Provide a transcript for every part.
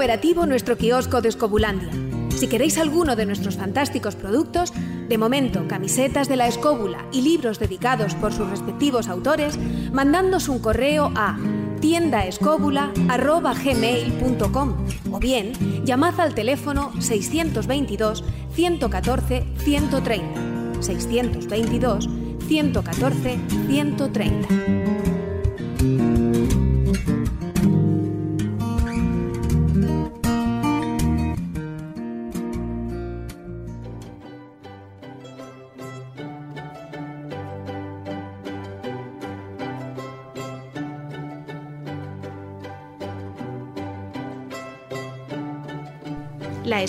operativo nuestro kiosco de Escobulandia. Si queréis alguno de nuestros fantásticos productos, de momento camisetas de la escóbula y libros dedicados por sus respectivos autores, mandándonos un correo a tiendaescóbula.gmail.com o bien llamad al teléfono 622 114 130 622 114 130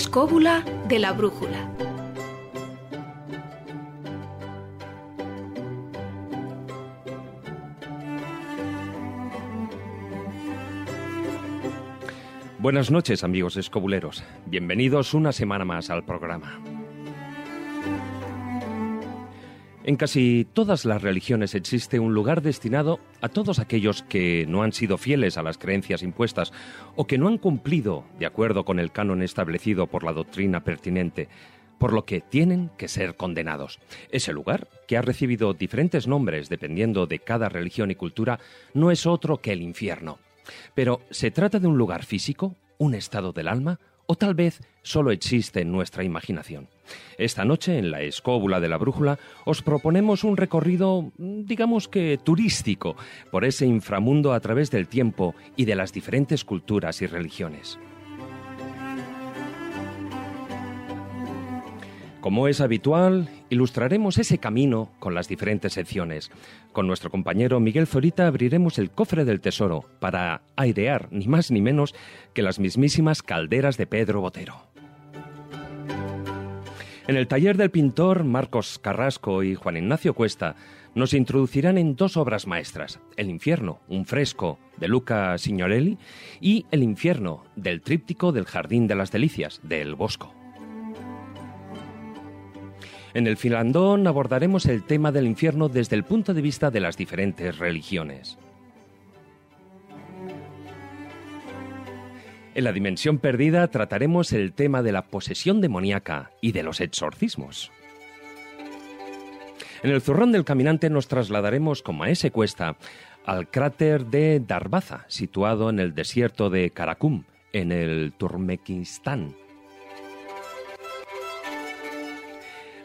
escóbula de la brújula. Buenas noches amigos escobuleros, bienvenidos una semana más al programa. En casi todas las religiones existe un lugar destinado a todos aquellos que no han sido fieles a las creencias impuestas o que no han cumplido de acuerdo con el canon establecido por la doctrina pertinente, por lo que tienen que ser condenados. Ese lugar, que ha recibido diferentes nombres dependiendo de cada religión y cultura, no es otro que el infierno. Pero, ¿se trata de un lugar físico, un estado del alma, o tal vez solo existe en nuestra imaginación. Esta noche, en la escóbula de la brújula, os proponemos un recorrido, digamos que turístico, por ese inframundo a través del tiempo y de las diferentes culturas y religiones. Como es habitual, ilustraremos ese camino con las diferentes secciones. Con nuestro compañero Miguel Zorita abriremos el cofre del tesoro para airear ni más ni menos que las mismísimas calderas de Pedro Botero. En el taller del pintor Marcos Carrasco y Juan Ignacio Cuesta nos introducirán en dos obras maestras, El infierno, un fresco de Luca Signorelli, y El infierno, del tríptico del Jardín de las Delicias, de El Bosco. En el Filandón abordaremos el tema del infierno desde el punto de vista de las diferentes religiones. En la dimensión perdida trataremos el tema de la posesión demoníaca y de los exorcismos. En el zurrón del caminante nos trasladaremos con Maese Cuesta al cráter de Darbaza, situado en el desierto de Karakum, en el Turmequistán.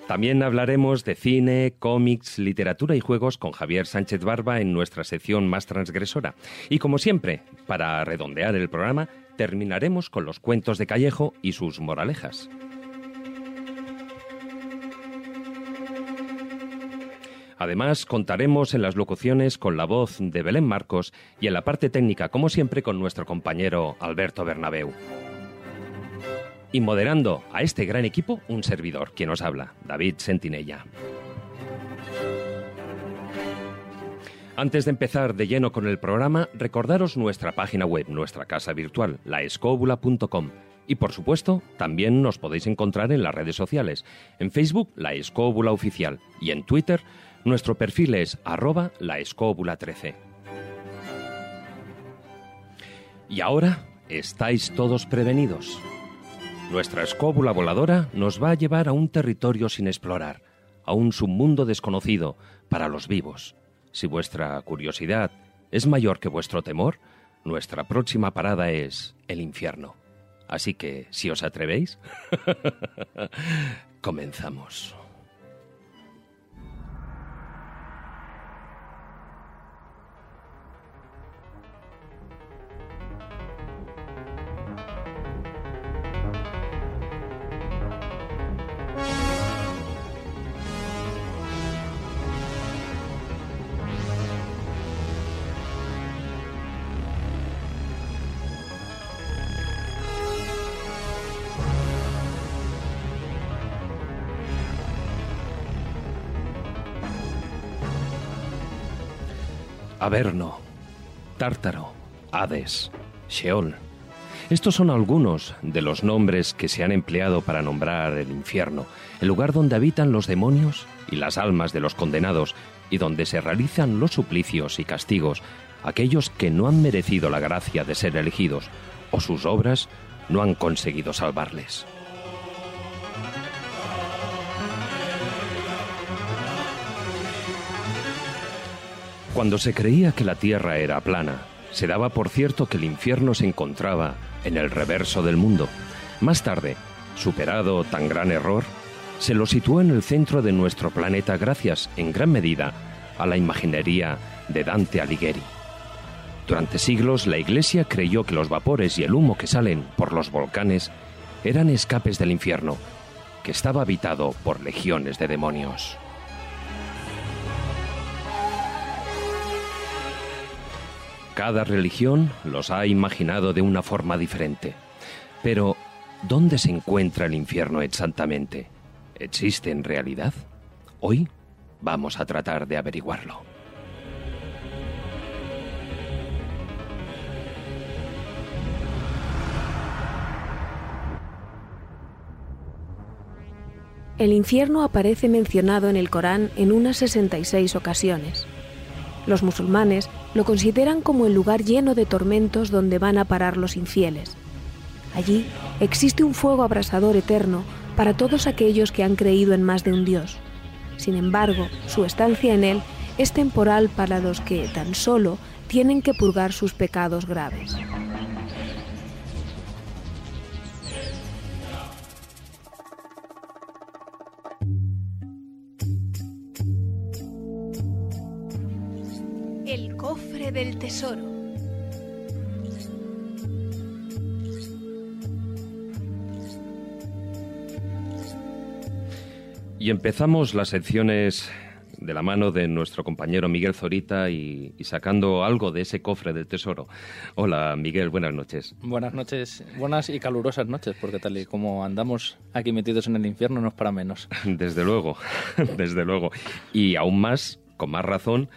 También hablaremos de cine, cómics, literatura y juegos con Javier Sánchez Barba en nuestra sección más transgresora. Y como siempre, para redondear el programa, terminaremos con los cuentos de Callejo y sus moralejas. Además, contaremos en las locuciones con la voz de Belén Marcos y en la parte técnica, como siempre, con nuestro compañero Alberto Bernabeu y moderando a este gran equipo un servidor, quien os habla, David Sentinella. Antes de empezar de lleno con el programa, recordaros nuestra página web, nuestra casa virtual, laescóbula.com. Y por supuesto, también nos podéis encontrar en las redes sociales. En Facebook, La Escóbula Oficial. Y en Twitter, nuestro perfil es arroba laescóbula13. Y ahora, estáis todos prevenidos. Nuestra escóbula voladora nos va a llevar a un territorio sin explorar, a un submundo desconocido para los vivos. Si vuestra curiosidad es mayor que vuestro temor, nuestra próxima parada es el infierno. Así que, si os atrevéis, comenzamos. Averno, Tártaro, Hades, Sheol. Estos son algunos de los nombres que se han empleado para nombrar el infierno, el lugar donde habitan los demonios y las almas de los condenados y donde se realizan los suplicios y castigos aquellos que no han merecido la gracia de ser elegidos o sus obras no han conseguido salvarles. Cuando se creía que la Tierra era plana, se daba por cierto que el infierno se encontraba en el reverso del mundo. Más tarde, superado tan gran error, se lo situó en el centro de nuestro planeta gracias, en gran medida, a la imaginería de Dante Alighieri. Durante siglos la Iglesia creyó que los vapores y el humo que salen por los volcanes eran escapes del infierno, que estaba habitado por legiones de demonios. Cada religión los ha imaginado de una forma diferente. Pero, ¿dónde se encuentra el infierno exactamente? ¿Existe en realidad? Hoy vamos a tratar de averiguarlo. El infierno aparece mencionado en el Corán en unas 66 ocasiones. Los musulmanes lo consideran como el lugar lleno de tormentos donde van a parar los infieles. Allí existe un fuego abrasador eterno para todos aquellos que han creído en más de un Dios. Sin embargo, su estancia en él es temporal para los que tan solo tienen que purgar sus pecados graves. Del tesoro. Y empezamos las secciones de la mano de nuestro compañero Miguel Zorita y, y, sacando algo de ese cofre del tesoro. Hola Miguel, buenas noches. Buenas noches, buenas y calurosas noches, porque tal y como andamos aquí metidos en el infierno no es para menos. Desde luego, desde luego. Y aún más, con más razón,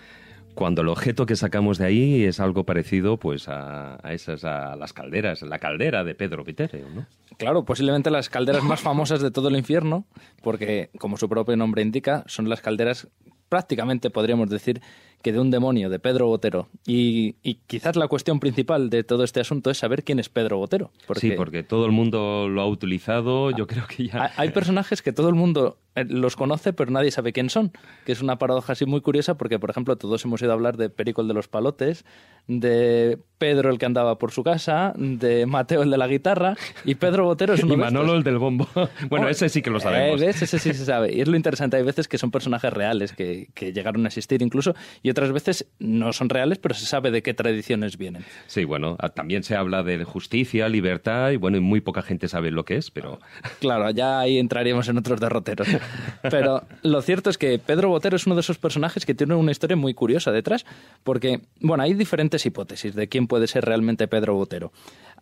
cuando el objeto que sacamos de ahí es algo parecido pues a, a esas a las calderas, la caldera de Pedro Pitere, ¿no? Claro, posiblemente las calderas más famosas de todo el infierno, porque como su propio nombre indica, son las calderas prácticamente podríamos decir que de un demonio, de Pedro Botero. Y, y, quizás la cuestión principal de todo este asunto es saber quién es Pedro Botero. Porque sí, porque todo el mundo lo ha utilizado, yo creo que ya... Hay personajes que todo el mundo eh, los conoce, pero nadie sabe quién son, que es una paradoja así muy curiosa porque, por ejemplo, todos hemos ido a hablar de Perico el de los palotes, de Pedro el que andaba por su casa, de Mateo el de la guitarra, y Pedro Botero es uno y Manolo el del bombo. bueno, oh, ese sí que lo sabemos. Eh, ese sí se sabe. Y es lo interesante, hay veces que son personajes reales, que, que llegaron a existir incluso, y otras veces no son reales, pero se sabe de qué tradiciones vienen. Sí, bueno, también se habla de justicia, libertad, y bueno, y muy poca gente sabe lo que es, pero... Claro, ya ahí entraríamos en otros derroteros. Pero lo cierto es que Pedro Botero es uno de esos personajes que tiene una historia muy curiosa detrás, porque, bueno, hay diferentes hipótesis de quién puede ser realmente Pedro Botero.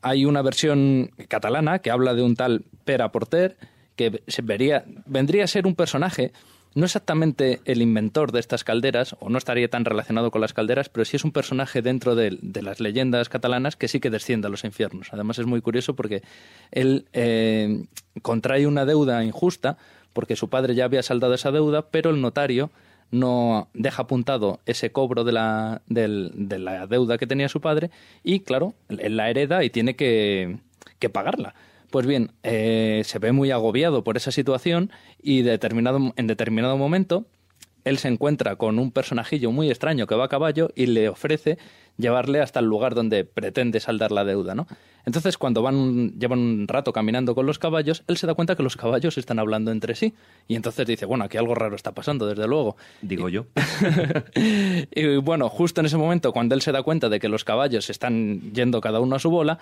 Hay una versión catalana que habla de un tal Pera Porter, que se vería, vendría a ser un personaje no exactamente el inventor de estas calderas, o no estaría tan relacionado con las calderas, pero sí es un personaje dentro de, las leyendas catalanas que sí que desciende a los infiernos. Además es muy curioso porque él eh, contrae una deuda injusta porque su padre ya había saldado esa deuda, pero el notario no deja apuntado ese cobro de la, de la deuda que tenía su padre y, claro, él la hereda y tiene que, que pagarla. Pues bien, eh, se ve muy agobiado por esa situación y determinado, en determinado momento él se encuentra con un personajillo muy extraño que va a caballo y le ofrece llevarle hasta el lugar donde pretende saldar la deuda, ¿no? Entonces, cuando van, llevan un rato caminando con los caballos, él se da cuenta que los caballos están hablando entre sí. Y entonces dice, bueno, aquí algo raro está pasando, desde luego. Digo yo. y bueno, justo en ese momento, cuando él se da cuenta de que los caballos están yendo cada uno a su bola,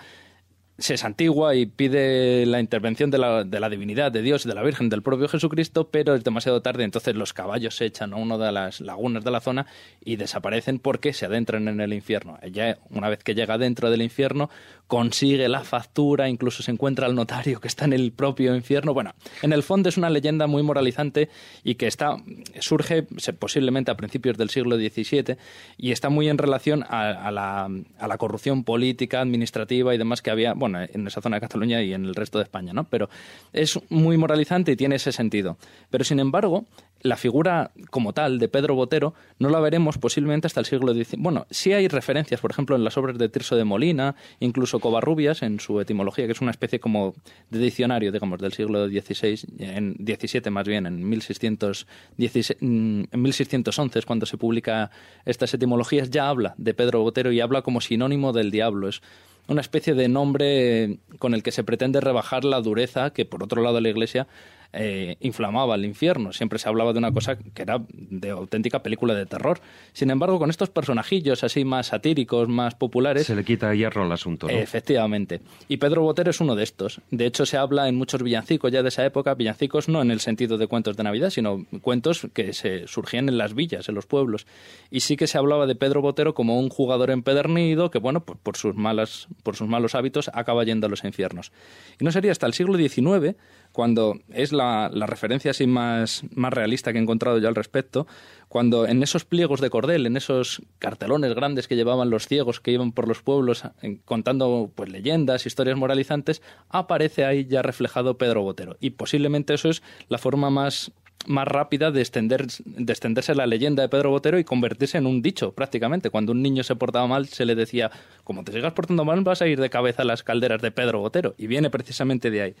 se santigua y pide la intervención de la, de la, divinidad, de Dios de la Virgen, del propio Jesucristo, pero es demasiado tarde, entonces los caballos se echan a una de las lagunas de la zona y desaparecen porque se adentran en el infierno. Ella, una vez que llega dentro del infierno, consigue la factura, incluso se encuentra al notario que está en el propio infierno. Bueno, en el fondo es una leyenda muy moralizante y que está, surge posiblemente a principios del siglo XVII y está muy en relación a, a, la, a la corrupción política, administrativa y demás que había en esa zona de Cataluña y en el resto de España, ¿no? Pero es muy moralizante y tiene ese sentido. Pero sin embargo, la figura como tal de Pedro Botero no la veremos posiblemente hasta el siglo XIX. Bueno, sí hay referencias, por ejemplo, en las obras de Tirso de Molina, incluso Covarrubias en su etimología, que es una especie como de diccionario, digamos, del siglo XVI, en XVII más bien, en, 1616, mm, en 1611 es cuando se publica estas etimologías, ya habla de Pedro Botero y habla como sinónimo del diablo. Es una especie de nombre con el que se pretende rebajar la dureza que, por otro lado, la Iglesia eh, inflamaba el infierno. Siempre se hablaba de una cosa que era de auténtica película de terror. Sin embargo, con estos personajillos así más satíricos, más populares... Se le quita hierro al asunto, Efectivamente. Y Pedro Botero es uno de estos. De hecho, se habla en muchos villancicos ya de esa época, villancicos no en el sentido de cuentos de Navidad, sino cuentos que se surgían en las villas, en los pueblos. Y sí que se hablaba de Pedro Botero como un jugador empedernido que, bueno, por, por sus, malas, por sus malos hábitos acaba yendo a los infiernos. Y no sería hasta el siglo XIX cuando es la, referencia así más, más realista que he encontrado yo al respecto, cuando en esos pliegos de cordel, en esos cartelones grandes que llevaban los ciegos que iban por los pueblos contando pues leyendas, historias moralizantes, aparece ahí ya reflejado Pedro Botero. Y posiblemente eso es la forma más más rápida de, extender, de extenderse la leyenda de Pedro Botero y convertirse en un dicho prácticamente. Cuando un niño se portaba mal se le decía, como te sigas portando mal vas a ir de cabeza a las calderas de Pedro Botero. Y viene precisamente de ahí.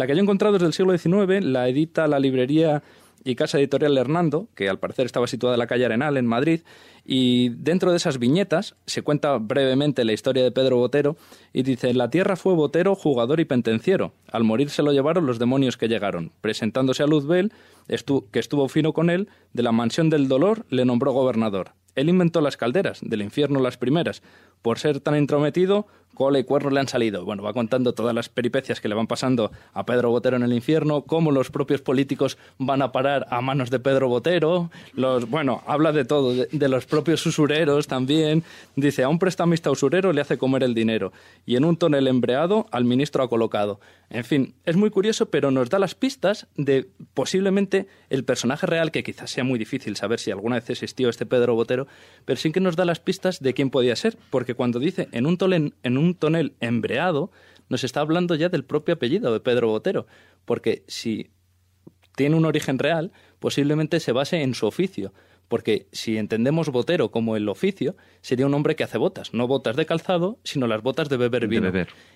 La que yo he encontrado es del siglo XIX, la edita la librería y casa editorial Hernando, que al parecer estaba situada en la calle Arenal, en Madrid, y dentro de esas viñetas se cuenta brevemente la historia de Pedro Botero y dice, la tierra fue Botero, jugador y pentenciero. Al morir se lo llevaron los demonios que llegaron. Presentándose a Luzbel, que estuvo fino con él, de la mansión del dolor le nombró gobernador. Él inventó las calderas, del infierno las primeras. Por ser tan intrometido, cola y cuerno le han salido. Bueno, va contando todas las peripecias que le van pasando a Pedro Botero en el infierno, cómo los propios políticos van a parar a manos de Pedro Botero. Los, bueno, habla de todo, de, los propios usureros también. Dice, a un prestamista usurero le hace comer el dinero. Y en un tonel embreado al ministro ha colocado. En fin, es muy curioso, pero nos da las pistas de posiblemente el personaje real, que quizás sea muy difícil saber si alguna vez existió este Pedro Botero, pero sí que nos da las pistas de quién podía ser, porque cuando dice en un, tolen, en un tonel embreado, nos está hablando ya del propio apellido de Pedro Botero, porque si tiene un origen real, posiblemente se base en su oficio, porque si entendemos botero como el oficio, sería un hombre que hace botas, no botas de calzado, sino las botas de beber vino.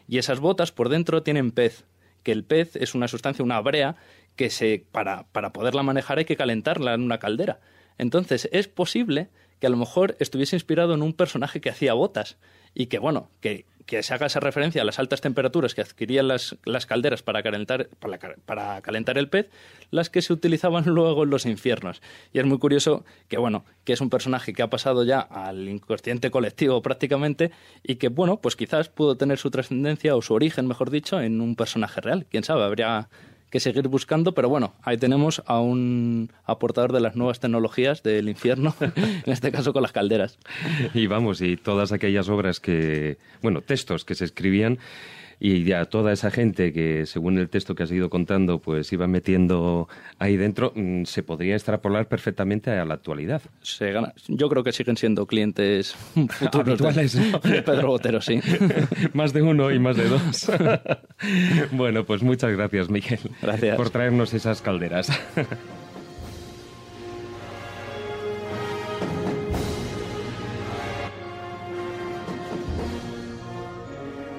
Y esas botas por dentro tienen pez, que el pez es una sustancia, una brea, que se, para, para poderla manejar hay que calentarla en una caldera. Entonces es posible que a lo mejor estuviese inspirado en un personaje que hacía botas y que, bueno, que que se haga esa referencia a las altas temperaturas que adquirían las, las calderas para calentar, para, para, calentar el pez, las que se utilizaban luego en los infiernos. Y es muy curioso que, bueno, que es un personaje que ha pasado ya al inconsciente colectivo prácticamente y que, bueno, pues quizás pudo tener su trascendencia o su origen, mejor dicho, en un personaje real. Quién sabe, habría que seguir buscando, pero bueno, ahí tenemos a un aportador de las nuevas tecnologías del infierno, en este caso con las calderas. Y vamos, y todas aquellas obras que, bueno, textos que se escribían y ya toda esa gente que, según el texto que has ido contando, pues iba metiendo ahí dentro, mm, se podría extrapolar perfectamente a la actualidad. Se gana. Yo creo que siguen siendo clientes habituales de, Pedro Botero, sí. más de uno y más de dos. bueno, pues muchas gracias, Miguel. Gracias. Por traernos esas calderas.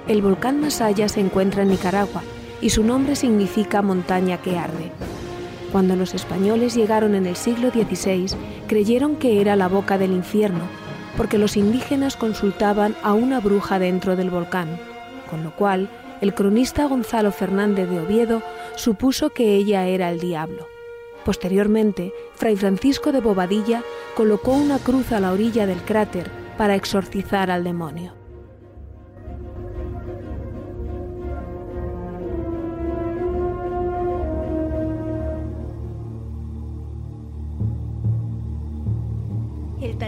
El volcán Masaya se encuentra en Nicaragua y su nombre significa montaña que arde. Cuando los españoles llegaron en el siglo XVI, creyeron que era la boca del infierno, porque los indígenas consultaban a una bruja dentro del volcán, con lo cual el cronista Gonzalo Fernández de Oviedo supuso que ella era el diablo. Posteriormente, Fray Francisco de Bobadilla colocó una cruz a la orilla del cráter para exorcizar al demonio.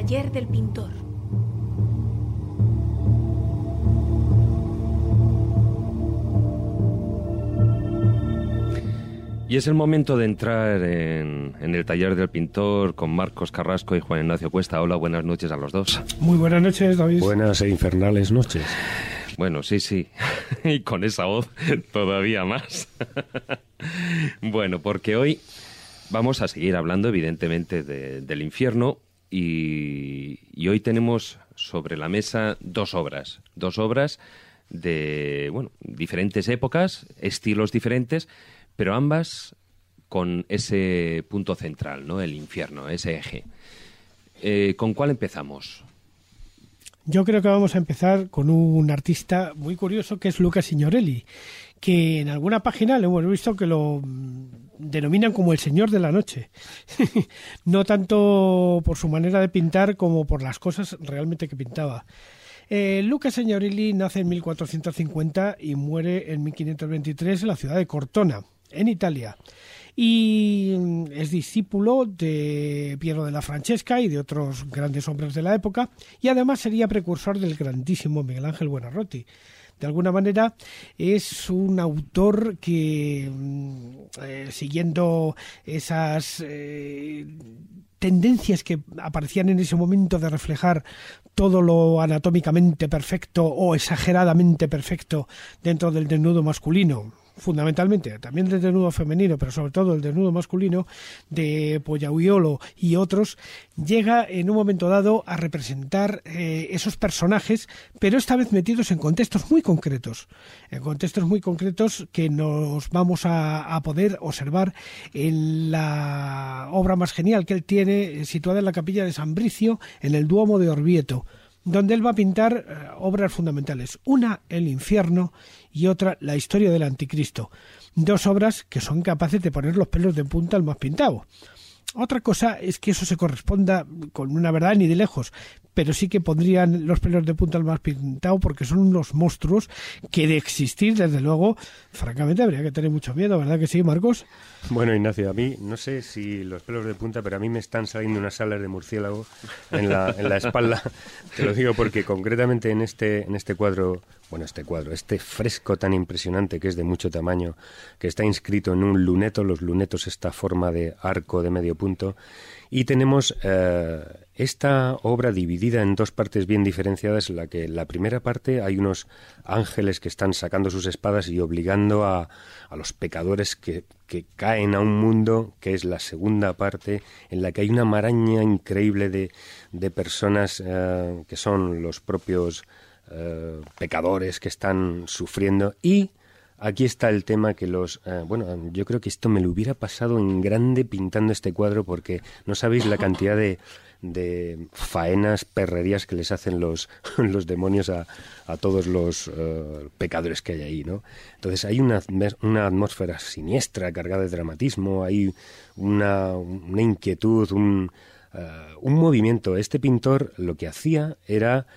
Taller del pintor. Y es el momento de entrar en, el taller del pintor con Marcos Carrasco y Juan Ignacio Cuesta. Hola, buenas noches a los dos. Muy buenas noches, David. Buenas e infernales noches. Bueno, sí, sí. y con esa voz todavía más. bueno, porque hoy Vamos a seguir hablando, evidentemente, del infierno y, hoy tenemos sobre la mesa dos obras, dos obras de bueno, diferentes épocas, estilos diferentes, pero ambas con ese punto central, ¿no? El infierno, ese eje. Eh, ¿Con cuál empezamos? Yo creo que vamos a empezar con un artista muy curioso que es Luca Signorelli, que en alguna página le hemos visto que lo denominan como el señor de la noche. no tanto por su manera de pintar como por las cosas realmente que pintaba. Eh, Luca Signorelli nace en 1450 y muere en 1523 en la ciudad de Cortona, en Italia y es discípulo de Piero de la Francesca y de otros grandes hombres de la época y además sería precursor del grandísimo Miguel Ángel Buonarroti. De alguna manera es un autor que, mm, eh, siguiendo esas eh, tendencias que aparecían en ese momento de reflejar todo lo anatómicamente perfecto o exageradamente perfecto dentro del desnudo masculino, fundamentalmente, también del desnudo femenino, pero sobre todo el desnudo masculino, de Pollauiolo y otros, llega en un momento dado a representar eh, esos personajes, pero esta vez metidos en contextos muy concretos, en contextos muy concretos que nos vamos a, a poder observar en la obra más genial que él tiene, situada en la capilla de San Bricio, en el Duomo de Orvieto donde él va a pintar eh, obras fundamentales. Una, El infierno, y otra, La historia del anticristo. Dos obras que son capaces de poner los pelos de punta al más pintado. Otra cosa es que eso se corresponda con una verdad ni de lejos, pero sí que pondrían los pelos de punta al más pintado porque son unos monstruos que de existir, desde luego, francamente habría que tener mucho miedo, ¿verdad que sí, Marcos? Bueno, Ignacio, a mí no sé si los pelos de punta, pero a mí me están saliendo unas alas de murciélago en la, en la espalda. Te lo digo porque concretamente en este, en este cuadro, bueno, este cuadro, este fresco tan impresionante que es de mucho tamaño, que está inscrito en un luneto, los lunetos esta forma de arco de medio punto, y tenemos eh, esta obra dividida en dos partes bien diferenciadas, en la que la primera parte hay unos ángeles que están sacando sus espadas y obligando a, a los pecadores que, que, caen a un mundo, que es la segunda parte, en la que hay una maraña increíble de, de personas eh, que son los propios eh, pecadores que están sufriendo y Aquí está el tema que los... Eh, bueno, yo creo que esto me lo hubiera pasado en grande pintando este cuadro porque no sabéis la cantidad de, de faenas, perrerías que les hacen los, los demonios a, a todos los eh, pecadores que hay ahí, ¿no? Entonces hay una, una atmósfera siniestra, cargada de dramatismo, hay una, inquietud, un, un movimiento. Este pintor lo que hacía era...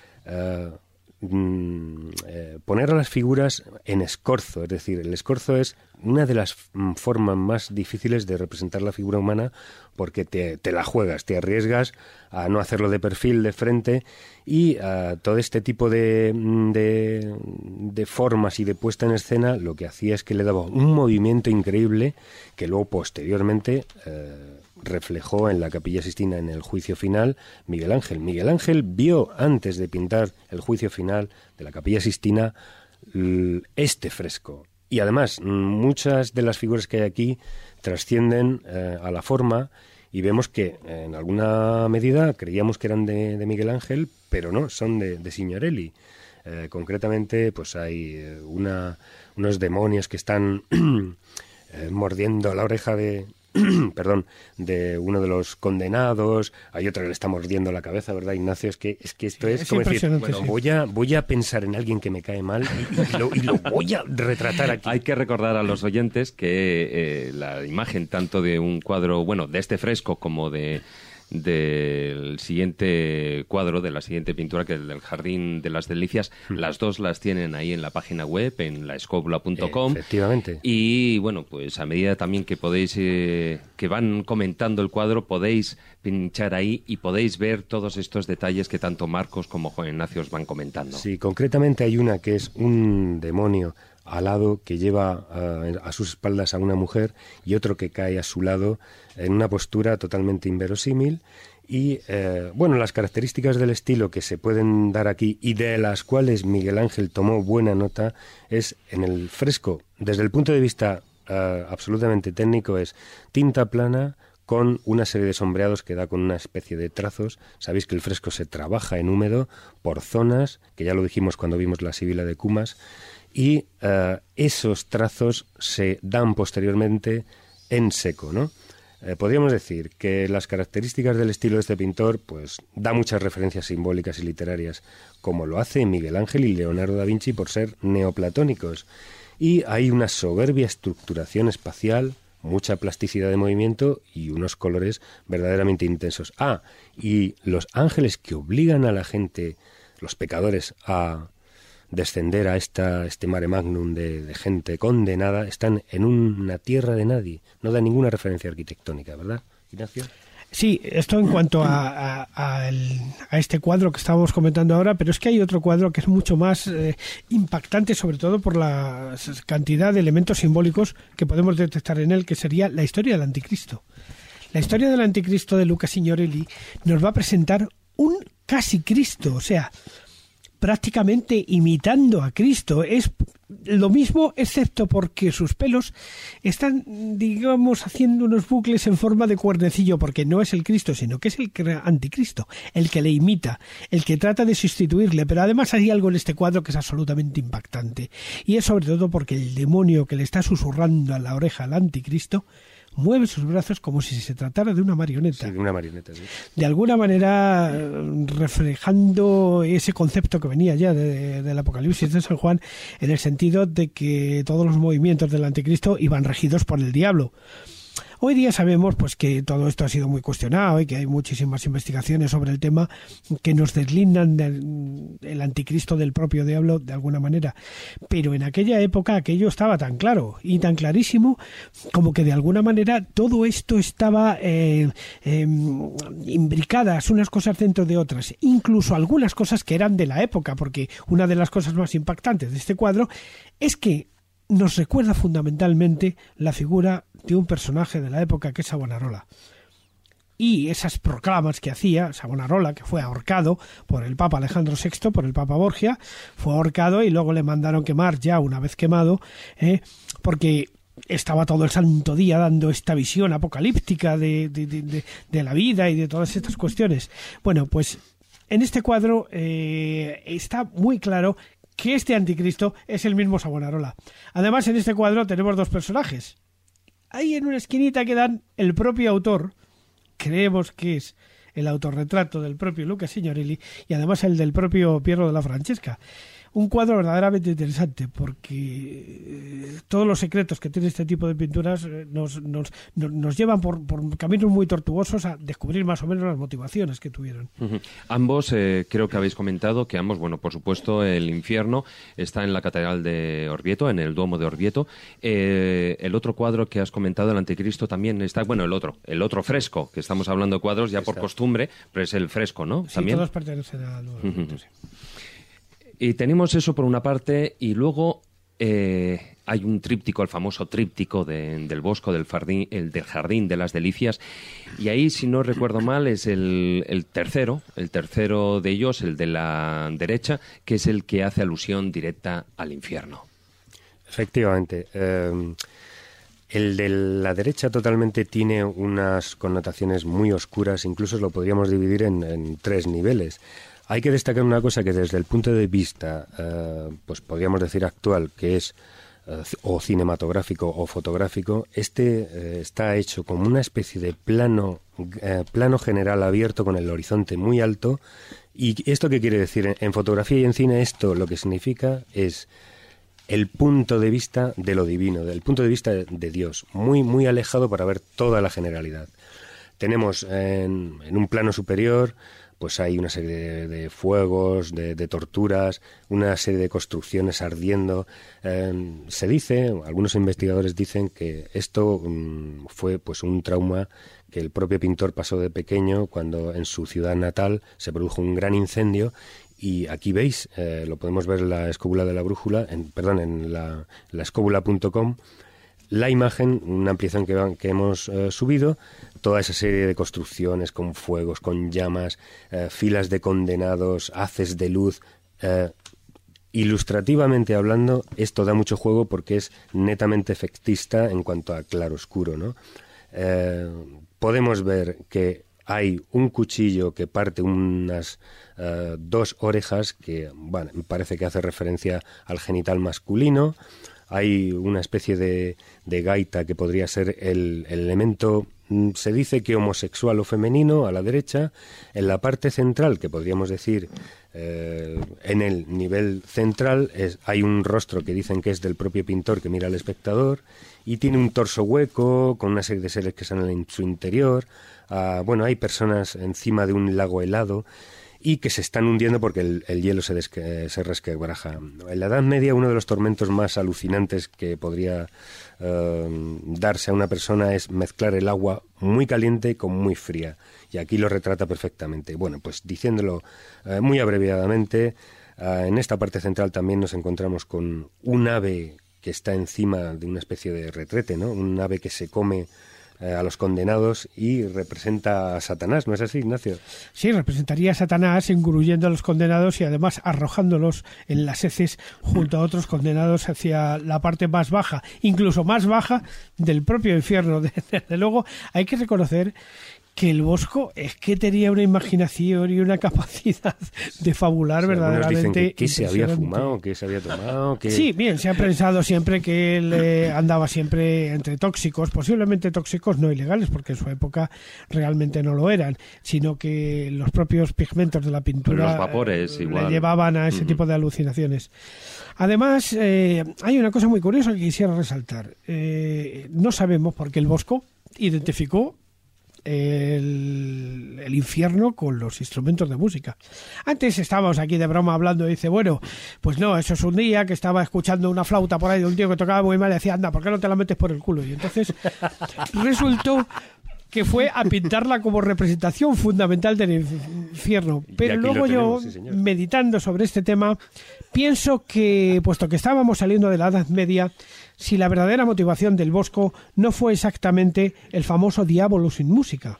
poner a las figuras en escorzo, es decir, el escorzo es una de las mm, formas más difíciles de representar la figura humana porque te, la juegas, te arriesgas a no hacerlo de perfil, de frente y a todo este tipo de, mm, de, formas y de puesta en escena lo que hacía es que le daba un movimiento increíble que luego posteriormente eh, reflejó en la Capilla Sistina en el juicio final Miguel Ángel. Miguel Ángel vio antes de pintar el juicio final de la Capilla Sistina este fresco. Y además, muchas de las figuras que hay aquí trascienden eh, a la forma y vemos que en alguna medida creíamos que eran de, Miguel Ángel, pero no, son de, Signorelli. Eh, concretamente, pues hay eh, una, unos demonios que están mordiendo la oreja de, perdón, de uno de los condenados, hay otro que le está mordiendo la cabeza, ¿verdad, Ignacio? Es que, es que esto es, como decir, bueno, voy, a, voy a pensar en alguien que me cae mal y, lo, y lo, voy a retratar aquí. Hay que recordar a los oyentes que eh, la imagen tanto de un cuadro, bueno, de este fresco como de del siguiente cuadro, de la siguiente pintura, que es del Jardín de las Delicias. Hmm. Las dos las tienen ahí en la página web, en laescobula.com. Efectivamente. Y bueno, pues a medida también que podéis, eh, que van comentando el cuadro, podéis pinchar ahí y podéis ver todos estos detalles que tanto Marcos como Juan Ignacio os van comentando. Sí, concretamente hay una que es un demonio alado que lleva a, a, sus espaldas a una mujer y otro que cae a su lado en una postura totalmente inverosímil. Y eh, bueno, las características del estilo que se pueden dar aquí y de las cuales Miguel Ángel tomó buena nota es en el fresco, desde el punto de vista eh, absolutamente técnico es tinta plana con una serie de sombreados que da con una especie de trazos. Sabéis que el fresco se trabaja en húmedo por zonas, que ya lo dijimos cuando vimos la sibila de Cumas, y eh, esos trazos se dan posteriormente en seco, ¿no? Eh, podríamos decir que las características del estilo de este pintor pues da muchas referencias simbólicas y literarias, como lo hace Miguel Ángel y Leonardo da Vinci por ser neoplatónicos. Y hay una soberbia estructuración espacial, mucha plasticidad de movimiento y unos colores verdaderamente intensos. Ah, y los ángeles que obligan a la gente, los pecadores, a descender a esta, este mare magnum de, gente condenada, están en una tierra de nadie. No da ninguna referencia arquitectónica, ¿verdad, Ignacio? Sí, esto en cuanto a, este cuadro que estábamos comentando ahora, pero es que hay otro cuadro que es mucho más eh, impactante, sobre todo por la cantidad de elementos simbólicos que podemos detectar en él, que sería la historia del anticristo. La historia del anticristo de Luca Signorelli nos va a presentar un casi Cristo, o sea, prácticamente imitando a Cristo. Es lo mismo, excepto porque sus pelos están, digamos, haciendo unos bucles en forma de cuernecillo, porque no es el Cristo, sino que es el anticristo, el que le imita, el que trata de sustituirle. Pero además hay algo en este cuadro que es absolutamente impactante. Y es sobre todo porque el demonio que le está susurrando a la oreja al anticristo mueve sus brazos como si se tratara de una marioneta. de una marioneta, De alguna manera reflejando ese concepto que venía ya del Apocalipsis de San Juan en el sentido de que todos los movimientos del anticristo iban regidos por el diablo. Hoy día sabemos pues que todo esto ha sido muy cuestionado y que hay muchísimas investigaciones sobre el tema que nos deslindan del anticristo del propio diablo de alguna manera. Pero en aquella época aquello estaba tan claro y tan clarísimo como que de alguna manera todo esto estaba eh, em, imbricadas unas cosas dentro de otras, incluso algunas cosas que eran de la época, porque una de las cosas más impactantes de este cuadro es que nos recuerda fundamentalmente la figura de un personaje de la época que es Savonarola. Y esas proclamas que hacía Savonarola, que fue ahorcado por el Papa Alejandro VI, por el Papa Borgia, fue ahorcado y luego le mandaron quemar ya una vez quemado, ¿eh? porque estaba todo el santo día dando esta visión apocalíptica de, de, la vida y de todas estas cuestiones. Bueno, pues en este cuadro eh, está muy claro que este anticristo es el mismo Savonarola. Además, en este cuadro tenemos dos personajes. Ahí en una esquinita quedan el propio autor, creemos que es el autorretrato del propio Luca Signorelli y además el del propio Piero de la Francesca. Un cuadro verdaderamente interesante porque todos los secretos que tiene este tipo de pinturas eh, nos, nos, nos llevan por, por, caminos muy tortuosos a descubrir más o menos las motivaciones que tuvieron. Ambos, eh, creo que habéis comentado que ambos, bueno, por supuesto, el infierno está en la Catedral de Orvieto, en el Duomo de Orvieto. el otro cuadro que has comentado, el Anticristo, también está, bueno, el otro, el otro fresco, que estamos hablando de cuadros ya por costumbre, pero es el fresco, ¿no? Sí, ¿También? todos pertenecen al Duomo. Y tenemos eso por una parte y luego eh, hay un tríptico, el famoso tríptico del Bosco del Jardín, el del Jardín de las Delicias. Y ahí, si no recuerdo mal, es el, tercero, el tercero de ellos, el de la derecha, que es el que hace alusión directa al infierno. Efectivamente. Eh, el de la derecha totalmente tiene unas connotaciones muy oscuras, incluso lo podríamos dividir en tres niveles. Hay que destacar una cosa que desde el punto de vista, eh, pues podríamos decir actual, que es eh, o cinematográfico o fotográfico, este eh, está hecho como una especie de plano, plano general abierto con el horizonte muy alto. ¿Y esto qué quiere decir? En, fotografía y en cine esto lo que significa es el punto de vista de lo divino, del punto de vista de, Dios, muy, muy alejado para ver toda la generalidad. Tenemos en un plano superior pues hay una serie de, fuegos, de, torturas, una serie de construcciones ardiendo. Em, se dice, algunos investigadores dicen que esto mm, fue pues un trauma que el propio pintor pasó de pequeño cuando en su ciudad natal se produjo un gran incendio y aquí veis, eh, lo podemos ver en la escóbula de la brújula, en, perdón, en la, la escóbula.com, la imagen, una ampliación que, que hemos eh, subido, toda esa serie de construcciones con fuegos, con llamas, eh, filas de condenados, haces de luz. Eh, ilustrativamente hablando, esto da mucho juego porque es netamente efectista en cuanto a claroscuro, ¿no? Eh, podemos ver que hay un cuchillo que parte unas dos orejas que, bueno, parece que hace referencia al genital masculino. Hay una especie de, de gaita que podría ser el, el elemento mm, se dice que homosexual o femenino a la derecha, en la parte central, que podríamos decir eh, en el nivel central, es, hay un rostro que dicen que es del propio pintor que mira al espectador y tiene un torso hueco con una serie de seres que salen en su interior. Ah, bueno, hay personas encima de un lago helado y que se están hundiendo porque el, el hielo se, desque, se resquebraja. En la Edad Media uno de los tormentos más alucinantes que podría eh, darse a una persona es mezclar el agua muy caliente con muy fría. Y aquí lo retrata perfectamente. Bueno, pues diciéndolo eh, muy abreviadamente, eh, en esta parte central también nos encontramos con un ave que está encima de una especie de retrete, ¿no? Un ave que se come eh, a los condenados y representa a Satanás, ¿no es así, Ignacio? Sí, representaría a Satanás engullendo a los condenados y además arrojándolos en las heces junto a otros condenados hacia la parte más baja, incluso más baja del propio infierno. Desde luego, hay que reconocer que el Bosco es que tenía una imaginación y una capacidad de fabular verdaderamente. dicen que, que se había fumado, que se había tomado, que... Sí, bien, se ha pensado siempre que él eh, andaba siempre entre tóxicos, posiblemente tóxicos no ilegales, porque en su época realmente no lo eran, sino que los propios pigmentos de la pintura Los vapores, eh, igual. le llevaban a ese tipo de alucinaciones. Además, eh, hay una cosa muy curiosa que quisiera resaltar. Eh, no sabemos por qué el Bosco identificó el, el infierno con los instrumentos de música. Antes estábamos aquí de broma hablando y dice, bueno, pues no, eso es un día que estaba escuchando una flauta por ahí de un tío que tocaba muy mal y decía, anda, ¿por qué no te la metes por el culo? Y entonces resultó que fue a pintarla como representación fundamental del infierno. Pero luego yo, sí, meditando sobre este tema, pienso que, puesto que estábamos saliendo de la Edad Media, si la verdadera motivación del Bosco no fue exactamente el famoso diablo sin música.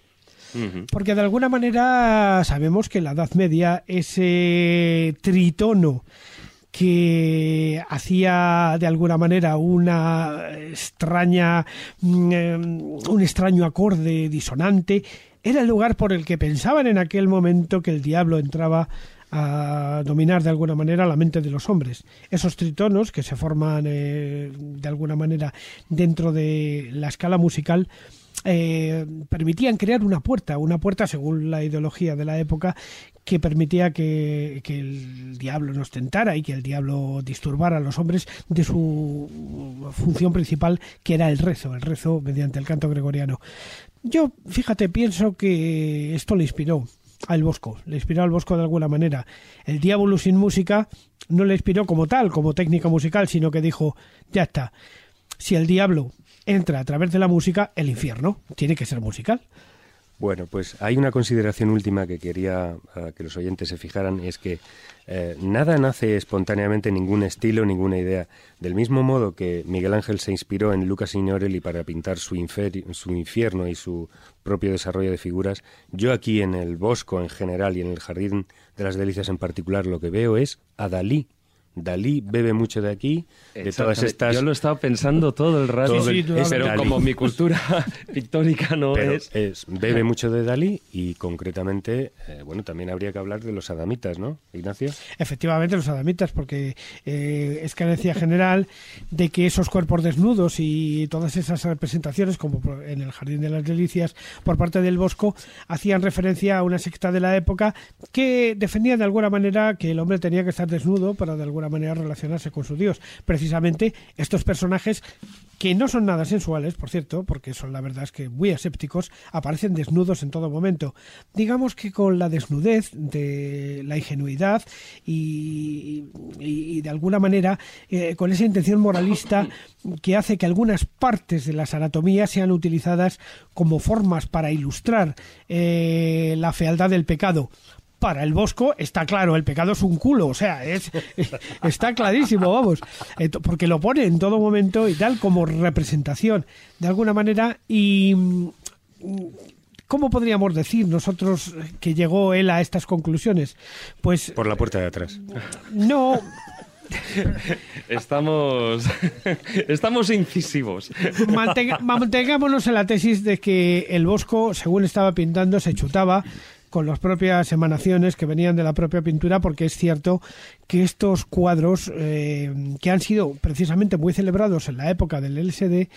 Porque de alguna manera sabemos que en la Edad Media ese tritono que hacía de alguna manera una extraña mm, eh, un extraño acorde disonante era el lugar por el que pensaban en aquel momento que el diablo entraba a dominar de alguna manera la mente de los hombres. Esos tritonos que se forman eh, de alguna manera dentro de la escala musical eh, permitían crear una puerta, una puerta según la ideología de la época que permitía que, que el diablo nos tentara y que el diablo disturbara a los hombres de su función principal que era el rezo, el rezo mediante el canto gregoriano. Yo, fíjate, pienso que esto le inspiró al Bosco, le inspiró al Bosco de alguna manera. El diablo sin música no le inspiró como tal, como técnica musical, sino que dijo, ya está, si el diablo entra a través de la música, el infierno tiene que ser musical. Bueno, pues hay una consideración última que quería eh, que los oyentes se fijaran, es que eh, nada nace espontáneamente, ningún estilo, ninguna idea. Del mismo modo que Miguel Ángel se inspiró en Luca Signorelli para pintar su, su infierno y su propio desarrollo de figuras, yo aquí en el Bosco en general y en el Jardín de las Delicias en particular lo que veo es a Dalí. Dalí bebe mucho de aquí, de todas estas... Yo lo estaba pensando todo el rato. Todo el- sí, es pero Dalí. como mi cultura pictórica no Pero es... es- bebe mucho de Dalí y concretamente, eh, bueno, también habría que hablar de los adamitas, ¿no, Ignacio? Efectivamente, los adamitas, porque eh, es creencia general de que esos cuerpos desnudos y todas esas representaciones, como por- en el Jardín de las Delicias, por parte del Bosco, hacían referencia a una secta de la época que defendía de alguna manera que el hombre tenía que estar desnudo para de alguna manera relacionarse con su Dios. Precisamente estos personajes que no son nada sensuales, por cierto, porque son la verdad es que muy asépticos, aparecen desnudos en todo momento. Digamos que con la desnudez de la ingenuidad y, de alguna manera eh, con esa intención moralista que hace que algunas partes de las anatomías sean utilizadas como formas para ilustrar eh, la fealdad del pecado para el Bosco está claro, el pecado es un culo, o sea, es está clarísimo, vamos, porque lo pone en todo momento y tal como representación de alguna manera y mm, ¿cómo podríamos decir nosotros que llegó él a estas conclusiones? Pues Por la puerta de atrás. no, Estamos, estamos incisivos. mantengámonos en la tesis de que el Bosco, según estaba pintando, se chutaba con las propias emanaciones que venían de la propia pintura, porque es cierto que estos cuadros, eh, que han sido precisamente muy celebrados en la época del LSD,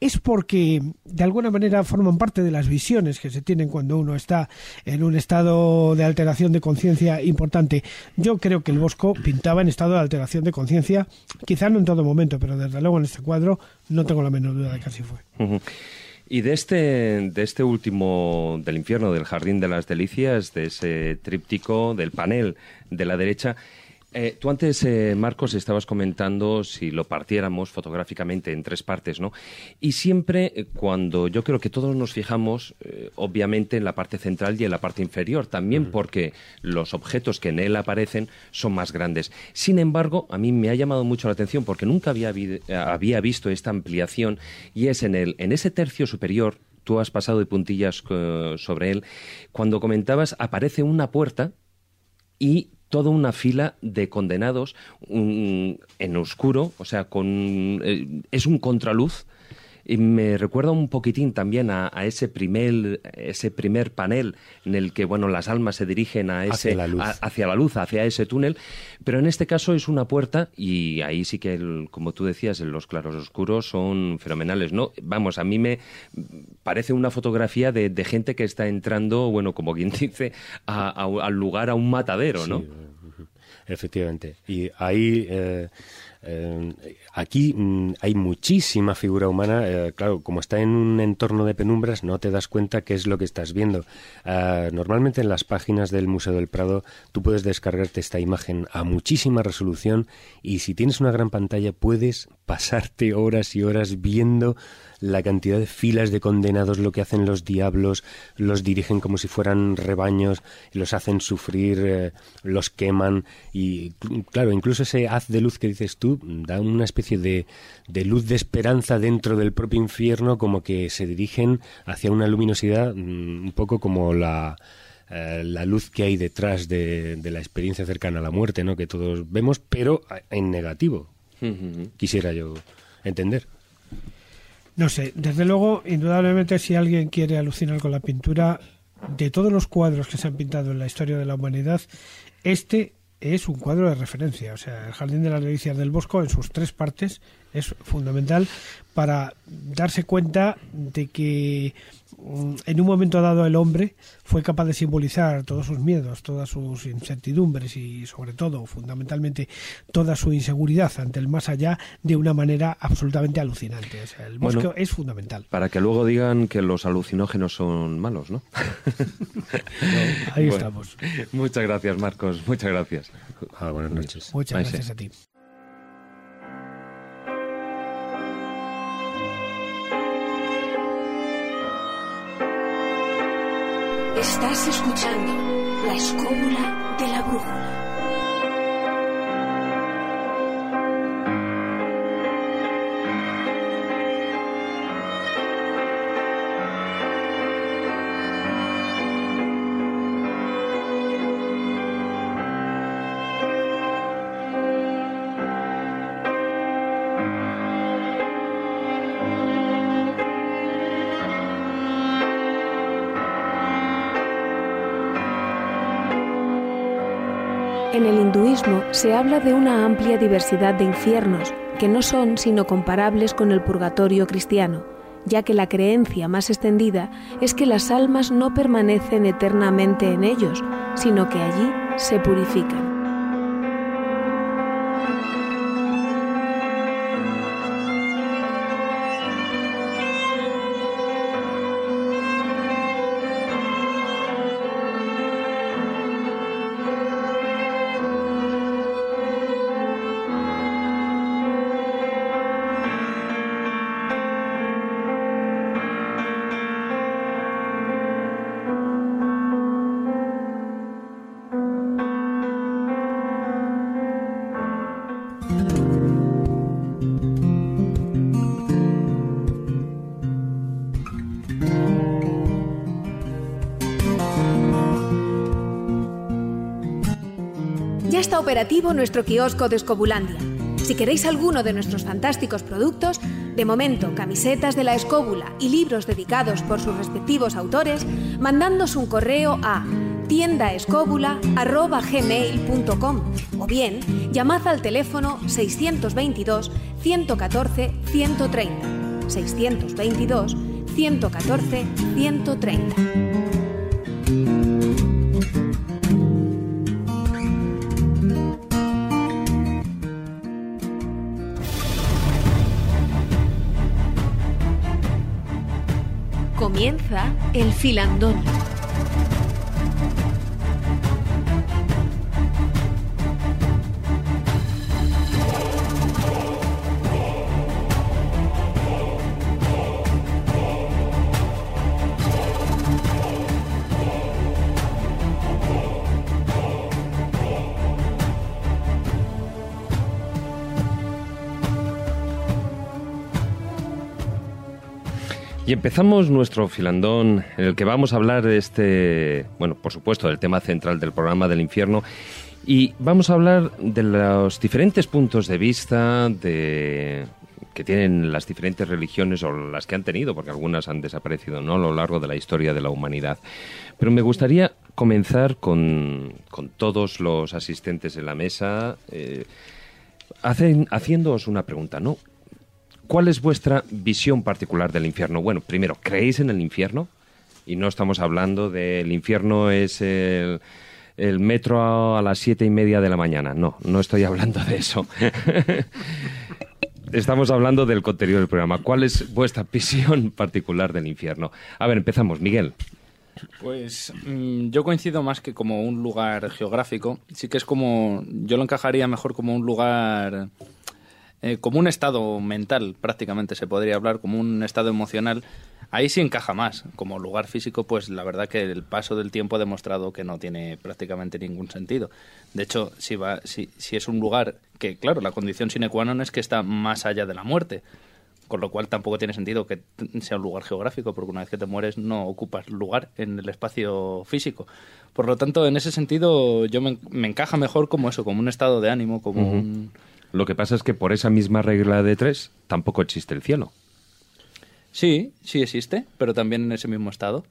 es porque de alguna manera forman parte de las visiones que se tienen cuando uno está en un estado de alteración de conciencia importante. Yo creo que el Bosco pintaba en estado de alteración de conciencia, quizá no en todo momento, pero desde luego en este cuadro no tengo la menor duda de que así fue. Y de este, de este último, del infierno, del jardín de las delicias, de ese tríptico, del panel de la derecha, eh, tú antes, eh, Marcos, estabas comentando si lo partiéramos fotográficamente en tres partes, ¿no? Y siempre eh, cuando yo creo que todos nos fijamos, obviamente, en la parte central y en la parte inferior, también porque los objetos que en él aparecen son más grandes. Sin embargo, a mí me ha llamado mucho la atención porque nunca había, había visto esta ampliación y es en, el, en ese tercio superior, tú has pasado de puntillas sobre él, cuando comentabas aparece una puerta y toda una fila de condenados en oscuro, o sea, con, eh, es un contraluz y me recuerda un poquitín también a, ese primer ese primer panel en el que bueno las almas se dirigen a ese hacia la luz, hacia, la luz, hacia ese túnel. Pero en este caso es una puerta y ahí sí que como tú decías los claros oscuros son fenomenales no vamos a mí me parece una fotografía de, gente que está entrando bueno como quien dice al lugar a un matadero no efectivamente. Y ahí eh, eh, aquí mm, hay muchísima figura humana. Eh, claro, como está en un entorno de penumbras, no te das cuenta qué es lo que estás viendo. Ah, normalmente en las páginas del Museo del Prado tú puedes descargarte esta imagen a muchísima resolución y si tienes una gran pantalla puedes pasarte horas y horas viendo la cantidad de filas de condenados, lo que hacen los diablos, los dirigen como si fueran rebaños, los hacen sufrir, eh, los queman y claro, incluso ese haz de luz que dices tú da una especie de, de luz de esperanza dentro del propio infierno, como que se dirigen hacia una luminosidad mm, un poco como la, eh, la luz que hay detrás de, de, la experiencia cercana a la muerte, ¿no? Que todos vemos, pero en negativo. Quisiera yo entender. No sé, desde luego, indudablemente, si alguien quiere alucinar con la pintura, de todos los cuadros que se han pintado en la historia de la humanidad, este es un cuadro de referencia. O sea, el Jardín de las Delicias del Bosco, en sus tres partes, es fundamental para darse cuenta de que mm, en un momento dado el hombre fue capaz de simbolizar todos sus miedos, todas sus incertidumbres y sobre todo, fundamentalmente, toda su inseguridad ante el más allá de una manera absolutamente alucinante. O sea, el bosque es fundamental. Para que luego digan que los alucinógenos son malos, ¿no? ahí estamos. Muchas gracias, Marcos. Muchas gracias. Ah, buenas noches. Muchas gracias a ti. Estás escuchando la escóbula de la brújula. Se habla de una amplia diversidad de infiernos que no son sino comparables con el purgatorio cristiano, ya que la creencia más extendida es que las almas no permanecen eternamente en ellos, sino que allí se purifican. Nuestro kiosco de Escobulandia. Si queréis alguno de nuestros fantásticos productos, de momento camisetas de la escóbula y libros dedicados por sus respectivos autores, mandándos un correo a tiendaescóbula.gmail.com o bien llamad al teléfono 622 114 130 622 114 130. El filandón. Y empezamos nuestro filandón en el que vamos a hablar de este, bueno, por supuesto, del tema central del programa del infierno. Y vamos a hablar de los diferentes puntos de vista de, que tienen las diferentes religiones o las que han tenido, porque algunas han desaparecido ¿no? a lo largo de la historia de la humanidad. Pero me gustaría comenzar con, con todos los asistentes en la mesa, eh, haciéndoos una pregunta, ¿no? ¿Cuál es vuestra visión particular del infierno? Bueno, primero, ¿creéis en el infierno? Y no estamos hablando del infierno es el, el metro a las siete y media de la mañana. No, no estoy hablando de eso. Estamos hablando del contenido del programa. ¿Cuál es vuestra visión particular del infierno? A ver, empezamos. Miguel. Pues mm, yo coincido más que como un lugar geográfico. Sí que es como. Yo lo encajaría mejor como un lugar eh, como un estado mental, prácticamente se podría hablar, como un estado emocional, ahí sí encaja más. Como lugar físico, pues la verdad que el paso del tiempo ha demostrado que no tiene prácticamente ningún sentido. De hecho, si, va, si, si es un lugar que, claro, la condición sine qua non es que está más allá de la muerte. Con lo cual tampoco tiene sentido que sea un lugar geográfico, porque una vez que te mueres no ocupas lugar en el espacio físico. Por lo tanto, en ese sentido, yo me, me encaja mejor como eso, como un estado de ánimo, como uh -huh. un lo que pasa es que por esa misma regla de tres tampoco existe el cielo. Sí, sí existe, pero también en ese mismo estado.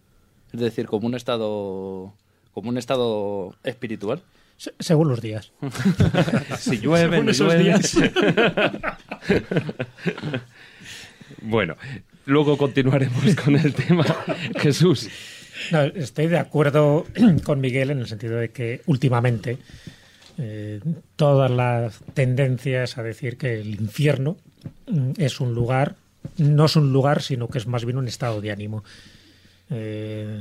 Es decir, como un estado, como un estado espiritual. Se según los días. si llueve, no esos llueve. días. bueno, luego continuaremos con el tema. Jesús. No, estoy de acuerdo con Miguel en el sentido de que últimamente eh, todas las tendencias a decir que el infierno mm, es un lugar, no es un lugar, sino que es más bien un estado de ánimo. Eh,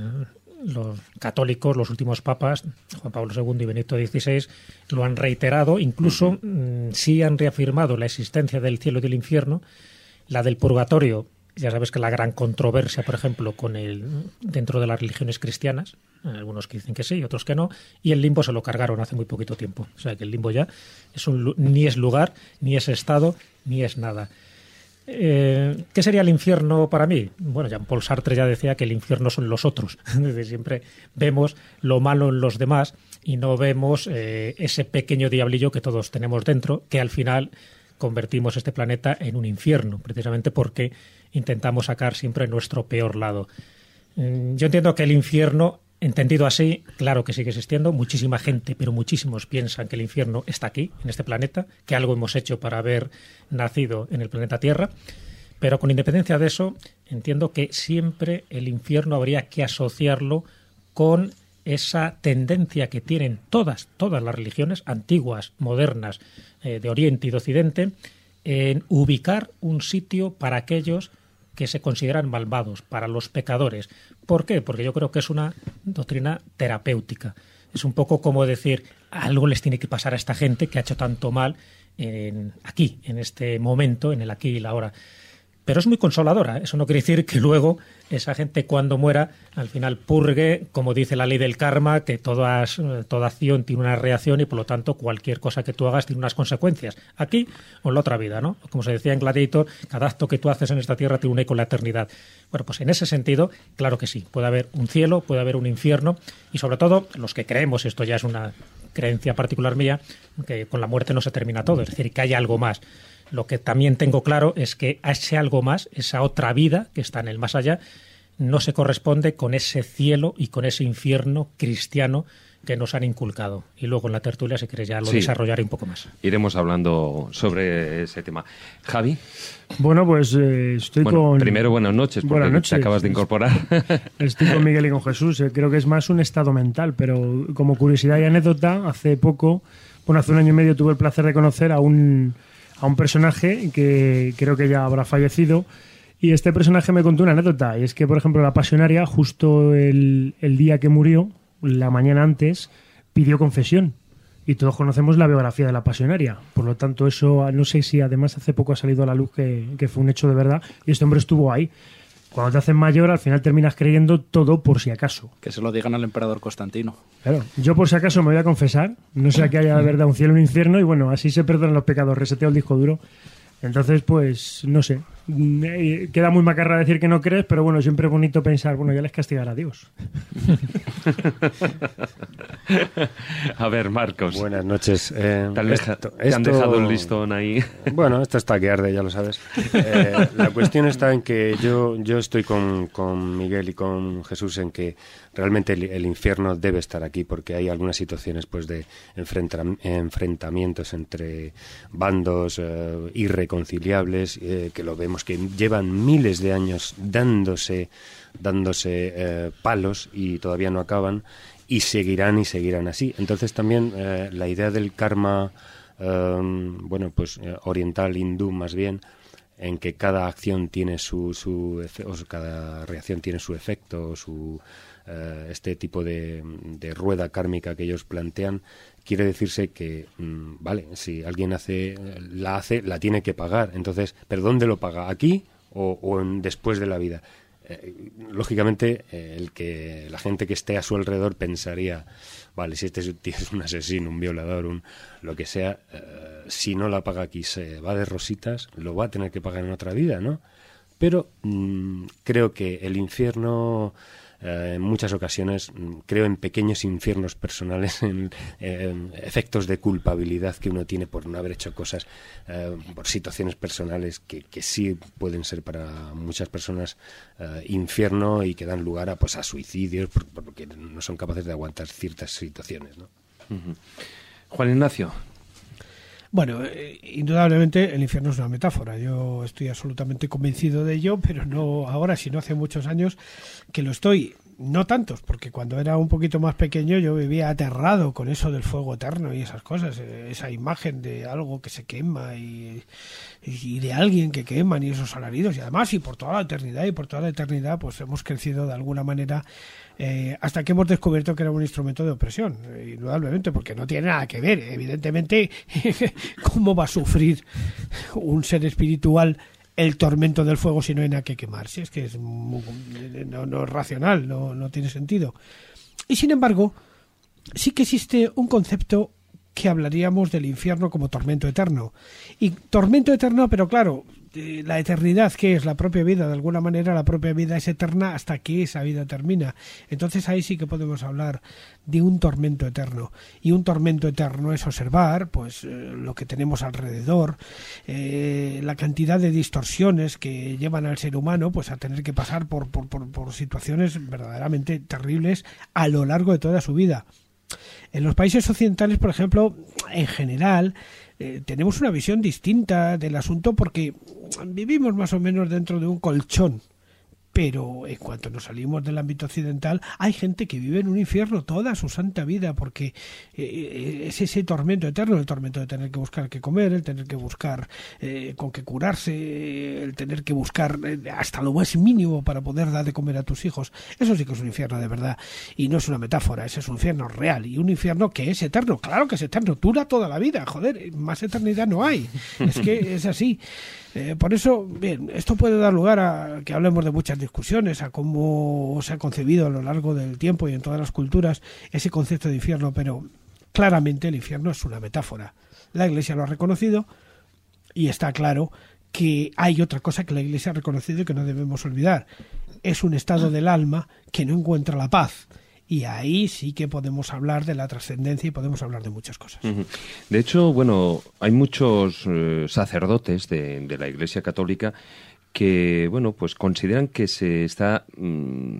los católicos, los últimos papas, Juan Pablo II y Benito XVI, lo han reiterado, incluso mmm, sí han reafirmado la existencia del cielo y del infierno, la del purgatorio ya sabes que la gran controversia, por ejemplo, con el dentro de las religiones cristianas, algunos que dicen que sí, otros que no, y el limbo se lo cargaron hace muy poquito tiempo. O sea que el limbo ya es un, ni es lugar, ni es estado, ni es nada. Eh, ¿Qué sería el infierno para mí? Bueno, Jean-Paul Sartre ya decía que el infierno son los otros. Desde siempre vemos lo malo en los demás y no vemos eh, ese pequeño diablillo que todos tenemos dentro, que al final convertimos este planeta en un infierno, precisamente porque intentamos sacar siempre nuestro peor lado. Mm, yo entiendo que el infierno, entendido así, claro que sigue existiendo. Muchísima gente, pero muchísimos piensan que el infierno está aquí, en este planeta, que algo hemos hecho para haber nacido en el planeta Tierra. Pero con independencia de eso, entiendo que siempre el infierno habría que asociarlo con esa tendencia que tienen todas, todas las religiones, antiguas, modernas, eh, de Oriente y de Occidente, en ubicar un sitio para aquellos que se consideran malvados, para los pecadores. ¿Por qué? Porque yo creo que es una doctrina terapéutica. Es un poco como decir, algo les tiene que pasar a esta gente que ha hecho tanto mal en, aquí, en este momento, en el aquí y la ahora. Pero es muy consoladora. Eso no quiere decir que luego esa gente cuando muera al final purgue, como dice la ley del karma, que todas, toda acción tiene una reacción y por lo tanto cualquier cosa que tú hagas tiene unas consecuencias. Aquí o en la otra vida, ¿no? Como se decía en Gladiator, cada acto que tú haces en esta tierra tiene un eco en la eternidad. Bueno, pues en ese sentido, claro que sí. Puede haber un cielo, puede haber un infierno y sobre todo los que creemos, esto ya es una creencia particular mía, que con la muerte no se termina todo, es decir, que hay algo más. Lo que también tengo claro es que ese algo más, esa otra vida que está en el más allá, no se corresponde con ese cielo y con ese infierno cristiano que nos han inculcado. Y luego en la tertulia, si queréis, ya lo Sí. desarrollaré un poco más. Iremos hablando sobre ese tema. Javi, Bueno, pues eh, estoy bueno, con... primero buenas noches, porque Buenas noches. te acabas de incorporar. Estoy con Miguel y con Jesús. eh, Creo que es más un estado mental, pero como curiosidad y anécdota, hace poco, bueno, hace un año y medio tuve el placer de conocer a un, a un personaje que creo que ya habrá fallecido. Y este personaje me contó una anécdota. Y es que, por ejemplo, la pasionaria, justo el, día que murió, la mañana antes, pidió confesión. Y todos conocemos la biografía de la pasionaria. Por lo tanto, eso no sé si además hace poco ha salido a la luz que fue un hecho de verdad. Y este hombre estuvo ahí. Cuando te haces mayor, al final terminas creyendo todo por si acaso. Que se lo digan al emperador Constantino. Claro, yo por si acaso me voy a confesar, no sé que haya de verdad un cielo y un infierno, y bueno, así se perdonan los pecados, reseteo el disco duro. Entonces, pues, no sé. Eh, Queda muy macarra decir que no crees, pero bueno, siempre es bonito pensar, bueno, ya les castigará a Dios. a ver, Marcos. Buenas noches. Eh, Te han, esto- te han esto- dejado el listón ahí. Bueno, esto está que arde, ya lo sabes. Eh, la cuestión está en que yo, yo estoy con, con Miguel y con Jesús en que realmente el, el infierno debe estar aquí porque hay algunas situaciones pues de enfrenta- enfrentamientos entre bandos eh, irreconciliables eh, que lo vemos que llevan miles de años dándose dándose eh, palos y todavía no acaban y seguirán y seguirán así. Entonces también la idea del karma bueno, pues oriental, hindú más bien, en que cada acción tiene su, su o cada reacción tiene su efecto, su eh, este tipo de, rueda kármica que ellos plantean, quiere decirse que, mm, vale, si alguien hace, la hace, la tiene que pagar. Entonces, ¿pero dónde lo paga? ¿Aquí o, después de la vida? Eh, lógicamente, eh, el que la gente que esté a su alrededor pensaría, vale, si este es, un asesino, un violador, un lo que sea, si no la paga aquí, se va de rositas, lo va a tener que pagar en otra vida, ¿no? Pero mm, creo que el infierno, en muchas ocasiones, mm, creo en pequeños infiernos personales, en, efectos de culpabilidad que uno tiene por no haber hecho cosas, eh, por situaciones personales que, sí pueden ser para muchas personas eh, infierno y que dan lugar a, pues, a suicidios por- porque no son capaces de aguantar ciertas situaciones, ¿no? Juan Ignacio. Bueno, eh, indudablemente el infierno es una metáfora. Yo estoy absolutamente convencido de ello, pero no ahora, sino hace muchos años que lo estoy. No tantos, porque cuando era un poquito más pequeño yo vivía aterrado con eso del fuego eterno y esas cosas, eh, esa imagen de algo que se quema y, y de alguien que queman y esos alaridos y además y por toda la eternidad y por toda la eternidad pues hemos crecido de alguna manera eh, hasta que hemos descubierto que era un instrumento de opresión, eh, indudablemente, porque no tiene nada que ver. Evidentemente, ¿cómo va a sufrir un ser espiritual el tormento del fuego si no hay nada que quemar? Si es que es no, no es racional, no, no tiene sentido. Y sin embargo, sí que existe un concepto que hablaríamos del infierno como tormento eterno. Y tormento eterno, pero claro, la eternidad, que es la propia vida, de alguna manera la propia vida es eterna hasta que esa vida termina. Entonces ahí sí que podemos hablar de un tormento eterno. Y un tormento eterno es observar pues eh, lo que tenemos alrededor, eh, la cantidad de distorsiones que llevan al ser humano pues a tener que pasar por, por, por, por situaciones verdaderamente terribles a lo largo de toda su vida. En los países occidentales, por ejemplo, en general, eh, tenemos una visión distinta del asunto porque vivimos más o menos dentro de un colchón. Pero en cuanto nos salimos del ámbito occidental, hay gente que vive en un infierno toda su santa vida, porque eh, es ese tormento eterno, el tormento de tener que buscar qué comer, el tener que buscar eh, con qué curarse, el tener que buscar eh, hasta lo más mínimo para poder dar de comer a tus hijos. Eso sí que es un infierno de verdad. Y no es una metáfora, ese es un infierno real. Y un infierno que es eterno, claro que es eterno, dura toda la vida, joder, más eternidad no hay. Es que es así. Eh, por eso, bien, esto puede dar lugar a que hablemos de muchas discusiones, a cómo se ha concebido a lo largo del tiempo y en todas las culturas ese concepto de infierno, pero claramente el infierno es una metáfora. La Iglesia lo ha reconocido y está claro que hay otra cosa que la Iglesia ha reconocido y que no debemos olvidar. Es un estado del alma que no encuentra la paz y ahí sí que podemos hablar de la trascendencia y podemos hablar de muchas cosas. De hecho, bueno, hay muchos eh, sacerdotes de, la Iglesia Católica que, bueno, pues consideran que se está mm,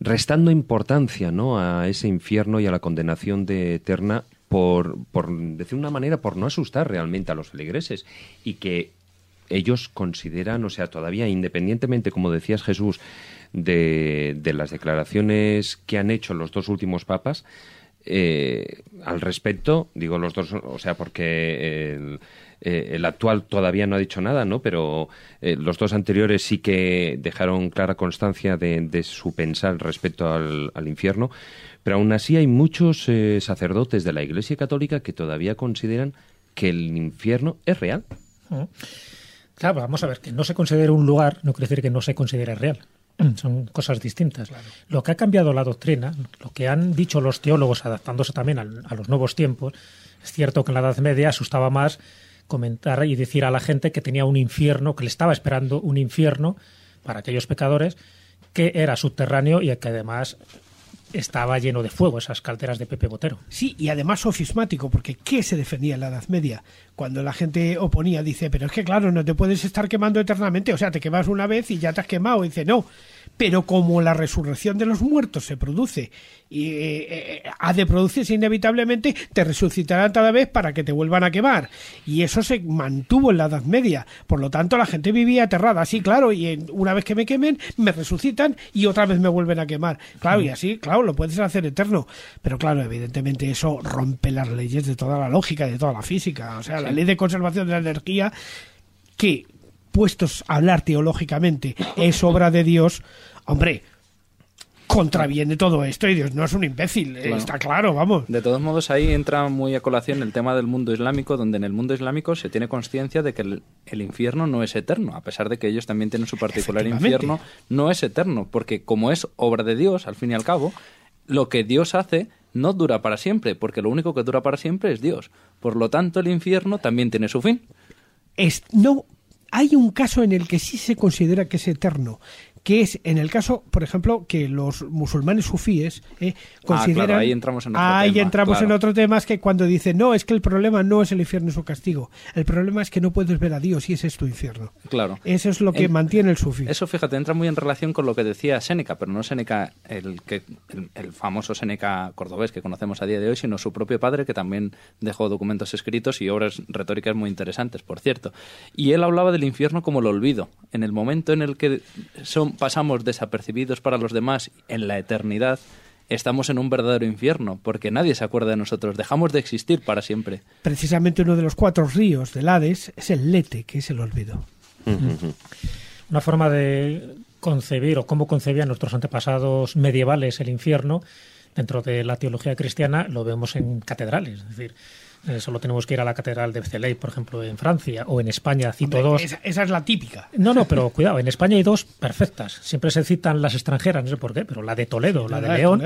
restando importancia, ¿no? A ese infierno y a la condenación de eterna por, por decir una manera, por no asustar realmente a los feligreses y que ellos consideran, o sea, todavía independientemente, como decías Jesús, de, las declaraciones que han hecho los dos últimos papas, eh, al respecto, digo los dos, o sea, porque el, eh, actual todavía no ha dicho nada, ¿no? Pero eh, los dos anteriores sí que dejaron clara constancia de, su pensar respecto al, infierno. Pero aún así hay muchos sacerdotes de la Iglesia Católica que todavía consideran que el infierno es real. Claro, vamos a ver, que no se considere un lugar no quiere decir que no se considere real. Son cosas distintas. Lo que ha cambiado la doctrina, lo que han dicho los teólogos adaptándose también a, a los nuevos tiempos, es cierto que en la Edad Media asustaba más comentar y decir a la gente que tenía un infierno, que le estaba esperando un infierno para aquellos pecadores, que era subterráneo y que además estaba lleno de fuego, esas calderas de Pepe Botero. Sí, y además sofismático, porque ¿qué se defendía en la Edad Media? Cuando la gente oponía, dice, pero es que claro, no te puedes estar quemando eternamente, o sea, te quemas una vez y ya te has quemado. Dice, no, pero como la resurrección de los muertos se produce y eh, eh, ha de producirse inevitablemente, te resucitarán cada vez para que te vuelvan a quemar. Y eso se mantuvo en la Edad Media. Por lo tanto, la gente vivía aterrada. Sí, claro, y una vez que me quemen, me resucitan y otra vez me vuelven a quemar. Claro, y así, claro, lo puedes hacer eterno. Pero claro, evidentemente eso rompe las leyes de toda la lógica, de toda la física. O sea, la ley de conservación de la energía que puestos a hablar teológicamente es obra de Dios, hombre, contraviene todo esto y Dios no es un imbécil, está claro, vamos. De todos modos, ahí entra muy a colación el tema del mundo islámico, donde en el mundo islámico se tiene conciencia de que el, infierno no es eterno, a pesar de que ellos también tienen su particular infierno, no es eterno, porque como es obra de Dios, al fin y al cabo, lo que Dios hace no dura para siempre, porque lo único que dura para siempre es Dios. Por lo tanto, el infierno también tiene su fin. Es, no, hay un caso en el que sí se considera que es eterno, que es en el caso, por ejemplo, que los musulmanes sufíes eh, ah, consideran... ahí entramos en otro ahí tema. entramos en otro tema, es que cuando dicen, no, es que el problema no es el infierno y su castigo, el problema es que no puedes ver a Dios y ese es tu infierno. Claro. Eso es lo que mantiene el sufí. Eso, fíjate, entra muy en relación con lo que decía Séneca, pero no Séneca, el, que, el, famoso Séneca cordobés que conocemos a día de hoy, sino su propio padre, que también dejó documentos escritos y obras retóricas muy interesantes, por cierto. Y él hablaba del infierno como el olvido. En el momento en el que son pasamos desapercibidos para los demás en la eternidad, estamos en un verdadero infierno, porque nadie se acuerda de nosotros, dejamos de existir para siempre. Precisamente uno de los cuatro ríos del Hades es el Lete, que es el olvido. Una forma de concebir o cómo concebían nuestros antepasados medievales el infierno dentro de la teología cristiana lo vemos en catedrales, es decir, eh, solo tenemos que ir a la Catedral de Becelay, por ejemplo, en Francia, o en España, cito dos. Esa, es la típica. No, no, pero cuidado, en España hay dos perfectas. Siempre se citan las extranjeras, no sé por qué, pero la de Toledo, la, de León,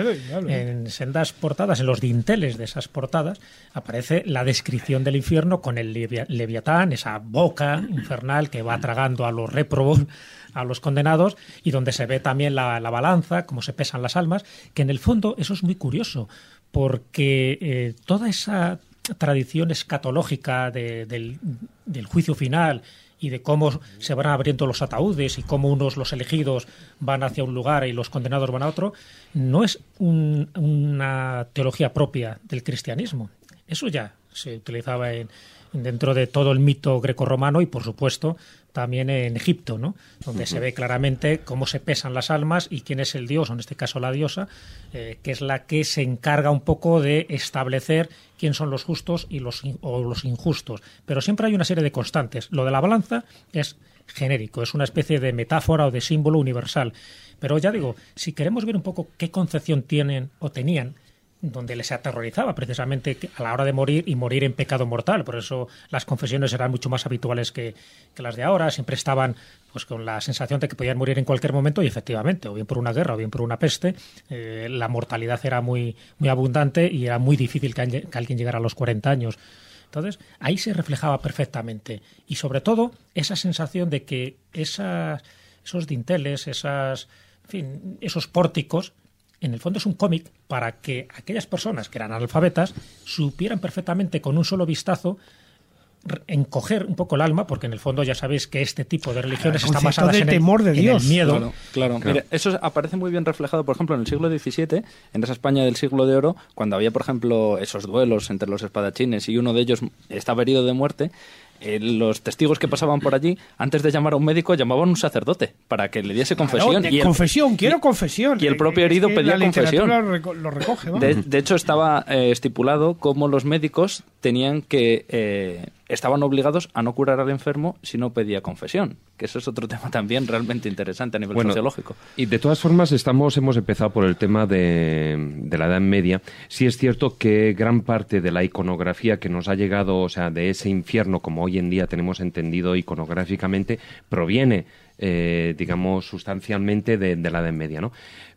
en sendas portadas, en los dinteles de esas portadas, aparece la descripción del infierno con el leviatán, esa boca infernal que va tragando a los réprobos a los condenados y donde se ve también la, balanza, cómo se pesan las almas, que en el fondo eso es muy curioso, porque eh, toda esa tradición escatológica del, juicio final y de cómo se van abriendo los ataúdes y cómo unos, los elegidos, van hacia un lugar y los condenados van a otro, no es una teología propia del cristianismo. Eso ya se utilizaba en, dentro de todo el mito grecorromano y, por supuesto, también en Egipto, ¿no? donde se ve claramente cómo se pesan las almas y quién es el dios, o en este caso la diosa, eh, que es la que se encarga un poco de establecer quién son los justos y los, o los injustos. Pero siempre hay una serie de constantes. Lo de la balanza es genérico, es una especie de metáfora o de símbolo universal. Pero ya digo, si queremos ver un poco qué concepción tienen o tenían donde les aterrorizaba precisamente a la hora de morir y morir en pecado mortal. Por eso las confesiones eran mucho más habituales que, las de ahora. Siempre estaban pues con la sensación de que podían morir en cualquier momento y efectivamente, o bien por una guerra o bien por una peste, eh, la mortalidad era muy, muy abundante y era muy difícil que, que alguien llegara a los 40 años. Entonces, ahí se reflejaba perfectamente. Y sobre todo, esa sensación de que esas, esos dinteles, esas, fin, esos pórticos, en el fondo es un cómic para que aquellas personas que eran analfabetas supieran perfectamente con un solo vistazo encoger un poco el alma, porque en el fondo ya sabéis que este tipo de religiones El están basadas de en el, temor de en el Dios. miedo. Claro, claro. Mira, eso aparece muy bien reflejado, por ejemplo, en el siglo XVII, en esa España del siglo de oro, cuando había, por ejemplo, esos duelos entre los espadachines y uno de ellos estaba herido de muerte. Eh, los testigos que pasaban por allí, antes de llamar a un médico, llamaban a un sacerdote para que le diese confesión. Claro, de- y el- confesión, quiero confesión. y el propio Es herido que pedía la confesión. Lo, reco- lo recoge. De, de hecho, estaba eh, estipulado cómo los médicos tenían que. eh, estaban obligados a no curar al enfermo si no pedía confesión. Que eso es otro tema también realmente interesante a nivel Bueno, sociológico. Y de todas formas, estamos, hemos empezado por el tema de, de la Edad Media. Sí es cierto que gran parte de la iconografía que nos ha llegado, o sea, de ese infierno, como hoy en día tenemos entendido iconográficamente, proviene, eh, digamos, sustancialmente de, de la Edad Media, ¿no?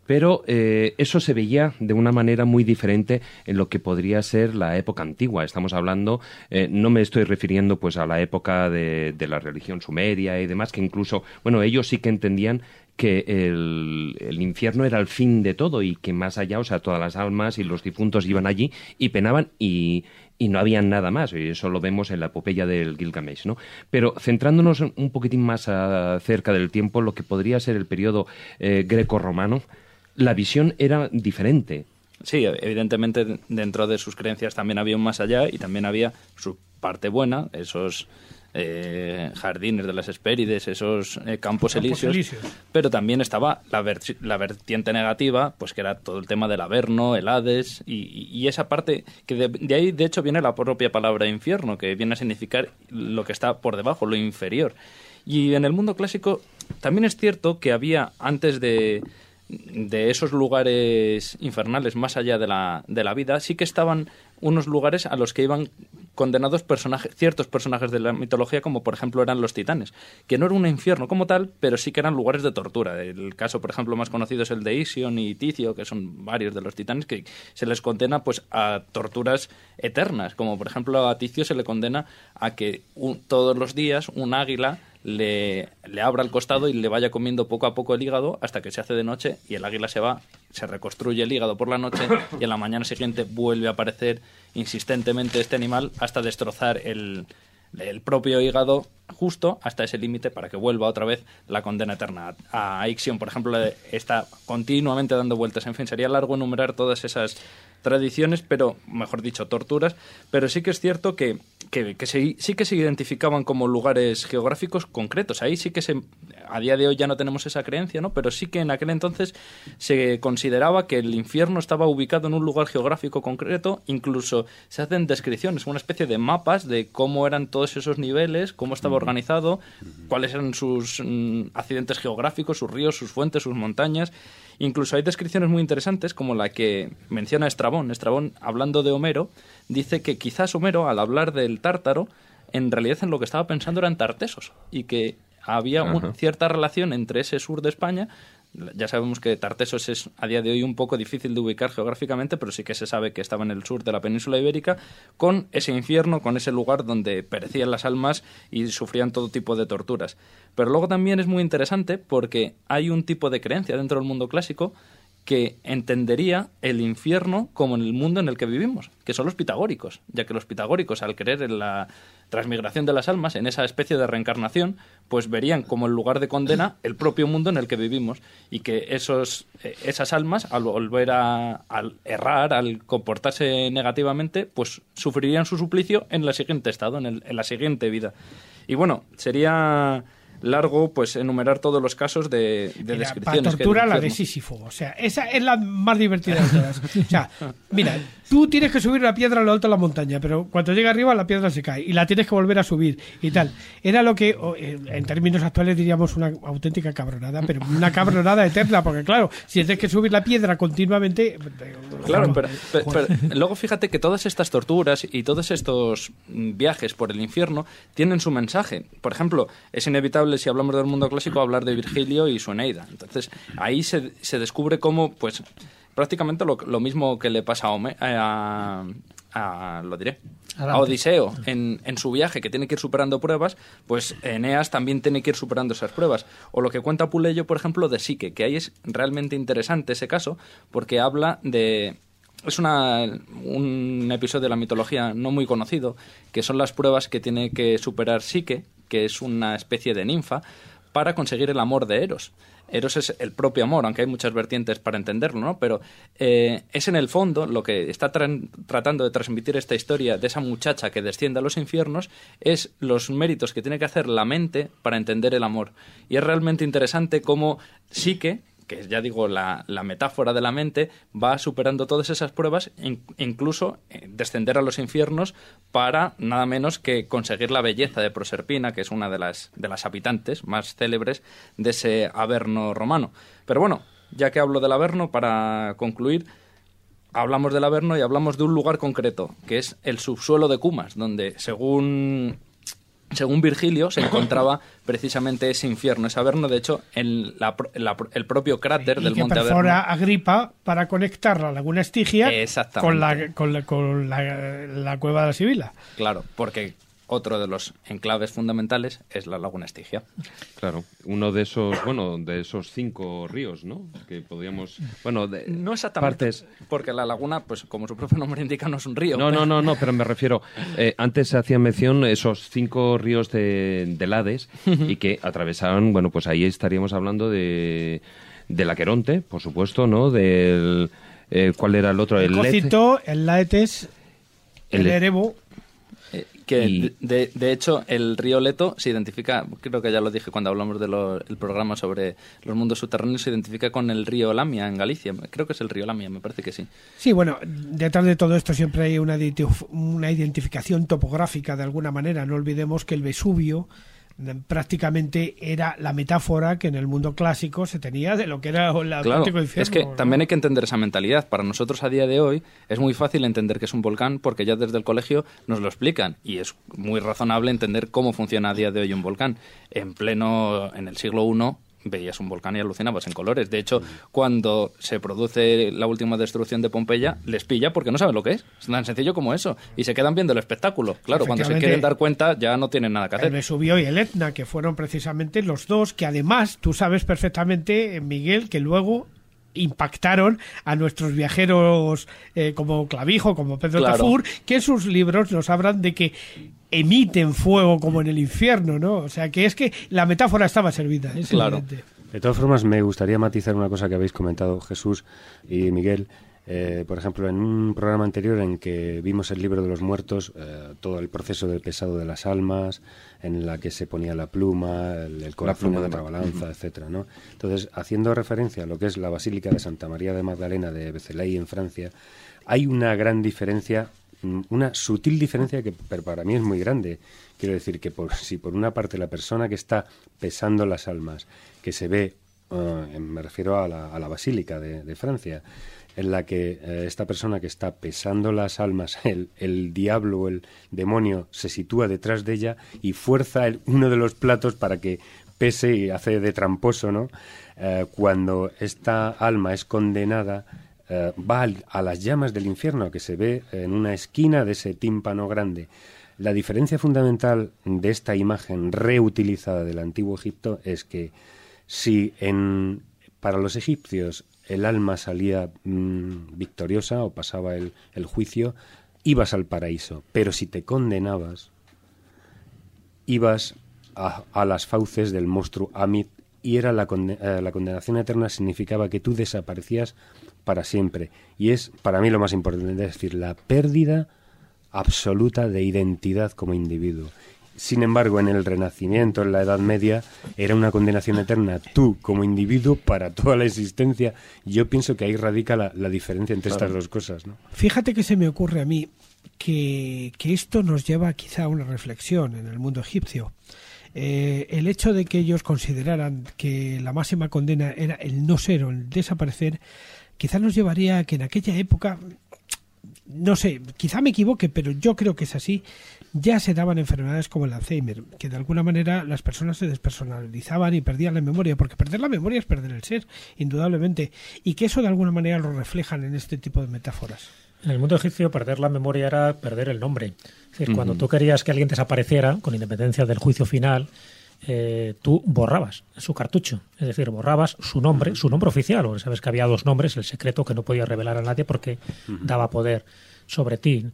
Pero eh, eso se veía de una manera muy diferente en lo que podría ser la época antigua. Estamos hablando, eh, no me estoy refiriendo pues a la época de, de la religión sumeria y demás, que incluso, bueno, ellos sí que entendían que el, infierno era el fin de todo y que más allá, o sea, todas las almas y los difuntos iban allí y penaban y, y no había nada más. Y eso lo vemos en la epopeya del Gilgamesh, ¿no? Pero centrándonos un poquitín más acerca del tiempo, lo que podría ser el periodo eh, greco-romano, la visión era diferente. Sí, evidentemente dentro de sus creencias también había un más allá y también había su parte buena, esos eh, jardines de las Hespérides, esos eh, campos, Campos elíseos, elíseos. pero también estaba la, ver- la vertiente negativa, pues que era todo el tema del Averno, el Hades y, y- y esa parte que de, de ahí de hecho viene la propia palabra infierno, que viene a significar lo que está por debajo, lo inferior. Y en el mundo clásico también es cierto que había antes de de esos lugares infernales más allá de la, de la vida, sí que estaban unos lugares a los que iban condenados personajes, ciertos personajes de la mitología, como por ejemplo eran los titanes, que no era un infierno como tal, pero sí que eran lugares de tortura. El caso, por ejemplo, más conocido es el de Ision y Ticio, que son varios de los titanes, que se les condena pues a torturas eternas, como por ejemplo a Ticio se le condena a que todos los días un águila le, abra el costado y le vaya comiendo poco a poco el hígado hasta que se hace de noche y el águila se va, se reconstruye el hígado por la noche y en la mañana siguiente vuelve a aparecer insistentemente este animal hasta destrozar el, el propio hígado justo hasta ese límite para que vuelva otra vez la condena eterna. A Ixion, por ejemplo, está continuamente dando vueltas. En fin, sería largo enumerar todas esas tradiciones, pero, mejor dicho, torturas, pero sí que es cierto que, que, que se- sí que se identificaban como lugares geográficos concretos. Ahí sí que se, a día de hoy ya no tenemos esa creencia, ¿no? Pero sí que en aquel entonces se consideraba que el infierno estaba ubicado en un lugar geográfico concreto, incluso se hacen descripciones, una especie de mapas de cómo eran todos esos niveles, cómo estaba organizado, cuáles eran sus mm, accidentes geográficos, sus ríos, sus fuentes, sus montañas. Incluso hay descripciones muy interesantes como la que menciona Estrabón. Estrabón, hablando de Homero, dice que quizás Homero, al hablar del tártaro, en realidad en lo que estaba pensando eran tartesos y que había un- Ajá. cierta relación entre ese sur de España. Ya sabemos que Tartesos es a día de hoy un poco difícil de ubicar geográficamente, pero sí que se sabe que estaba en el sur de la península ibérica, con ese infierno, con ese lugar donde perecían las almas y sufrían todo tipo de torturas. Pero luego también es muy interesante porque hay un tipo de creencia dentro del mundo clásico que entendería el infierno como en el mundo en el que vivimos, que son los pitagóricos, ya que los pitagóricos, al creer en la transmigración de las almas, en esa especie de reencarnación, pues verían como el lugar de condena el propio mundo en el que vivimos y que esos, eh, esas almas, al volver a al errar, al comportarse negativamente, pues sufrirían su suplicio en el siguiente estado, en, el- en la siguiente vida. Y bueno, sería largo pues enumerar todos los casos de, de Mira, para descripciones. que tortura la de. Sísifo. O sea, esa es la más divertida de todas. O sea, mira, tú tienes que subir una piedra a lo alto de la montaña, pero cuando llega arriba la piedra se cae y la tienes que volver a subir y tal. Era lo que eh, en términos actuales diríamos una auténtica cabronada, pero una cabronada eterna, porque claro, si tienes que subir la piedra continuamente... eh, Claro, pero, pero luego fíjate que todas estas torturas y todos estos mm, viajes por el infierno tienen su mensaje. Por ejemplo, es inevitable si hablamos del mundo clásico hablar de Virgilio y su Eneida. Entonces ahí se, se descubre cómo, pues, prácticamente lo, lo mismo que le pasa a, Home- a, a, lo diré, a. Odiseo en, en su viaje que tiene que ir superando pruebas, pues Eneas también tiene que ir superando esas pruebas. O lo que cuenta Puleyo, por ejemplo, de Psique, que ahí es realmente interesante ese caso, porque habla de... Es una, un episodio de la mitología no muy conocido, que son las pruebas que tiene que superar Psique, que es una especie de ninfa, para conseguir el amor de Eros. Eros es el propio amor, aunque hay muchas vertientes para entenderlo, ¿no? Pero eh, es en el fondo lo que está tratando de transmitir esta historia de esa muchacha que desciende a los infiernos, es los méritos que tiene que hacer la mente para entender el amor. Y es realmente interesante cómo Psique, que ya digo, la, la metáfora de la mente, va superando todas esas pruebas, in- incluso eh, descender a los infiernos para nada menos que conseguir la belleza de Proserpina, que es una de las, de las habitantes más célebres de ese Averno romano. Pero bueno, ya que hablo del Averno, para concluir, hablamos del Averno y hablamos de un lugar concreto, que es el subsuelo de Cumas, donde según según Virgilio, se encontraba precisamente ese infierno, ese Averno. De hecho, en la el propio cráter y del que monte perfora Averno. Agripa para conectar la laguna Estigia con la, con la, con la cueva de la Sibila. Claro, porque otro de los enclaves fundamentales es la laguna Estigia. Claro, uno de esos, bueno, de esos cinco ríos, ¿no? Que podríamos, bueno, de No exactamente, partes. porque la laguna, pues como su propio nombre indica, no es un río. No, no, no, no, pero me refiero, eh, antes se hacía mención esos cinco ríos de, del Hades y que atravesaban, bueno, pues ahí estaríamos hablando de, del Aqueronte, por supuesto, ¿no? Del, eh, ¿cuál era el otro? El. Cocito, el Laetes, el, El- Erebo. Que Y- de, de hecho el río Leto se identifica, creo que ya lo dije cuando hablamos del programa sobre los mundos subterráneos, se identifica con el río Lamia en Galicia. Creo que es el río Lamia, me parece que sí. Sí, bueno, detrás de todo esto siempre hay una, una identificación topográfica de alguna manera. No olvidemos que el Vesubio prácticamente era la metáfora que en el mundo clásico se tenía de lo que era el Claro, auténtico infierno. es que ¿no? también hay que entender esa mentalidad. Para nosotros a día de hoy es muy fácil entender que es un volcán porque ya desde el colegio nos lo explican y es muy razonable entender cómo funciona a día de hoy un volcán. En pleno, en el siglo I veías un volcán y alucinabas en colores. De hecho, cuando se produce la última destrucción de Pompeya, les pilla porque no saben lo que es. Es tan sencillo como eso. Y se quedan viendo el espectáculo. Claro, cuando se quieren dar cuenta ya no tienen nada que el hacer. Vesubio y el Etna, que fueron precisamente los dos que además tú sabes perfectamente, Miguel, que luego impactaron a nuestros viajeros eh, como Clavijo, como Pedro Claro. Tafur, que en sus libros nos hablan de que emiten fuego como en el infierno, ¿no? O sea, que es que la metáfora estaba servida, es Claro. evidente. De todas formas, me gustaría matizar una cosa que habéis comentado Jesús y Miguel. Eh, por ejemplo, en un programa anterior en que vimos el libro de los muertos, eh, todo el proceso del pesado de las almas, en la que se ponía la pluma, el, el corazón pluma de la balanza, etcétera, ¿no? Entonces, haciendo referencia a lo que es la Basílica de Santa María de Magdalena de Becelay en Francia, hay una gran diferencia, una sutil diferencia que pero para mí es muy grande. Quiero decir que por, si por una parte la persona que está pesando las almas, que se ve, eh, me refiero a la, Basílica de, Francia, en la que eh, esta persona que está pesando las almas, el, el diablo el demonio se sitúa detrás de ella y fuerza uno de los platos para que pese y hace de tramposo, ¿no? Eh, cuando esta alma es condenada, eh, va a las llamas del infierno que se ve en una esquina de ese tímpano grande. La diferencia fundamental de esta imagen reutilizada del antiguo Egipto es que si en, para los egipcios el alma salía mm, victoriosa o pasaba el, el juicio, ibas al paraíso. Pero si te condenabas, ibas a, a las fauces del monstruo Amit y era la, conde- eh, la condenación eterna significaba que tú desaparecías para siempre. Y es para mí lo más importante, es decir, la pérdida absoluta de identidad como individuo. Sin embargo, en el Renacimiento, en la Edad Media, era una condenación eterna tú como individuo para toda la existencia. Yo pienso que ahí radica la, la diferencia entre estas dos cosas. ¿no? Fíjate que se me ocurre a mí que, que esto nos lleva quizá a una reflexión en el mundo egipcio. Eh, el hecho de que ellos consideraran que la máxima condena era el no ser o el desaparecer, quizá nos llevaría a que en aquella época, no sé, quizá me equivoque, pero yo creo que es así, ya se daban enfermedades como el Alzheimer, que de alguna manera las personas se despersonalizaban y perdían la memoria, porque perder la memoria es perder el ser, indudablemente, y que eso de alguna manera lo reflejan en este tipo de metáforas. En el mundo egipcio perder la memoria era perder el nombre. Es decir, cuando tú querías que alguien desapareciera, con independencia del juicio final, eh, tú borrabas su cartucho, es decir, borrabas su nombre, su nombre oficial, o sabes que había dos nombres, el secreto que no podía revelar a nadie porque daba poder sobre ti.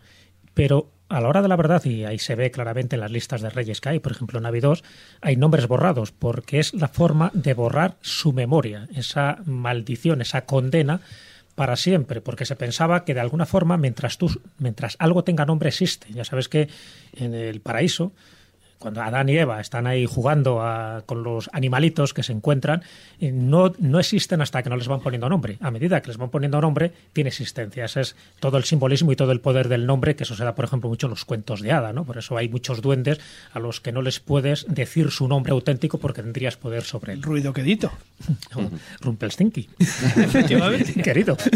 Pero a la hora de la verdad, y ahí se ve claramente en las listas de reyes que hay, por ejemplo en Abidos, hay nombres borrados, porque es la forma de borrar su memoria, esa maldición, esa condena para siempre, porque se pensaba que de alguna forma, mientras tú, mientras algo tenga nombre, existe. Ya sabes que en el paraíso cuando Adán y Eva están ahí jugando a, con los animalitos que se encuentran, eh, no, no existen hasta que no les van poniendo nombre. A medida que les van poniendo nombre, tiene existencia. Ese es todo el simbolismo y todo el poder del nombre, que eso se da, por ejemplo, mucho en los cuentos de Hada, ¿no? Por eso hay muchos duendes a los que no les puedes decir su nombre auténtico porque tendrías poder sobre él. Ruido quedito. Rumpelstinky. Efectivamente. Querido.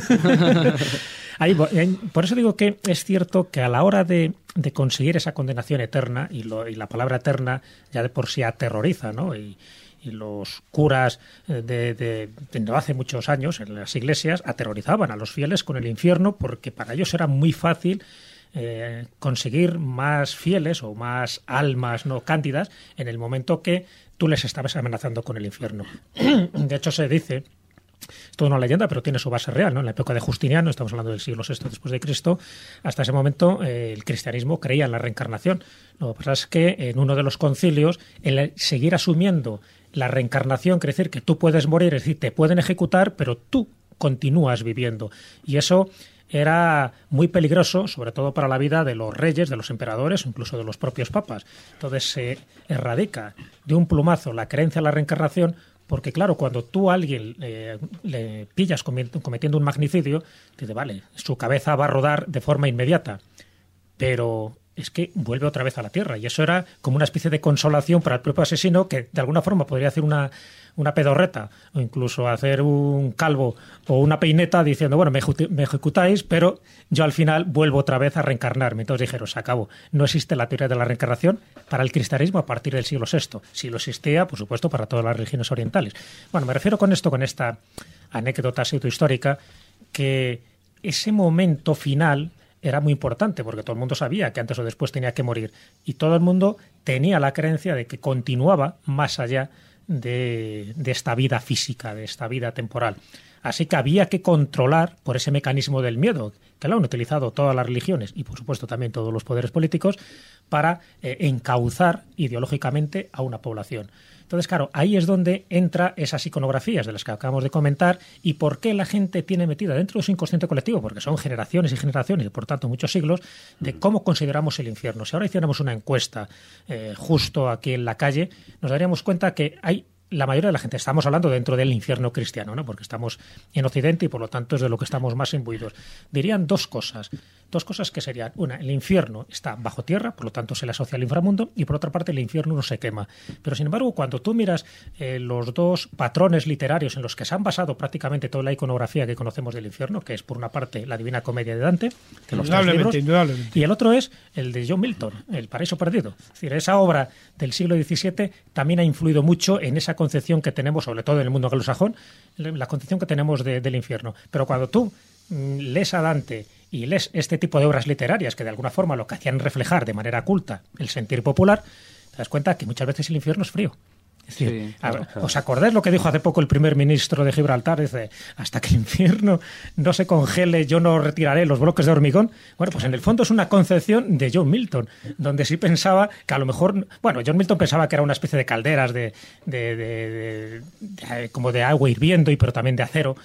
Ahí, por eso digo que es cierto que a la hora de, conseguir esa condenación eterna, y, lo, y, la palabra eterna ya de por sí aterroriza, ¿no? Y, los curas de, de, de, hace muchos años en las iglesias aterrorizaban a los fieles con el infierno porque para ellos era muy fácil eh, conseguir más fieles o más almas no cándidas en el momento que tú les estabas amenazando con el infierno. De hecho, se dice es toda una leyenda, pero tiene su base real. ¿no? En la época de Justiniano, estamos hablando del siglo VI después de Cristo, hasta ese momento eh, el cristianismo creía en la reencarnación. Lo que pasa es que en uno de los concilios, el seguir asumiendo la reencarnación quiere decir que tú puedes morir, es decir, te pueden ejecutar, pero tú continúas viviendo. Y eso era muy peligroso, sobre todo para la vida de los reyes, de los emperadores, incluso de los propios papas. Entonces se erradica de un plumazo la creencia en la reencarnación porque claro, cuando tú a alguien le pillas cometiendo un magnicidio, dice, vale, su cabeza va a rodar de forma inmediata, pero es que vuelve otra vez a la tierra. Y eso era como una especie de consolación para el propio asesino que de alguna forma podría hacer una, una pedorreta o incluso hacer un calvo o una peineta diciendo, bueno, me, ejecutáis, pero yo al final vuelvo otra vez a reencarnarme. Entonces dijeron, se acabó. No existe la teoría de la reencarnación para el cristianismo a partir del siglo VI. Si lo existía, por supuesto, para todas las religiones orientales. Bueno, me refiero con esto, con esta anécdota pseudohistórica, que ese momento final era muy importante porque todo el mundo sabía que antes o después tenía que morir y todo el mundo tenía la creencia de que continuaba más allá de, esta vida física, de esta vida temporal. Así que había que controlar por ese mecanismo del miedo, que lo han utilizado todas las religiones y por supuesto también todos los poderes políticos, para eh, encauzar ideológicamente a una población. Entonces, claro, ahí es donde entra esas iconografías de las que acabamos de comentar y por qué la gente tiene metida dentro de su inconsciente colectivo, porque son generaciones y generaciones y por tanto muchos siglos, de cómo consideramos el infierno. Si ahora hiciéramos una encuesta eh, justo aquí en la calle, nos daríamos cuenta que hay la mayoría de la gente, estamos hablando dentro del infierno cristiano, ¿no? porque estamos en Occidente y por lo tanto es de lo que estamos más imbuidos. Dirían dos cosas. Dos cosas que serían, una, el infierno está bajo tierra, por lo tanto se le asocia al inframundo, y por otra parte el infierno no se quema. Pero sin embargo, cuando tú miras eh, los dos patrones literarios en los que se han basado prácticamente toda la iconografía que conocemos del infierno, que es por una parte la Divina Comedia de Dante, de los libros, y el otro es el de John Milton, El Paraíso Perdido. Es decir, esa obra del siglo XVII también ha influido mucho en esa concepción que tenemos, sobre todo en el mundo anglosajón, la concepción que tenemos de, del infierno. Pero cuando tú mm, lees a Dante y lees este tipo de obras literarias que de alguna forma lo que hacían reflejar de manera culta el sentir popular, te das cuenta que muchas veces el infierno es frío. Es decir, sí, ver, ¿os acordáis lo que dijo hace poco el primer ministro de Gibraltar? Dice, hasta que el infierno no se congele, yo no retiraré los bloques de hormigón. Bueno, pues en el fondo es una concepción de John Milton, donde sí pensaba que a lo mejor, bueno, John Milton pensaba que era una especie de calderas de, de, de, de como de agua hirviendo y pero también de acero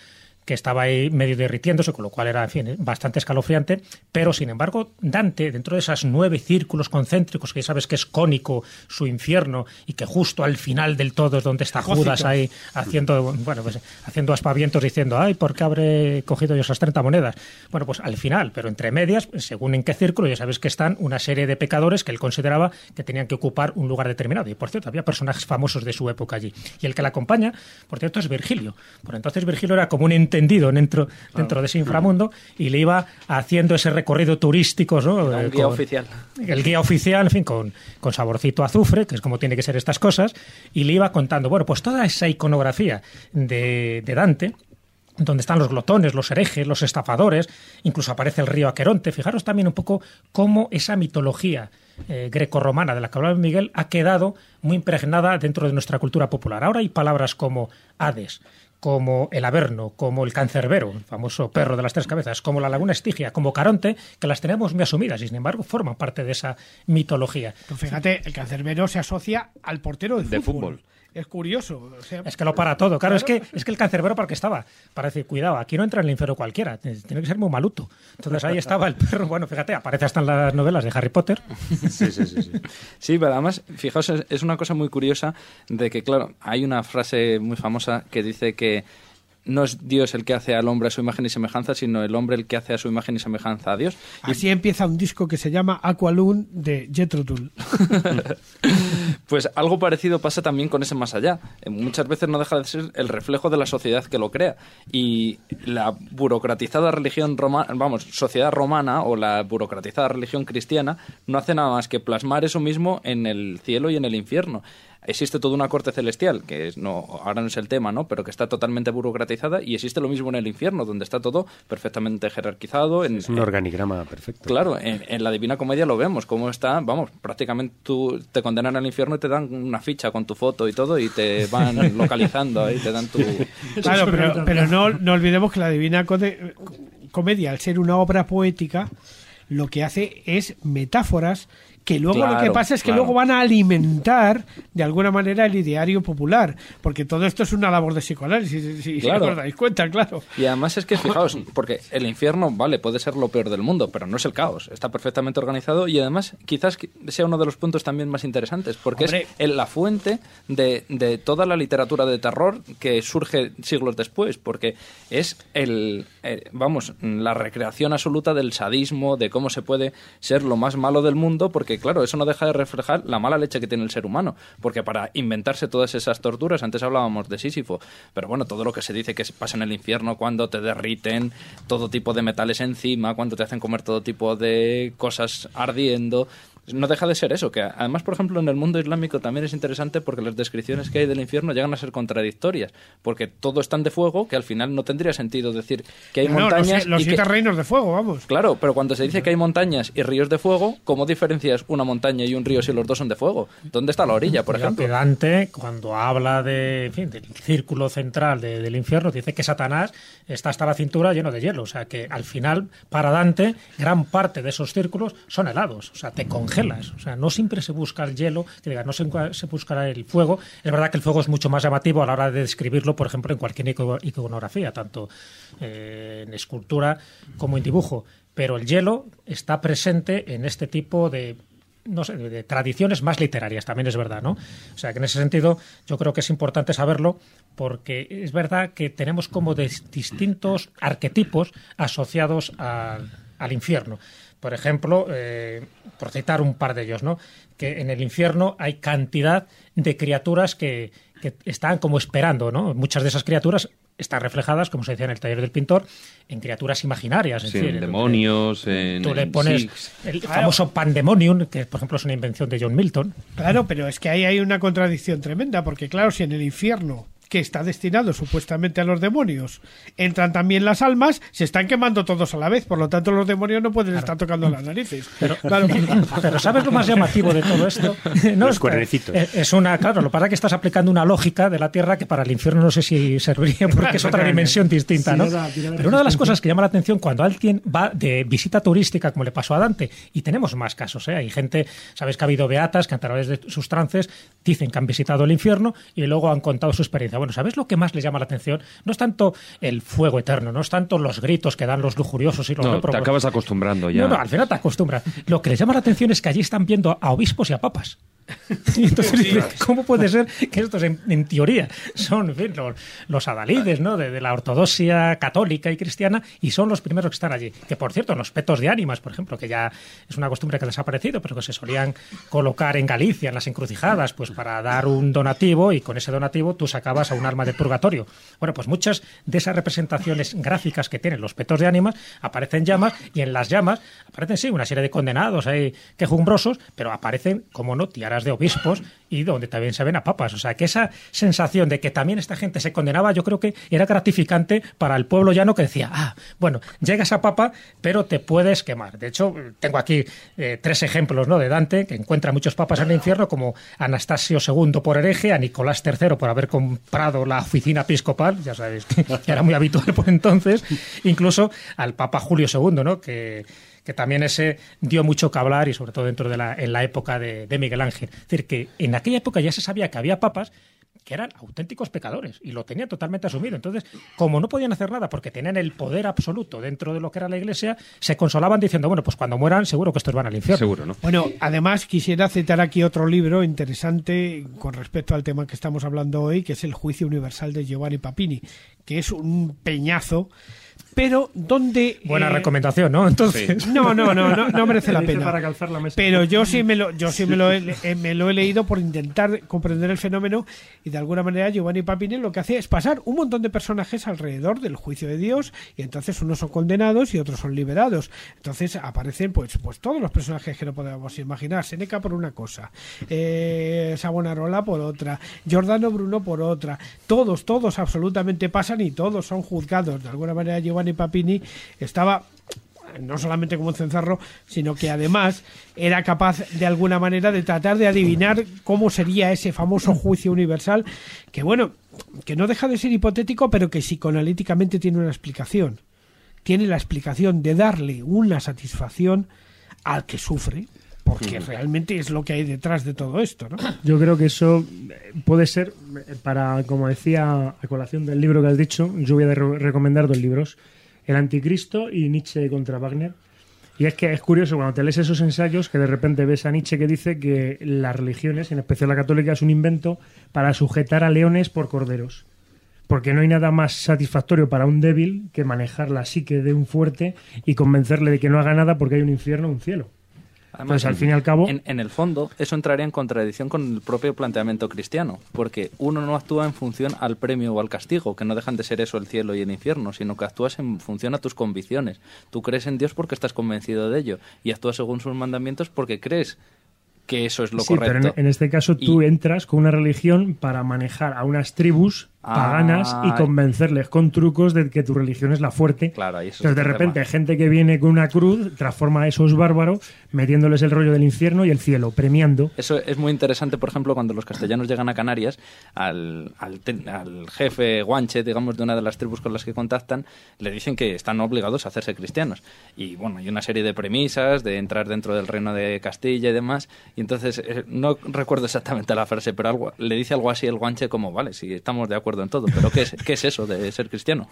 que estaba ahí medio derritiéndose, con lo cual era, en fin, bastante escalofriante, pero sin embargo, Dante, dentro de esos nueve círculos concéntricos, que ya sabes que es cónico su infierno, y que justo al final del todo es donde está Judas ahí haciendo, bueno, pues haciendo aspavientos diciendo, ay, ¿por qué habré cogido yo esas 30 monedas? Bueno, pues al final, pero entre medias, según en qué círculo, ya sabes que están una serie de pecadores que él consideraba que tenían que ocupar un lugar determinado. Y por cierto, había personajes famosos de su época allí. Y el que la acompaña, por cierto, es Virgilio. Por entonces Virgilio era como un entendido dentro, dentro de ese inframundo y le iba haciendo ese recorrido turístico. ¿no? El guía con, oficial. El guía oficial, en fin, con, con saborcito a azufre, que es como tiene que ser estas cosas, y le iba contando, bueno, pues toda esa iconografía de, de Dante donde están los glotones, los herejes, los estafadores, incluso aparece el río Aqueronte. Fijaros también un poco cómo esa mitología eh, grecorromana de la que hablaba Miguel ha quedado muy impregnada dentro de nuestra cultura popular. Ahora hay palabras como Hades, como el Averno, como el Cancerbero, el famoso perro de las tres cabezas, como la Laguna Estigia, como Caronte, que las tenemos muy asumidas y sin embargo forman parte de esa mitología. Pues fíjate, el Cancerbero se asocia al portero de, De fútbol. fútbol. Es curioso. o sea, Es que lo para todo. Claro, es que es que el cancerbero para qué estaba. Para decir, cuidado, aquí no entra en el infierno cualquiera. Tiene que ser muy maluto. Entonces ahí estaba el perro. Bueno, fíjate, aparece hasta en las novelas de Harry Potter. Sí, sí, sí. sí. Sí, pero además, fijaos, es una cosa muy curiosa de que, claro, hay una frase muy famosa que dice que no es Dios el que hace al hombre a su imagen y semejanza, sino el hombre el que hace a su imagen y semejanza a Dios. Y Así empieza un disco que se llama Aqualun de Jethro Tull. Pues algo parecido pasa también con ese más allá. Eh, Muchas veces no deja de ser el reflejo de la sociedad que lo crea. Y la burocratizada religión romana, vamos, sociedad romana o la burocratizada religión cristiana no hace nada más que plasmar eso mismo en el cielo y en el infierno. Existe toda una corte celestial, que es, no, ahora no es el tema, ¿no? Pero que está totalmente burocratizada y existe lo mismo en el infierno, donde está todo perfectamente jerarquizado. En, Es un organigrama perfecto. Claro, en, en la Divina Comedia lo vemos, cómo está, vamos, prácticamente tú te condenan al infierno y te dan una ficha con tu foto y todo y te van localizando ahí, te dan tu... Claro, pero, pero no, no olvidemos que la Divina Code- Comedia, al ser una obra poética, lo que hace es metáforas que luego lo que pasa es que claro. luego van a alimentar de alguna manera el ideario popular, porque todo esto es una labor de psicoanálisis, si, si Claro. os dais cuenta, claro. Y además es que, fijaos, porque el infierno, vale, puede ser lo peor del mundo, pero no es el caos. Está perfectamente organizado y además quizás sea uno de los puntos también más interesantes, porque Hombre. es la fuente de, de toda la literatura de terror que surge siglos después, porque es el, eh, vamos, la recreación absoluta del sadismo, de cómo se puede ser lo más malo del mundo, porque claro, eso no deja de reflejar la mala leche que tiene el ser humano, porque para inventarse todas esas torturas, antes hablábamos de Sísifo, pero bueno, todo lo que se dice que pasa en el infierno cuando te derriten todo tipo de metales encima, cuando te hacen comer todo tipo de cosas ardiendo, no deja de ser eso, que además, por ejemplo, en el mundo islámico también es interesante porque las descripciones que hay del infierno llegan a ser contradictorias, porque todo es tan de fuego que al final no tendría sentido decir que hay No, los, montañas los y que- reinos de fuego, vamos. Claro, pero cuando se dice que hay montañas y ríos de fuego, ¿cómo diferencias una montaña y un río si los dos son de fuego? ¿Dónde está la orilla, por ejemplo? Dante, cuando habla de, en fin, del círculo central de- del infierno, dice que Satanás está hasta la cintura lleno de hielo. O sea que al final, para Dante, gran parte de esos círculos son helados. O sea, te O sea, no siempre se busca el hielo, que diga, no se, se buscará el fuego. Es verdad que el fuego es mucho más llamativo a la hora de describirlo, por ejemplo, en cualquier ico- iconografía, tanto eh, en escultura como en dibujo. Pero el hielo está presente en este tipo de de, de tradiciones más literarias, también es verdad, ¿no? O sea, que en ese sentido yo creo que es importante saberlo porque es verdad que tenemos como dis- distintos arquetipos asociados al, al infierno. Por ejemplo, eh, por citar un par de ellos, ¿no? Que en el infierno hay cantidad de criaturas que, que están como esperando, ¿no? Muchas de esas criaturas están reflejadas, como se decía en el taller del pintor, en criaturas imaginarias. Es Sí, decir, en demonios, en, Tú le pones el Claro. famoso pandemonium, que por ejemplo es una invención de John Milton. Claro, pero es que ahí hay una contradicción tremenda, porque claro, si en el infierno, que está destinado supuestamente a los demonios, entran también las almas, se están quemando todos a la vez, por lo tanto los demonios no pueden estar tocando las narices. Pero, Claro. pero ¿sabes lo más llamativo de todo esto? No, Los es- cuernecitos. Es, una, claro, lo que pasa es que estás aplicando una lógica de la Tierra que para el infierno no sé si serviría porque es otra dimensión distinta, ¿no? Pero una de las cosas que llama la atención cuando alguien va de visita turística, como le pasó a Dante, y tenemos más casos, ¿eh? Hay gente, sabes que ha habido beatas que a través de sus trances dicen que han visitado el infierno y luego han contado su experiencia. Bueno, ¿sabes lo que más les llama la atención? No es tanto el fuego eterno, no es tanto los gritos que dan los lujuriosos y los No, te acabas acostumbrando ya. No, no, al final te acostumbras. Lo que les llama la atención es que allí están viendo a obispos y a papas. Entonces ¿cómo puede ser que estos, en, en teoría, son en fin, los, los adalides ¿no? de, de la ortodoxia católica y cristiana y son los primeros que están allí? Que, por cierto, los petos de ánimas, por ejemplo, que ya es una costumbre que ha desaparecido, pero que se solían colocar en Galicia, en las encrucijadas, pues para dar un donativo y con ese donativo tú sacabas a un alma de purgatorio. Bueno, pues muchas de esas representaciones gráficas que tienen los petos de ánimas aparecen llamas y en las llamas aparecen, sí, una serie de condenados ahí quejumbrosos, pero aparecen, como no, tiaras de obispos y donde también se ven a papas. O sea, que esa sensación de que también esta gente se condenaba, yo creo que era gratificante para el pueblo llano que decía, ah, bueno, llegas a papa, pero te puedes quemar. De hecho, tengo aquí eh, tres ejemplos ¿no? de Dante, que encuentra muchos papas en el infierno, como Anastasio II por hereje, a Nicolás III por haber comprado la oficina episcopal, ya sabéis que era muy habitual por entonces, incluso al Papa Julio II, ¿no? que que también ese dio mucho que hablar y sobre todo dentro de la, en la época de, de Miguel Ángel. Es decir, que en aquella época ya se sabía que había papas que eran auténticos pecadores y lo tenían totalmente asumido. Entonces, como no podían hacer nada porque tenían el poder absoluto dentro de lo que era la iglesia, se consolaban diciendo, bueno, pues cuando mueran seguro que estos van al infierno. Seguro, ¿no? Bueno, además quisiera citar aquí otro libro interesante con respecto al tema que estamos hablando hoy, que es El juicio universal de Giovanni Papini, que es un peñazo pero donde... Buena eh, recomendación, ¿no? Entonces... No, no, no, no, no merece la pena. para calzar la mesa. Pero yo sí me lo, yo sí me lo, he, eh, me lo he leído por intentar comprender el fenómeno y de alguna manera Giovanni Papini lo que hace es pasar un montón de personajes alrededor del juicio de Dios y entonces unos son condenados y otros son liberados. Entonces aparecen pues, pues todos los personajes que no podemos imaginar. Seneca por una cosa, eh, Savonarola por otra, Giordano Bruno por otra. Todos, todos absolutamente pasan y todos son juzgados. De alguna manera Giovanni Papini estaba no solamente como un cencerro, sino que además era capaz de alguna manera de tratar de adivinar cómo sería ese famoso juicio universal, que bueno, que no deja de ser hipotético, pero que psicoanalíticamente tiene una explicación. Tiene la explicación de darle una satisfacción al que sufre, porque realmente es lo que hay detrás de todo esto, ¿no? Yo creo que eso puede ser, eh, para, como decía a colación del libro que has dicho, yo voy a re- recomendar dos libros, El Anticristo y Nietzsche contra Wagner. Y es que es curioso cuando te lees esos ensayos que de repente ves a Nietzsche que dice que las religiones, en especial la católica, es un invento para sujetar a leones por corderos. Porque no hay nada más satisfactorio para un débil que manejar la psique de un fuerte y convencerle de que no haga nada porque hay un infierno o un cielo. Entonces, al fin y al cabo, En, en el fondo, eso entraría en contradicción con el propio planteamiento cristiano, porque uno no actúa en función al premio o al castigo, que no dejan de ser eso el cielo y el infierno, sino que actúas en función a tus convicciones. Tú crees en Dios porque estás convencido de ello, y actúas según sus mandamientos porque crees que eso es lo sí, pero correcto. en, en este caso tú Y- entras con una religión para manejar a unas tribus paganas y Ah. convencerles con trucos de que tu religión es la fuerte. Claro, ahí eso es Entonces, de repente, tema. gente que viene con una cruz transforma a esos bárbaros metiéndoles el rollo del infierno y el cielo, premiando. Eso es muy interesante, por ejemplo, cuando los castellanos llegan a Canarias, al, al, al jefe guanche, digamos, de una de las tribus con las que contactan, le dicen que están obligados a hacerse cristianos. Y bueno, hay una serie de premisas de entrar dentro del reino de Castilla y demás. Y entonces, eh, no recuerdo exactamente la frase, pero algo, le dice algo así el guanche como, vale, sí, estamos de acuerdo en todo, pero ¿qué es, qué es eso de ser cristiano?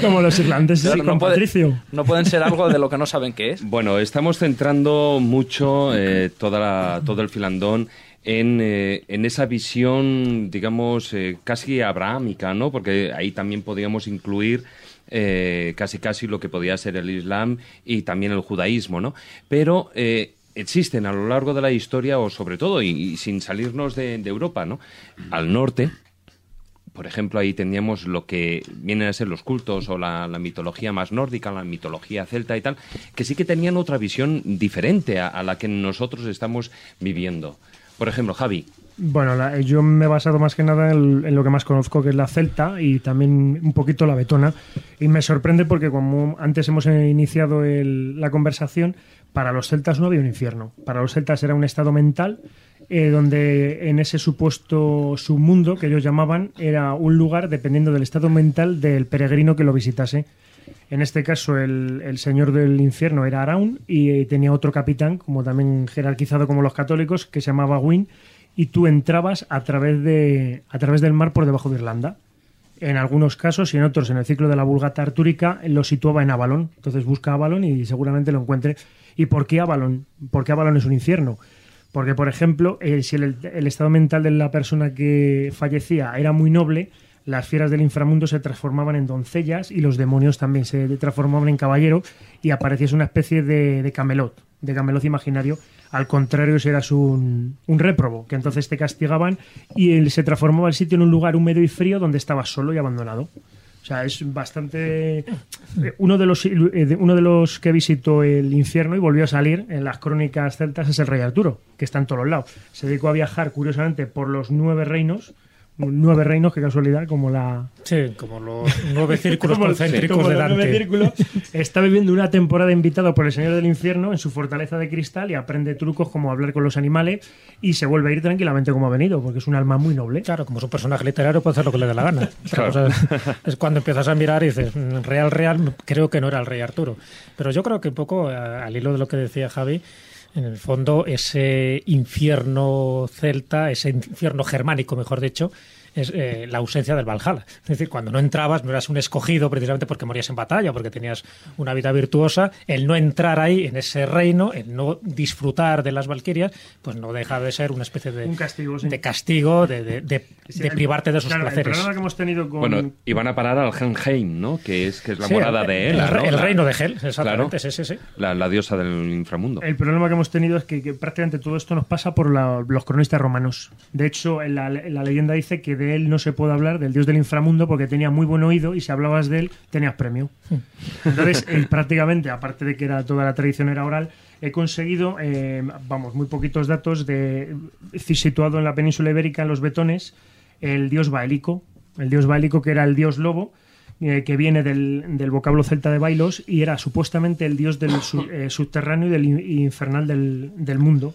Como los irlandeses Claro, con no, puede- Patricio. no pueden ser algo de lo que no saben qué es. Bueno, estamos centrando mucho eh, toda la- todo el filandón en, eh, en esa visión, digamos, eh, casi abrahámica, ¿no? Porque ahí también podíamos incluir eh, casi casi lo que podía ser el Islam y también el judaísmo, ¿no? Pero eh, existen a lo largo de la historia, o sobre todo, y, y sin salirnos de, de Europa, ¿no? Al norte, por ejemplo, ahí teníamos lo que vienen a ser los cultos o la, la mitología más nórdica, la mitología celta y tal, que sí que tenían otra visión diferente a, la que nosotros estamos viviendo. Por ejemplo, Javi, Bueno, la- yo me he basado más que nada en, lo que más conozco, que es la celta y también un poquito la betona. Y me sorprende porque, como antes hemos eh, iniciado la conversación, para los celtas no había un infierno. Para los celtas era un estado mental eh, donde en ese supuesto submundo que ellos llamaban era un lugar dependiendo del estado mental del peregrino que lo visitase. En este caso, el, el señor del infierno era Araun y eh, tenía otro capitán, como también jerarquizado como los católicos, que se llamaba Win, y tú entrabas a través, de, a través del mar por debajo de Irlanda. En algunos casos y en otros, en el ciclo de la Vulgata Artúrica, lo situaba en Avalon. Entonces busca Avalon y seguramente lo encuentre. ¿Y por qué Avalon? ¿Por qué Avalon es un infierno? Porque, por ejemplo, eh, si el, estado mental de la persona que fallecía era muy noble, las fieras del inframundo se transformaban en doncellas y los demonios también se transformaban en caballero y apareciese una especie de, de camelot, de camelot imaginario. Al contrario, si eras un, un réprobo, que entonces te castigaban y él se transformaba el sitio en un lugar húmedo y frío donde estabas solo y abandonado. O sea, es bastante... eh, Uno de los, eh, uno de los que visitó el infierno y volvió a salir en las crónicas celtas es el rey Arturo, que está en todos los lados. Se dedicó a viajar, curiosamente, por los nueve reinos, nueve reinos, qué casualidad, como la, Sí, como los nueve círculos como- concéntricos como de los nueve Dante. círculos. Está viviendo una temporada invitado por el Señor del Infierno en su fortaleza de cristal y aprende trucos como hablar con los animales y se vuelve a ir tranquilamente como ha venido, porque es un alma muy noble. Claro, como es un personaje literario puede hacer lo que le dé la gana. Cosa es, es cuando empiezas a mirar y dices, "Mm, real, real, creo que no era el rey Arturo. Pero yo creo que un poco, a- al hilo de lo que decía Javi, en el fondo ese infierno celta, ese infierno germánico, mejor dicho, es eh, la ausencia del Valhalla. Es decir, cuando no entrabas, no eras un escogido precisamente porque morías en batalla, porque tenías una vida virtuosa, el no entrar ahí en ese reino, el no disfrutar de las Valquirias, pues no deja de ser una especie de Un castigo, sí. de castigo, de, de- de- Sí, de el- privarte de esos claro, placeres. El problema que hemos tenido con... Bueno, y van a parar al Helheim, ¿no? Que es, que es la Sí, morada el- de el Hela, re- ¿no? el reino de Hel, exactamente, Claro. sí, sí, sí. La, la diosa del inframundo. El problema que hemos tenido es que, que prácticamente todo esto nos pasa por la- los cronistas romanos. De hecho, en la, en la leyenda dice que de él no se puede hablar, del dios del inframundo, porque tenía muy buen oído y si hablabas de él tenías premio. Entonces, eh, prácticamente, aparte de que era toda la tradición era oral, he conseguido, eh, vamos, muy poquitos datos de situado en la península ibérica, en los Betones, el dios baélico, el dios baélico que era el dios lobo, eh, que viene del, del vocablo celta de bailos y era supuestamente el dios del su- eh, subterráneo y del in- infernal del, del mundo.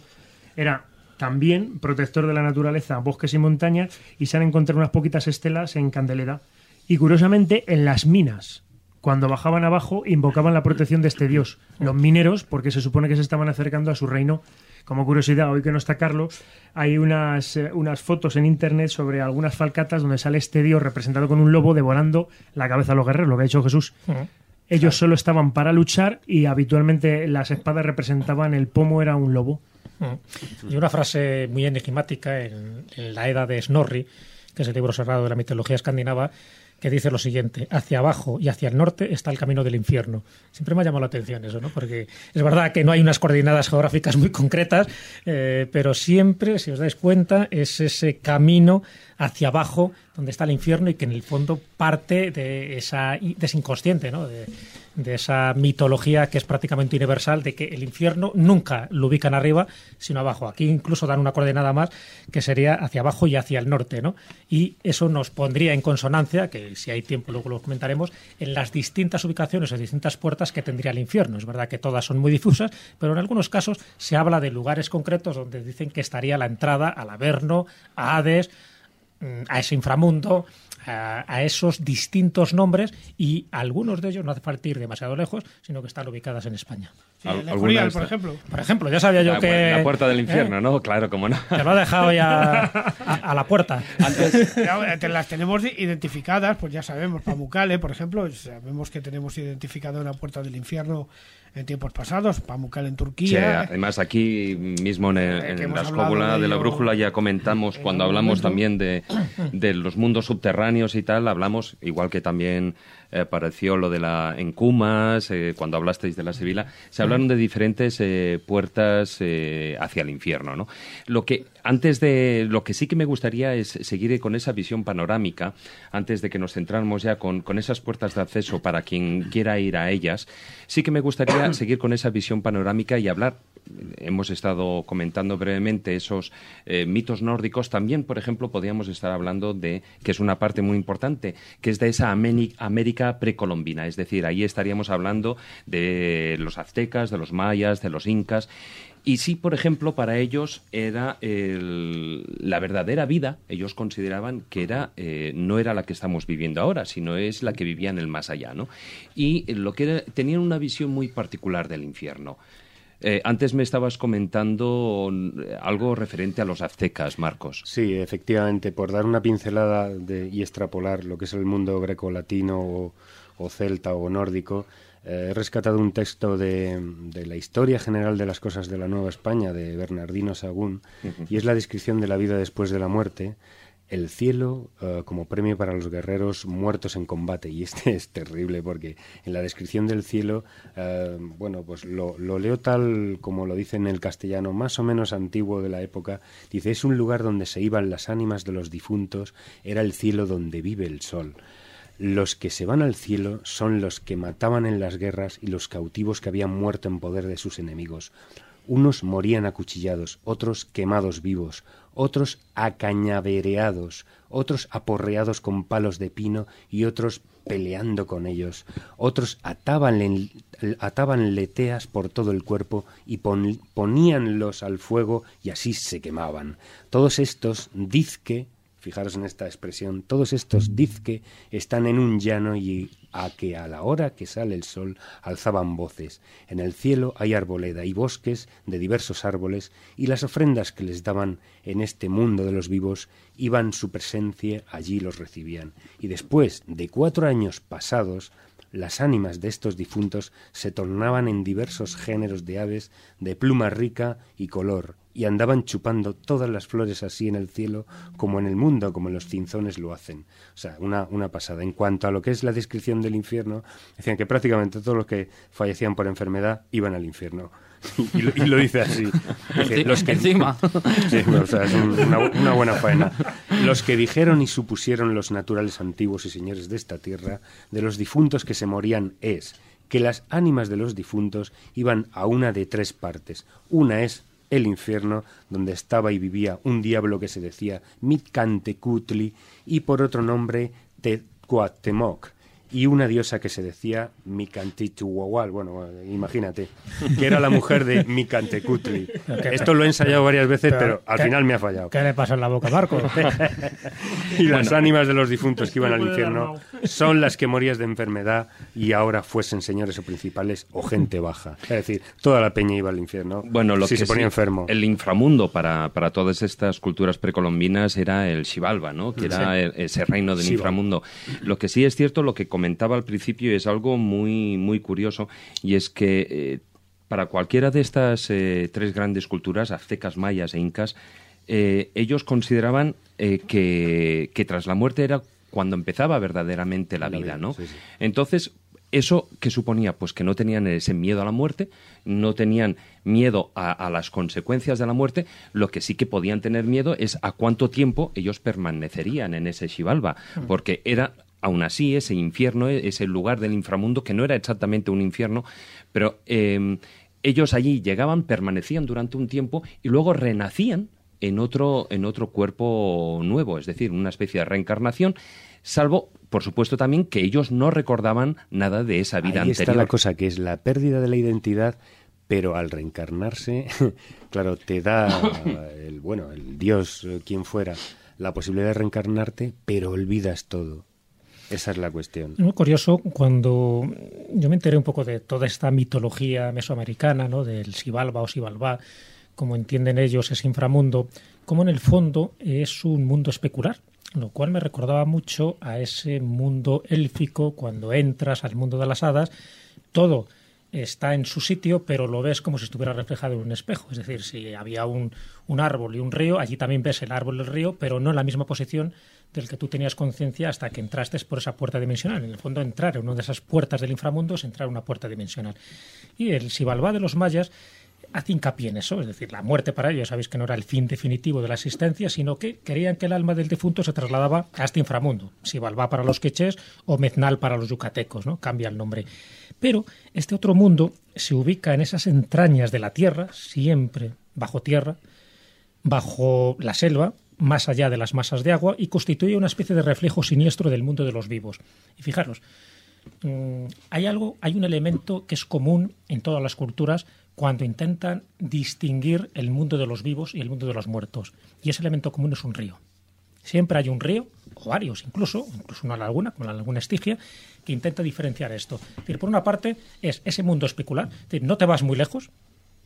Era también protector de la naturaleza, bosques y montañas, y se han encontrado unas poquitas estelas en Candelera. Y curiosamente, en las minas, cuando bajaban abajo, invocaban la protección de este dios. Los mineros, porque se supone que se estaban acercando a su reino. Como curiosidad, hoy que no está Carlos, hay unas, eh, unas fotos en internet sobre algunas falcatas donde sale este dios representado con un lobo devorando la cabeza a los guerreros, lo que ha dicho Jesús. Ellos solo estaban para luchar y habitualmente las espadas representaban el pomo era un lobo. Mm. Y una frase muy enigmática en, la Edda de Snorri, que es el libro sagrado de la mitología escandinava, que dice lo siguiente, hacia abajo y hacia el norte está el camino del infierno. Siempre me ha llamado la atención eso, ¿no? Porque es verdad que no hay unas coordenadas geográficas muy concretas, eh, pero siempre, si os dais cuenta, es ese camino hacia abajo donde está el infierno y que en el fondo parte de, esa, de inconsciente, ¿no? De, esa mitología que es prácticamente universal de que el infierno nunca lo ubican arriba, sino abajo. Aquí incluso dan una coordenada más que sería hacia abajo y hacia el norte, ¿no? Y eso nos pondría en consonancia, que si hay tiempo luego lo comentaremos, en las distintas ubicaciones o distintas puertas que tendría el infierno. Es verdad que todas son muy difusas, pero en algunos casos se habla de lugares concretos donde dicen que estaría la entrada al Averno, a Hades, a ese inframundo, a, a esos distintos nombres y algunos de ellos no hace falta ir demasiado lejos, sino que están ubicadas en España. Sí, por ejemplo. Por ejemplo, ya sabía yo la, que... la puerta del ¿eh? infierno, ¿no? Claro, como no. Te lo ha dejado ya a, a la puerta. Te las tenemos identificadas, pues ya sabemos, Pamukkale, por ejemplo, sabemos que tenemos identificado una puerta del infierno en tiempos pasados, Pamukkale en Sí, Turquía. además aquí mismo en, el- Eh, en la escóbula de de la brújula ya comentamos, en cuando hablamos momento. también de, de los mundos subterráneos y tal, hablamos, igual que también eh, apareció lo de la en Cumas, eh, cuando hablasteis de la Sevilla, se hablaron de diferentes eh, puertas eh, hacia el infierno, ¿no? Lo que antes de lo que sí que me gustaría es seguir con esa visión panorámica, antes de que nos centráramos ya con, con esas puertas de acceso para quien quiera ir a ellas, sí que me gustaría seguir con esa visión panorámica y hablar hemos estado comentando brevemente esos eh, mitos nórdicos, también, por ejemplo, podríamos estar hablando de, que es una parte muy importante, que es de esa América precolombina. Es decir, ahí estaríamos hablando de los aztecas, de los mayas, de los incas. Y sí, por ejemplo, para ellos era el- la verdadera vida, ellos consideraban que era, eh, no era la que estamos viviendo ahora, sino es la que vivía en el más allá, ¿no? Y lo que era- tenían una visión muy particular del infierno. Eh, antes me estabas comentando mm, algo referente a los aztecas, Marcos. Sí, efectivamente, por dar una pincelada de- y extrapolar lo que es el mundo greco-latino o, o celta o nórdico, eh, he rescatado un texto de, de la historia general de las cosas de la Nueva España de Bernardino Sagún y es la descripción de la vida después de la muerte. El cielo eh, como premio para los guerreros muertos en combate. Y este es terrible porque en la descripción del cielo, eh, bueno, pues lo, lo leo tal como lo dice en el castellano más o menos antiguo de la época. Dice, es un lugar donde se iban las ánimas de los difuntos, era el cielo donde vive el sol. Los que se van al cielo son los que mataban en las guerras y los cautivos que habían muerto en poder de sus enemigos. Unos morían acuchillados, otros quemados vivos, otros acañavereados, otros aporreados con palos de pino y otros peleando con ellos. Otros ataban, leteas por todo el cuerpo y poníanlos al fuego y así se quemaban. Todos estos, dizque, fijaros en esta expresión, todos estos dizque están en un llano y a que a la hora que sale el sol alzaban voces. En el cielo hay arboleda y bosques de diversos árboles, y las ofrendas que les daban en este mundo de los vivos iban su presencia, allí los recibían. Y después de cuatro años pasados, las ánimas de estos difuntos se tornaban en diversos géneros de aves de pluma rica y color, y andaban chupando todas las flores así en el cielo como en el mundo, como los cinzones lo hacen. O sea, una, una pasada. En cuanto a lo que es la descripción del infierno, decían que prácticamente todos los que fallecían por enfermedad iban al infierno. Y lo, dice así. los que, Encima. Sí, o sea, es una, una, buena faena. Los que dijeron y supusieron los naturales antiguos y señores de esta tierra, de los difuntos que se morían, es que las ánimas de los difuntos iban a una de tres partes. Una es el infierno, donde estaba y vivía un diablo que se decía Mitkantecutli y por otro nombre Tecuatemoc, y una diosa que se decía Mikantichuawal, bueno, imagínate, que era la mujer de Mikantecutli. Esto lo he ensayado varias veces, pero, al final me ha fallado. ¿Qué le pasa en la boca, Marco? y las ánimas de los difuntos que iban al infierno son las que morías de enfermedad y ahora fuesen señores o principales o gente baja. Es decir, toda la peña iba al infierno bueno, lo si que se ponía enfermo. El inframundo para, para todas estas culturas precolombinas era el Xibalba, ¿no? que era ese reino del inframundo. Lo que sí es cierto, lo que comentaba al principio es algo muy, muy curioso y es que eh, para cualquiera de estas eh, tres grandes culturas, aztecas, mayas e incas, eh, ellos consideraban que, que, tras la muerte era cuando empezaba verdaderamente la, vida, ¿no? Entonces, ¿Eso qué suponía? Pues que no tenían ese miedo a la muerte, no tenían miedo a, las consecuencias de la muerte, lo que sí que podían tener miedo es a cuánto tiempo ellos permanecerían en ese Xibalba, hmm. porque era aún así ese infierno, ese lugar del inframundo, que no era exactamente un infierno, pero em, ellos allí llegaban, permanecían durante un tiempo y luego renacían en otro, en otro cuerpo nuevo, es decir, una especie de reencarnación, salvo, por supuesto, también que ellos no recordaban nada de esa vida Ahí anterior. está la cosa, que es la pérdida de la identidad, pero al reencarnarse, claro, te da el, bueno, el Dios, eh, quien fuera, la posibilidad de reencarnarte, pero olvidas todo. Esa es la cuestión. Muy curioso cuando yo me enteré un poco de toda esta mitología mesoamericana, ¿no? del Sibalba o Sibalba, como entienden ellos ese inframundo, como en el fondo es un mundo especular, lo cual me recordaba mucho a ese mundo élfico cuando entras al mundo de las hadas, todo está en su sitio, pero lo ves como si estuviera reflejado en un espejo. Es decir, si había un, un árbol y un río, allí también ves el árbol y el río, pero no en la misma posición del que tú tenías conciencia hasta que entraste por esa puerta dimensional. En el fondo, entrar en una de esas puertas del inframundo es entrar en una puerta dimensional. Y el Sibalba de los mayas hace hincapié en eso, es decir, la muerte para ellos, sabéis que no era el fin definitivo de la existencia, sino que querían que el alma del difunto se trasladaba a este inframundo, Sibalba para los quechés o Meznal para los yucatecos, ¿no? Cambia el nombre. Pero este otro mundo se ubica en esas entrañas de la tierra, siempre bajo tierra, bajo la selva, más allá de las masas de agua y constituye una especie de reflejo siniestro del mundo de los vivos. Y fijaros, mm, hay algo, hay un elemento que es común en todas las culturas cuando intentan distinguir el mundo de los vivos y el mundo de los muertos. Y ese elemento común es un río. Siempre hay un río, o varios incluso, incluso una laguna, como la laguna Estigia, que intenta diferenciar esto. por una parte, es ese mundo especular. no te vas muy lejos.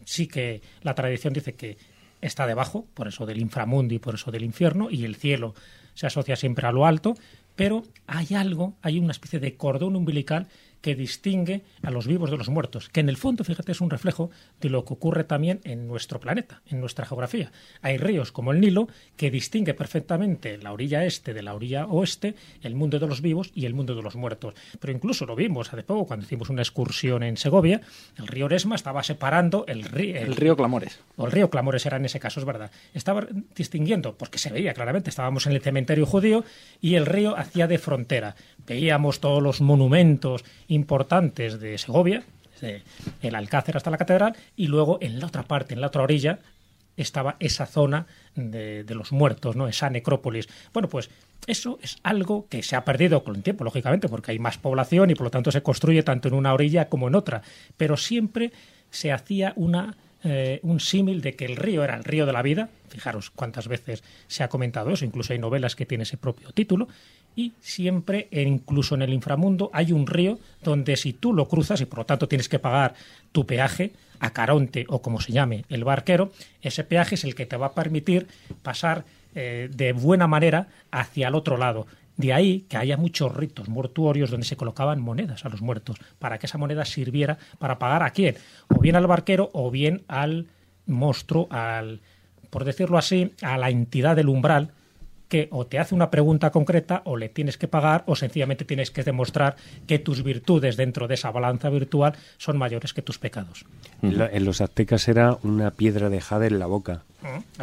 Sí que la tradición dice que está debajo, por eso del inframundo y por eso del infierno, y el cielo se asocia siempre a lo alto, pero hay algo, hay una especie de cordón umbilical que distingue a los vivos de los muertos, que en el fondo, fíjate, es un reflejo de lo que ocurre también en nuestro planeta, en nuestra geografía. Hay ríos como el Nilo que distingue perfectamente la orilla este de la orilla oeste, el mundo de los vivos y el mundo de los muertos. Pero incluso lo vimos hace poco cuando hicimos una excursión en Segovia, el río Oresma estaba separando el río... El río Clamores. O el río Clamores era en ese caso, es verdad. Estaba distinguiendo, porque se veía claramente, estábamos en el cementerio judío y el río hacía de frontera. Veíamos todos los monumentos importantes de Segovia, desde el Alcácer hasta la catedral, y luego en la otra parte, en la otra orilla, estaba esa zona de, los muertos, ¿no? esa necrópolis. Bueno, pues eso es algo que se ha perdido con el tiempo, lógicamente, porque hay más población y por lo tanto se construye tanto en una orilla como en otra. Pero siempre se hacía una eh, un símil de que el río era el río de la vida. Fijaros cuántas veces se ha comentado eso, incluso hay novelas que tienen ese propio título. Y siempre, e incluso en el inframundo, hay un río donde si tú lo cruzas y por lo tanto tienes que pagar tu peaje a Caronte o como se llame el barquero, ese peaje es el que te va a permitir pasar eh, de buena manera hacia el otro lado. De ahí que haya muchos ritos mortuorios donde se colocaban monedas a los muertos, para que esa moneda sirviera para pagar a quién, o bien al barquero o bien al monstruo, al, por decirlo así, a la entidad del umbral que o te hace una pregunta concreta o le tienes que pagar o sencillamente tienes que demostrar que tus virtudes dentro de esa balanza virtual son mayores que tus pecados. En los aztecas era una piedra de jade en la boca. Mm.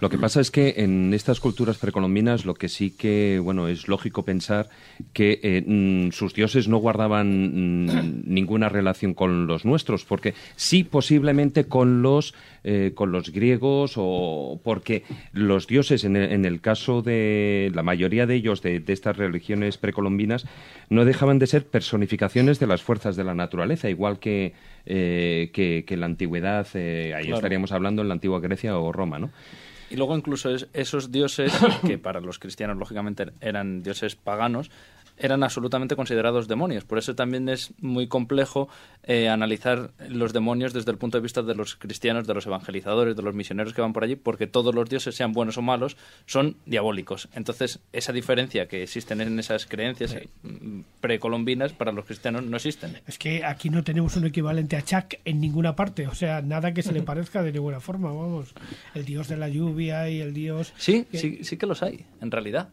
Lo que pasa es que en estas culturas precolombinas lo que sí que, bueno, es lógico pensar que eh, mm, sus dioses no guardaban mm, ninguna relación con los nuestros, porque sí posiblemente con los, eh, con los griegos o porque los dioses, en el, caso de la mayoría de ellos, de, estas religiones precolombinas, no dejaban de ser personificaciones de las fuerzas de la naturaleza, igual que, eh, que, que, en la antigüedad, eh, ahí Claro. estaríamos hablando en la antigua Grecia o Roma, ¿no? Y luego incluso es- esos dioses, que para los cristianos lógicamente eran dioses paganos, eran absolutamente considerados demonios. Por eso también es muy complejo eh, analizar los demonios desde el punto de vista de los cristianos, de los evangelizadores, de los misioneros que van por allí, porque todos los dioses, sean buenos o malos, son diabólicos. Entonces, esa diferencia que existen en esas creencias mm, precolombinas para los cristianos no existen. Es que aquí no tenemos un equivalente a Chak en ninguna parte, o sea, nada que se le parezca de ninguna forma, vamos. El dios de la lluvia y el dios... Sí, sí, sí que los hay, en realidad.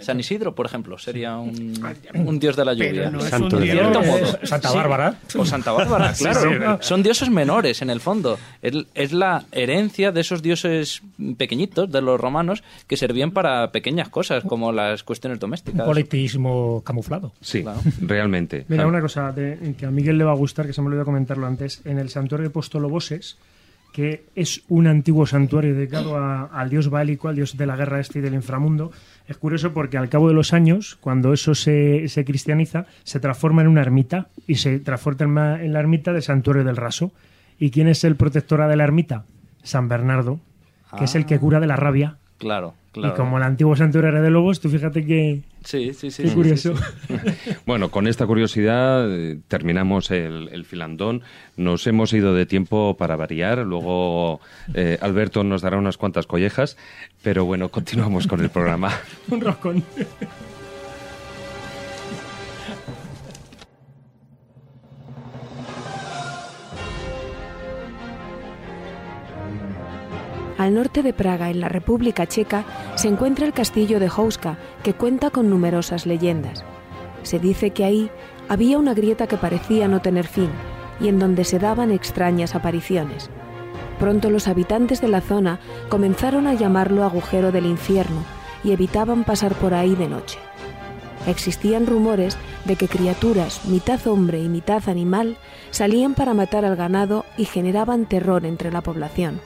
San Isidro, por ejemplo, sería un, un dios de la lluvia. No Santo un de En cierto dios. modo. Santa Sí. Bárbara. O Santa Bárbara, claro. sí. Son dioses menores, en el fondo. Es, es la herencia de esos dioses pequeñitos de los romanos que servían para pequeñas cosas, como las cuestiones Un domésticas. politismo camuflado. Sí, Claro. realmente. Mira, Ah, una cosa de- que a Miguel le va a gustar, que se me olvidó comentarlo antes, en el santuario de Postoloboses, que es un antiguo santuario dedicado a- al dios bálico, al dios de la guerra este y del inframundo. Es curioso porque al cabo de los años, cuando eso se, se cristianiza, se transforma en una ermita y se transforma en la- en la ermita del santuario del raso. ¿Y quién es el protectora de la ermita? San Bernardo, que es el que cura de la rabia. Claro, claro. Y como el antiguo santuario era de lobos, tú fíjate que... Sí, sí, sí. Qué sí, curioso. sí, sí. Bueno, con esta curiosidad eh, terminamos el, el filandón. Nos hemos ido de tiempo para variar. Luego eh, Alberto nos dará unas cuantas collejas. Pero bueno, continuamos con el programa. un roscón. Al norte de Praga, en la República Checa, se encuentra el castillo de Houska, que cuenta con numerosas leyendas. Se dice que ahí había una grieta que parecía no tener fin y en donde se daban extrañas apariciones. Pronto los habitantes de la zona comenzaron a llamarlo agujero del infierno y evitaban pasar por ahí de noche. Existían rumores de que criaturas, mitad hombre y mitad animal, salían para matar al ganado y generaban terror entre la población.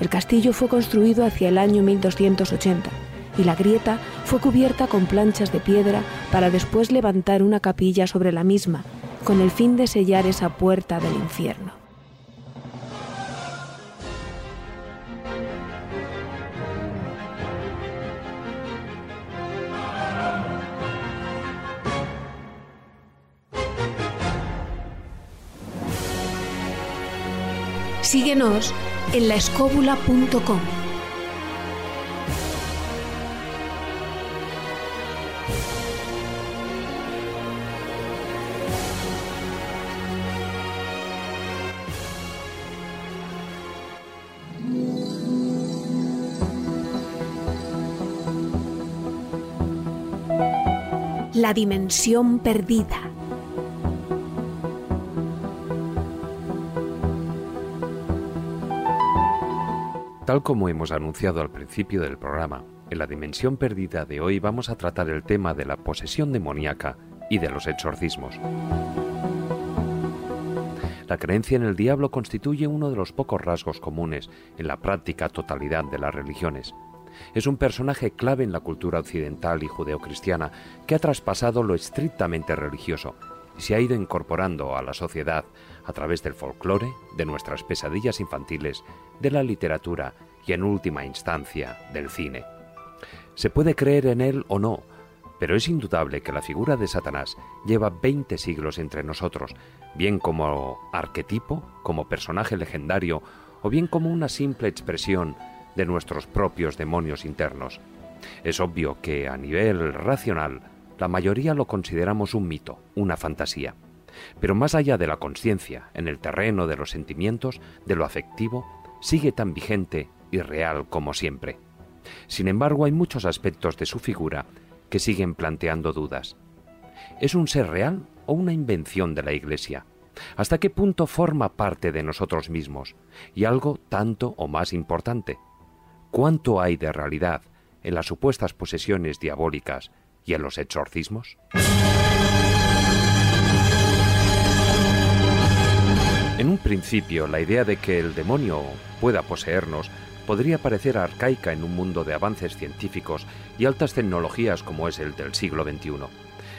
El castillo fue construido hacia el año 1280 y la grieta fue cubierta con planchas de piedra para después levantar una capilla sobre la misma, con el fin de sellar esa puerta del infierno. Síguenos en la laescóbula.com. La dimensión perdida Tal como hemos anunciado al principio del programa, en la dimensión perdida de hoy vamos a tratar el tema de la posesión demoníaca y de los exorcismos. La creencia en el diablo constituye uno de los pocos rasgos comunes en la práctica totalidad de las religiones. Es un personaje clave en la cultura occidental y judeocristiana que ha traspasado lo estrictamente religioso y se ha ido incorporando a la sociedad a través del folclore, de nuestras pesadillas infantiles, de la literatura y en última instancia del cine. Se puede creer en él o no, pero es indudable que la figura de Satanás lleva 20 siglos entre nosotros, bien como arquetipo, como personaje legendario, o bien como una simple expresión de nuestros propios demonios internos. Es obvio que a nivel racional, la mayoría lo consideramos un mito, una fantasía. Pero más allá de la conciencia, en el terreno de los sentimientos, de lo afectivo, sigue tan vigente y real como siempre. Sin embargo, hay muchos aspectos de su figura que siguen planteando dudas. ¿Es un ser real o una invención de la Iglesia? ¿Hasta qué punto forma parte de nosotros mismos? Y algo tanto o más importante, ¿cuánto hay de realidad en las supuestas posesiones diabólicas y en los exorcismos? En un principio, la idea de que el demonio pueda poseernos podría parecer arcaica en un mundo de avances científicos y altas tecnologías como es el del siglo XXI.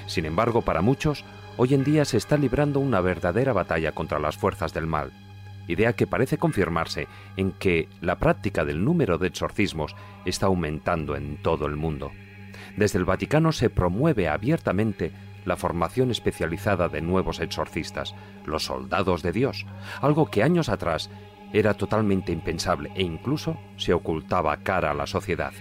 Sin embargo, para muchos, hoy en día se está librando una verdadera batalla contra las fuerzas del mal, idea que parece confirmarse en que la práctica del número de exorcismos está aumentando en todo el mundo. Desde el Vaticano se promueve abiertamente la formación especializada de nuevos exorcistas, los soldados de Dios, algo que años atrás era totalmente impensable e incluso se ocultaba cara a la sociedad.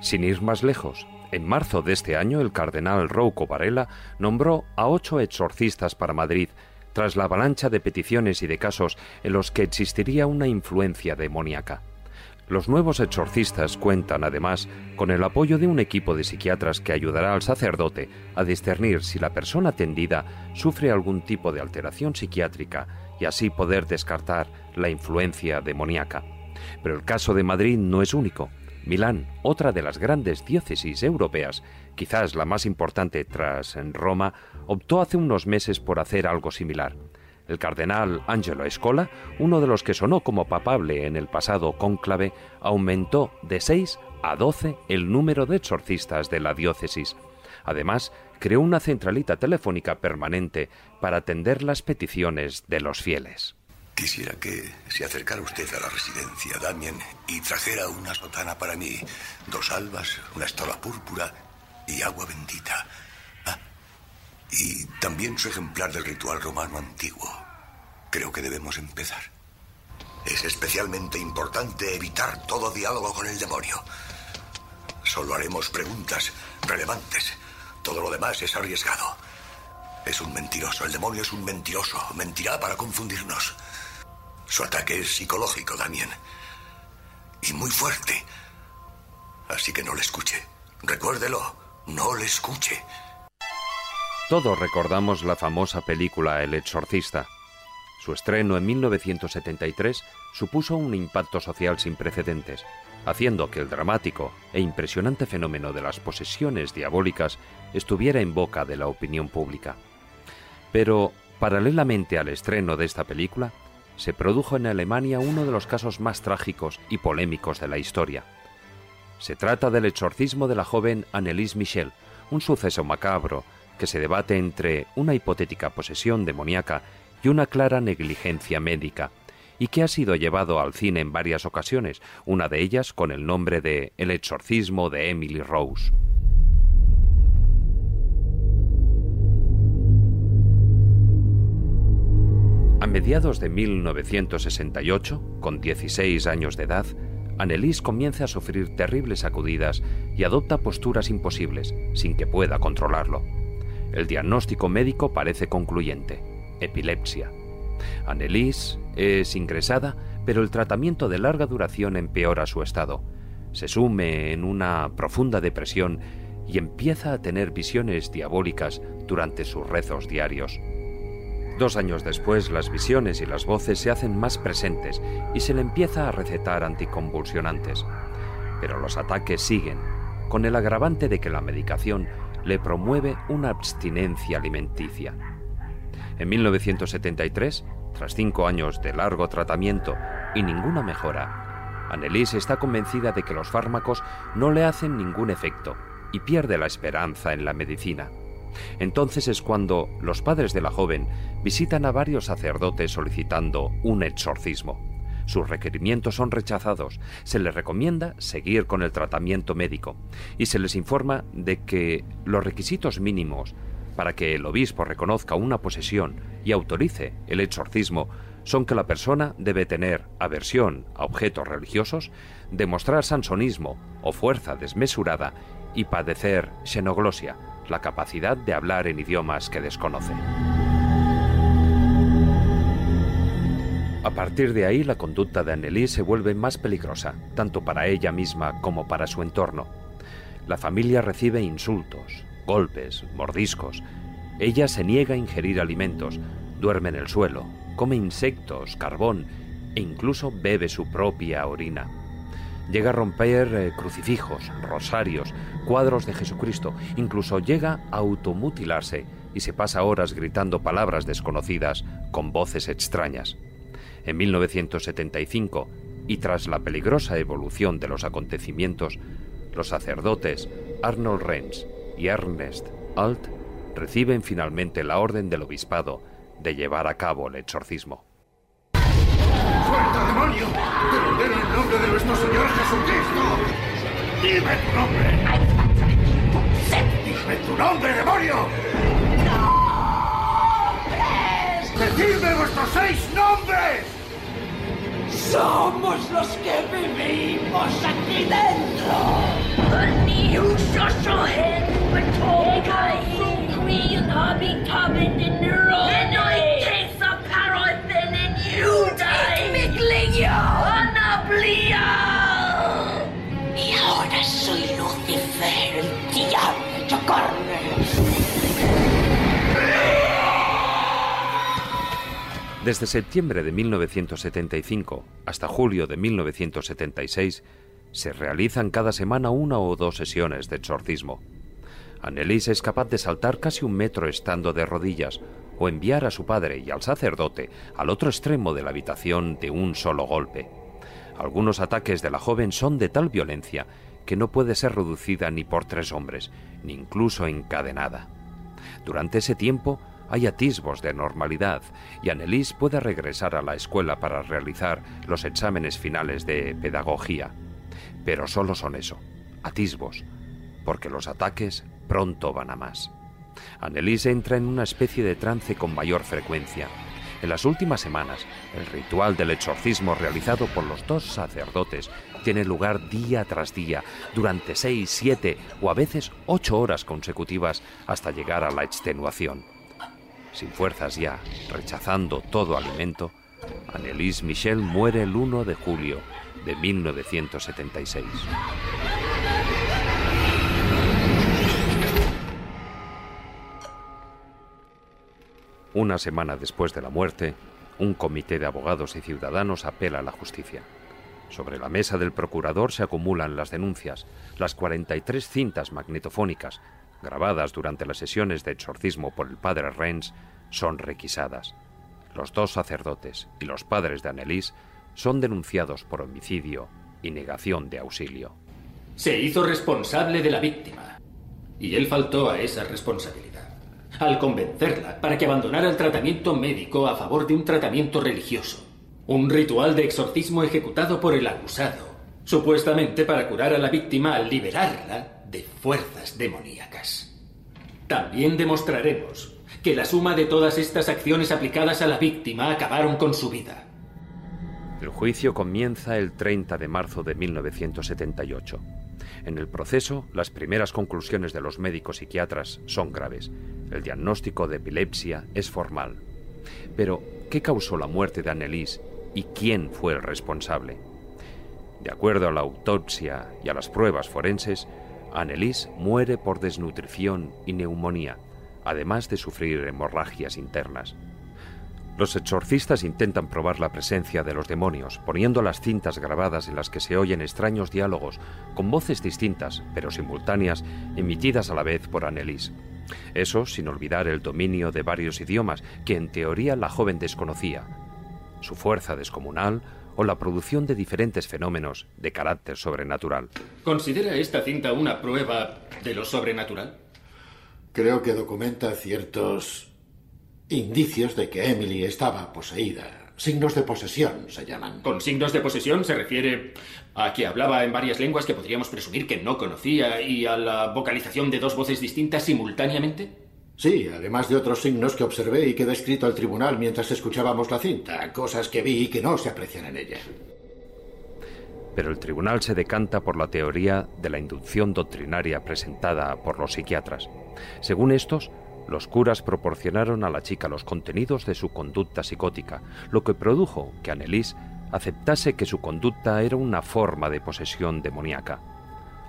Sin ir más lejos, en marzo de este año el cardenal Rouco Varela nombró a ocho exorcistas para Madrid tras la avalancha de peticiones y de casos en los que existiría una influencia demoníaca. Los nuevos exorcistas cuentan además con el apoyo de un equipo de psiquiatras que ayudará al sacerdote a discernir si la persona atendida sufre algún tipo de alteración psiquiátrica y así poder descartar la influencia demoníaca. Pero el caso de Madrid no es único. Milán, otra de las grandes diócesis europeas, quizás la más importante tras Roma, optó hace unos meses por hacer algo similar. El cardenal Angelo Escola, uno de los que sonó como papable en el pasado cónclave, aumentó de 6 a 12 el número de exorcistas de la diócesis. Además, creó una centralita telefónica permanente para atender las peticiones de los fieles. Quisiera que se acercara usted a la residencia, Damien, y trajera una sotana para mí, dos albas, una estola púrpura y agua bendita. Y también su ejemplar del ritual romano antiguo. Creo que debemos empezar. Es especialmente importante evitar todo diálogo con el demonio. Solo haremos preguntas relevantes. Todo lo demás es arriesgado. Es un mentiroso. El demonio es un mentiroso. Mentirá para confundirnos. Su ataque es psicológico, Damien. Y muy fuerte. Así que no le escuche. Recuérdelo. No le escuche. Todos recordamos la famosa película El Exorcista. Su estreno en 1973 supuso un impacto social sin precedentes, haciendo que el dramático e impresionante fenómeno de las posesiones diabólicas estuviera en boca de la opinión pública. Pero, paralelamente al estreno de esta película, se produjo en Alemania uno de los casos más trágicos y polémicos de la historia. Se trata del exorcismo de la joven Annelies Michel, un suceso macabro que se debate entre una hipotética posesión demoníaca y una clara negligencia médica, y que ha sido llevado al cine en varias ocasiones, una de ellas con el nombre de El exorcismo de Emily Rose. A mediados de 1968, con 16 años de edad, Annelies comienza a sufrir terribles sacudidas y adopta posturas imposibles, sin que pueda controlarlo. El diagnóstico médico parece concluyente, epilepsia. Annelies es ingresada, pero el tratamiento de larga duración empeora su estado. Se sume en una profunda depresión y empieza a tener visiones diabólicas durante sus rezos diarios. Dos años después, las visiones y las voces se hacen más presentes y se le empieza a recetar anticonvulsionantes. Pero los ataques siguen, con el agravante de que la medicación le promueve una abstinencia alimenticia. En 1973, tras cinco años de largo tratamiento y ninguna mejora, Annelies está convencida de que los fármacos no le hacen ningún efecto y pierde la esperanza en la medicina. Entonces es cuando los padres de la joven visitan a varios sacerdotes solicitando un exorcismo. Sus requerimientos son rechazados, se les recomienda seguir con el tratamiento médico y se les informa de que los requisitos mínimos para que el obispo reconozca una posesión y autorice el exorcismo son que la persona debe tener aversión a objetos religiosos, demostrar sansonismo o fuerza desmesurada y padecer xenoglosia, la capacidad de hablar en idiomas que desconoce. A partir de ahí, la conducta de Annelies se vuelve más peligrosa, tanto para ella misma como para su entorno. La familia recibe insultos, golpes, mordiscos. Ella se niega a ingerir alimentos, duerme en el suelo, come insectos, carbón e incluso bebe su propia orina. Llega a romper eh, crucifijos, rosarios, cuadros de Jesucristo, incluso llega a automutilarse y se pasa horas gritando palabras desconocidas con voces extrañas. En 1975, y tras la peligrosa evolución de los acontecimientos, los sacerdotes Arnold Renz y Ernest Alt reciben finalmente la orden del obispado de llevar a cabo el exorcismo. ¡Suelta, demonio! ¡Te ordeno en nombre de nuestro Señor Jesucristo! ¡Dime tu nombre! ¡Dime tu nombre, demonio! ¡Decidme vuestros seis nombres! Somos los que vivimos aquí dentro. Y ahora soy Lucifer, el diablo Desde septiembre de 1975 hasta julio de 1976 se realizan cada semana una o dos sesiones de exorcismo. Annelies es capaz de saltar casi un metro estando de rodillas o enviar a su padre y al sacerdote al otro extremo de la habitación de un solo golpe. Algunos ataques de la joven son de tal violencia que no puede ser reducida ni por tres hombres, ni incluso encadenada. Durante ese tiempo, hay atisbos de normalidad y Annelies puede regresar a la escuela para realizar los exámenes finales de pedagogía. Pero solo son eso, atisbos, porque los ataques pronto van a más. Annelies entra en una especie de trance con mayor frecuencia. En las últimas semanas, el ritual del exorcismo realizado por los dos sacerdotes tiene lugar día tras día, durante seis, siete o a veces ocho horas consecutivas hasta llegar a la extenuación sin fuerzas ya, rechazando todo alimento, Annelies Michel muere el 1 de julio de 1976. Una semana después de la muerte, un comité de abogados y ciudadanos apela a la justicia. Sobre la mesa del procurador se acumulan las denuncias, las 43 cintas magnetofónicas grabadas durante las sesiones de exorcismo por el padre Renz, son requisadas. Los dos sacerdotes y los padres de Annelies son denunciados por homicidio y negación de auxilio. Se hizo responsable de la víctima y él faltó a esa responsabilidad al convencerla para que abandonara el tratamiento médico a favor de un tratamiento religioso. Un ritual de exorcismo ejecutado por el acusado, supuestamente para curar a la víctima al liberarla de fuerzas demoníacas. También demostraremos que la suma de todas estas acciones aplicadas a la víctima acabaron con su vida. El juicio comienza el 30 de marzo de 1978. En el proceso, las primeras conclusiones de los médicos psiquiatras son graves. El diagnóstico de epilepsia es formal. Pero, ¿qué causó la muerte de Annelies y quién fue el responsable? De acuerdo a la autopsia y a las pruebas forenses, Annelies muere por desnutrición y neumonía, además de sufrir hemorragias internas. Los exorcistas intentan probar la presencia de los demonios, poniendo las cintas grabadas en las que se oyen extraños diálogos, con voces distintas, pero simultáneas, emitidas a la vez por Annelies. Eso sin olvidar el dominio de varios idiomas que en teoría la joven desconocía, su fuerza descomunal o la producción de diferentes fenómenos de carácter sobrenatural. ¿Considera esta cinta una prueba de lo sobrenatural? Creo que documenta ciertos indicios de que Emily estaba poseída. Signos de posesión se llaman. Con signos de posesión se refiere a que hablaba en varias lenguas que podríamos presumir que no conocía y a la vocalización de dos voces distintas simultáneamente. Sí, además de otros signos que observé y que descrito al tribunal mientras escuchábamos la cinta, cosas que vi y que no se aprecian en ella. Pero el tribunal se decanta por la teoría de la inducción doctrinaria presentada por los psiquiatras. Según estos, los curas proporcionaron a la chica los contenidos de su conducta psicótica, lo que produjo que Annelies aceptase que su conducta era una forma de posesión demoníaca.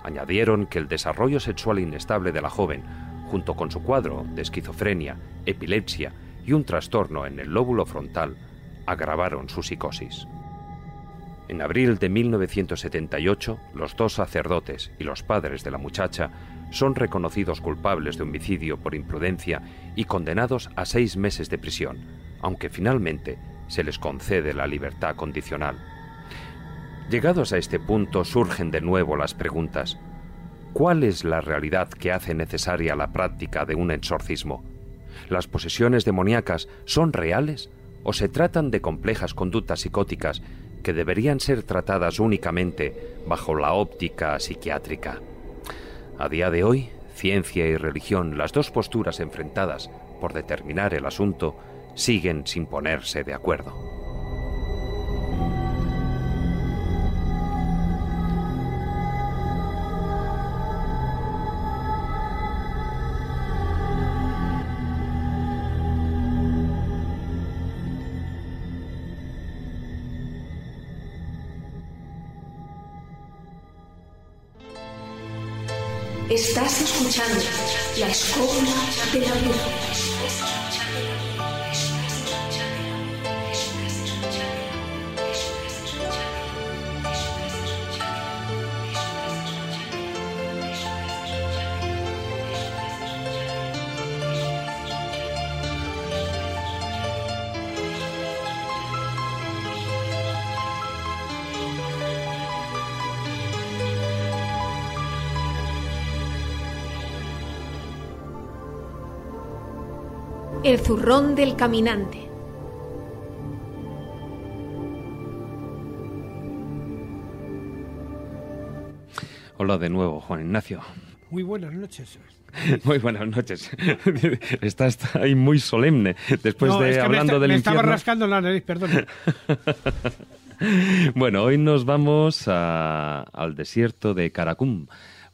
Añadieron que el desarrollo sexual inestable de la joven, junto con su cuadro de esquizofrenia, epilepsia y un trastorno en el lóbulo frontal, agravaron su psicosis. En abril de 1978, los dos sacerdotes y los padres de la muchacha son reconocidos culpables de homicidio por imprudencia y condenados a seis meses de prisión, aunque finalmente se les concede la libertad condicional. Llegados a este punto surgen de nuevo las preguntas. ¿Cuál es la realidad que hace necesaria la práctica de un exorcismo? ¿Las posesiones demoníacas son reales o se tratan de complejas conductas psicóticas que deberían ser tratadas únicamente bajo la óptica psiquiátrica? A día de hoy, ciencia y religión, las dos posturas enfrentadas por determinar el asunto, siguen sin ponerse de acuerdo. Estás escuchando la escóbula de la brújula. El zurrón del caminante. Hola de nuevo, Juan Ignacio. Muy buenas noches. Muy buenas noches. Estás ahí muy solemne después No, de es que me hablando esta- del me estaba rascando la nariz, perdón. Bueno, hoy nos vamos a- al desierto de Caracum,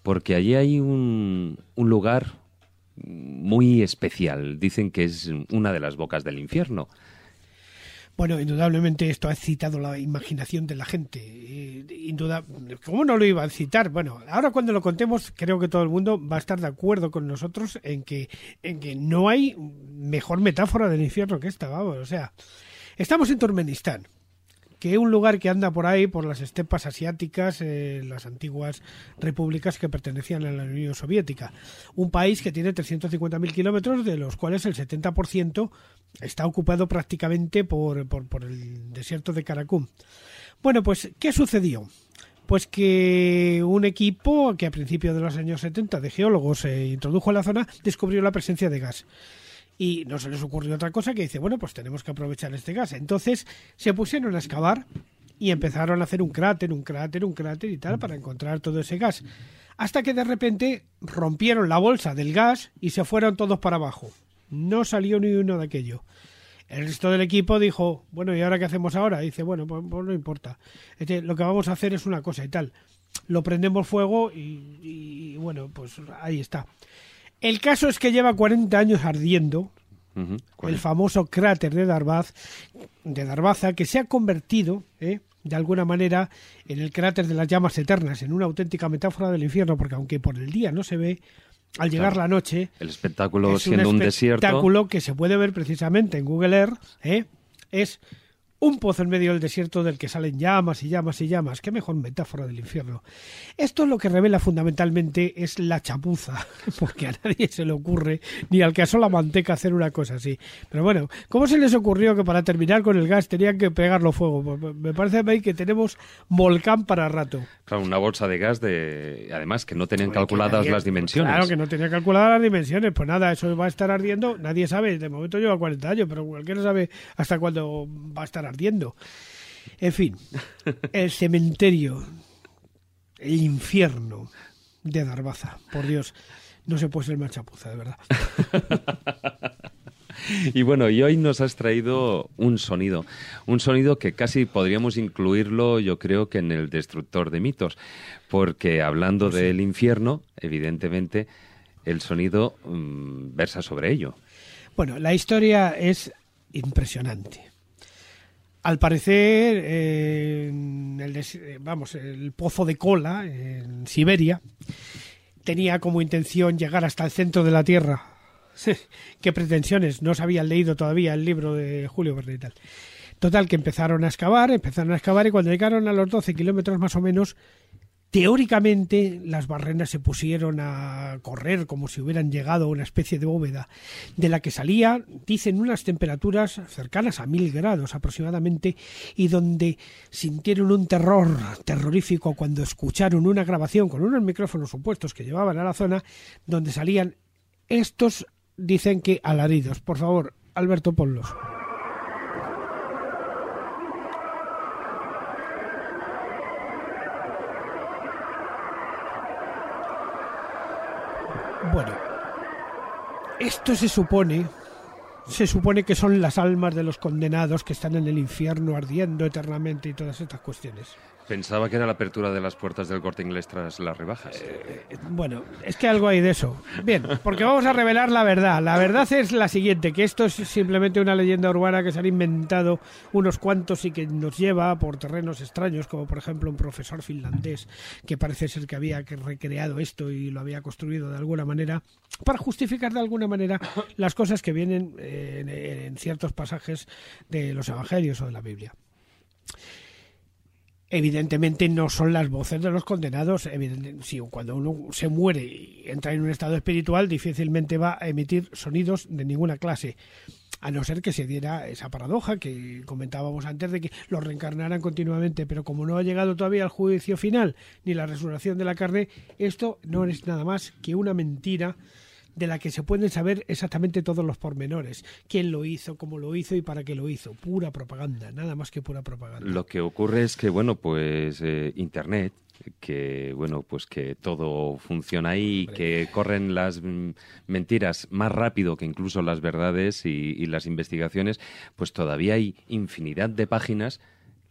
porque allí hay un, un lugar muy especial. Dicen que es una de las bocas del infierno. Bueno, indudablemente esto ha excitado la imaginación de la gente. Eh, induda- ¿Cómo no lo iba a citar? Bueno, ahora cuando lo contemos, creo que todo el mundo va a estar de acuerdo con nosotros en que, en que no hay mejor metáfora del infierno que esta, vamos. O sea, estamos en Turkmenistán, que un lugar que anda por ahí, por las estepas asiáticas, eh, las antiguas repúblicas que pertenecían a la Unión Soviética. Un país que tiene 350.000 kilómetros, de los cuales el 70% está ocupado prácticamente por, por, por el desierto de Karakum. Bueno, pues, ¿qué sucedió? Pues que un equipo que a principios de los años 70 de geólogos se introdujo en la zona descubrió la presencia de gas. Y no se les ocurrió otra cosa que dice, bueno, pues tenemos que aprovechar este gas. Entonces se pusieron a excavar y empezaron a hacer un cráter, un cráter, un cráter y tal para encontrar todo ese gas. Hasta que de repente rompieron la bolsa del gas y se fueron todos para abajo. No salió ni uno de aquello. El resto del equipo dijo, bueno, ¿y ahora qué hacemos ahora? dice, bueno, pues, pues no importa. Este, lo que vamos a hacer es una cosa y tal. Lo prendemos fuego y, y, bueno, pues ahí está. El caso es que lleva 40 años ardiendo el famoso cráter de Darbaz, de Darbaza, que se ha convertido ¿eh? de alguna manera en el cráter de las llamas eternas, en una auténtica metáfora del infierno, porque aunque por el día no se ve, al llegar Claro. la noche El espectáculo es siendo un, desierto. espectáculo que se puede ver precisamente en Google Earth, ¿eh? es un pozo en medio del desierto del que salen llamas y llamas y llamas. Qué mejor metáfora del infierno. Esto lo que revela fundamentalmente es la chapuza, porque a nadie se le ocurre, ni al que asó la manteca, hacer una cosa así. Pero bueno, ¿cómo se les ocurrió que para terminar con el gas tenían que pegarlo fuego? Pues Me parece a mí que tenemos volcán para rato. Claro, una bolsa de gas de. Además, que no tenían calculadas nadie- las dimensiones. Claro que no tenía calculadas las dimensiones. Pues nada, eso va a estar ardiendo. Nadie sabe. De momento lleva 40 años, pero cualquiera sabe hasta cuándo va a estar ardiendo. En fin, el cementerio, el infierno de Darbaza. Por Dios, no se puede ser más chapuza, de verdad. Y bueno, y hoy nos has traído un sonido, un sonido que casi podríamos incluirlo, yo creo que en el destructor de mitos, porque hablando Pues del infierno, evidentemente, el sonido mm, versa sobre ello. Bueno, la historia es impresionante. Al parecer, eh, el, vamos, el pozo de cola en Siberia tenía como intención llegar hasta el centro de la Tierra. ¿Qué pretensiones? No se habían leído todavía el libro de Julio Verne y tal. Total, que empezaron a excavar, empezaron a excavar y cuando llegaron a los 12 kilómetros más o menos, teóricamente las barrenas se pusieron a correr como si hubieran llegado a una especie de bóveda de la que salía, dicen, unas temperaturas cercanas a mil grados aproximadamente y donde sintieron un terror terrorífico cuando escucharon una grabación con unos micrófonos supuestos que llevaban a la zona donde salían estos, dicen que alaridos. Por favor, Alberto, ponlos. Bueno, esto se supone, se supone que son las almas de los condenados que están en el infierno ardiendo eternamente y todas estas cuestiones. Pensaba que era la apertura de las puertas del corte inglés tras las rebajas. Bueno, es que algo hay de eso. Bien, porque vamos a revelar la verdad. La verdad es la siguiente, que esto es simplemente una leyenda urbana que se han inventado unos cuantos y que nos lleva por terrenos extraños, como por ejemplo un profesor finlandés que parece ser que había recreado esto y lo había construido de alguna manera para justificar de alguna manera las cosas que vienen eh, en ciertos pasajes de los evangelios o de la Biblia evidentemente no son las voces de los condenados. Si cuando uno se muere y entra en un estado espiritual, difícilmente va a emitir sonidos de ninguna clase. A no ser que se diera esa paradoja que comentábamos antes de que los reencarnaran continuamente, pero como no ha llegado todavía el juicio final ni la resurrección de la carne, esto no es nada más que una mentira de la que se pueden saber exactamente todos los pormenores. Quién lo hizo, cómo lo hizo y para qué lo hizo. Pura propaganda, nada más que pura propaganda. Lo que ocurre es que, bueno, pues eh, Internet, que, bueno, pues que todo funciona ahí, que corren las mm, mentiras más rápido que incluso las verdades y, y las investigaciones, pues todavía hay infinidad de páginas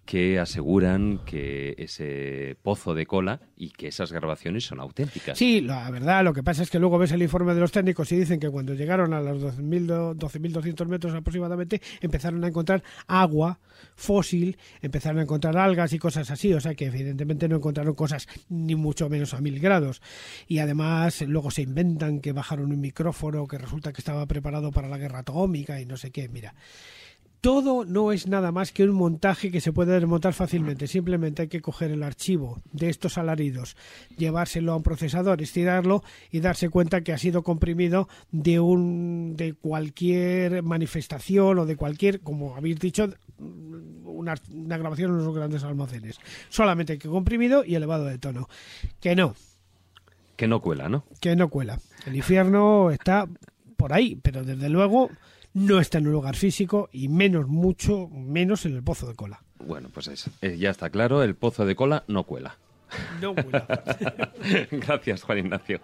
que aseguran que ese pozo de cola y que esas grabaciones son auténticas. Sí, la verdad, lo que pasa es que luego ves el informe de los técnicos y dicen que cuando llegaron a los 12.000 do- 12.200 metros aproximadamente empezaron a encontrar agua fósil, empezaron a encontrar algas y cosas así, o sea que evidentemente no encontraron cosas ni mucho menos a mil grados. Y además luego se inventan que bajaron un micrófono que resulta que estaba preparado para la guerra atómica y no sé qué, mira. Todo no es nada más que un montaje que se puede desmontar fácilmente. Simplemente hay que coger el archivo de estos alaridos, llevárselo a un procesador, estirarlo y darse cuenta que ha sido comprimido de un de cualquier manifestación o de cualquier, como habéis dicho, una, una grabación en unos grandes almacenes. Solamente hay que comprimido y elevado de tono. Que no, Que no cuela, ¿no? que no cuela. El infierno está por ahí, pero desde luego no está en un lugar físico y menos, mucho menos en el pozo de cola. Bueno, pues eso. Eh, ya está claro, el pozo de cola no cuela. No cuela. Gracias, Juan Ignacio.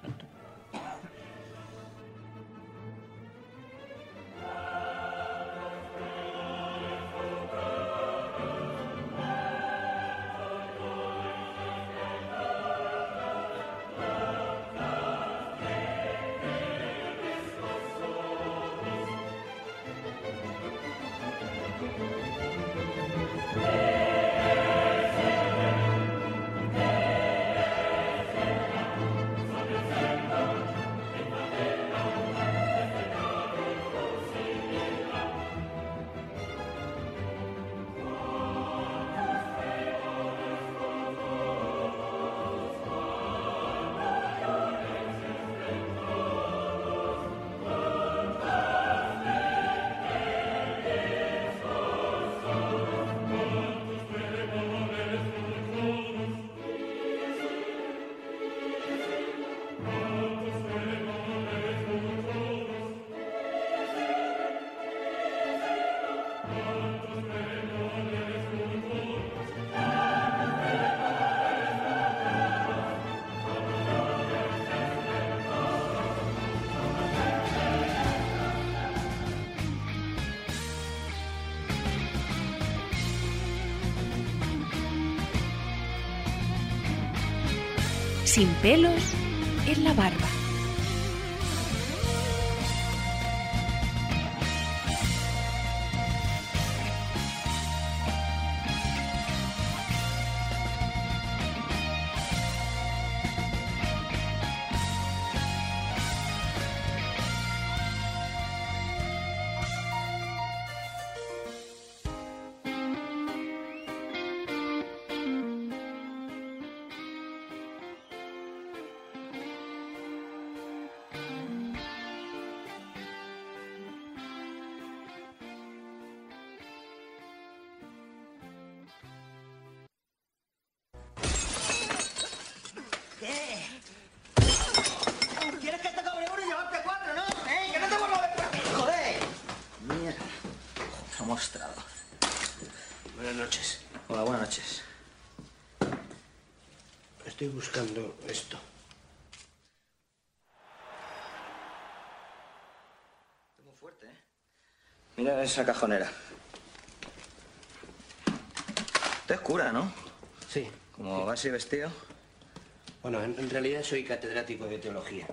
Sin pelos Buenas noches. Hola, buenas noches. Estoy buscando esto. Muy fuerte, ¿eh? Mira esa cajonera. Te es cura, ¿no? Sí. Como vas así vestido. Bueno, en, en realidad soy catedrático de teología.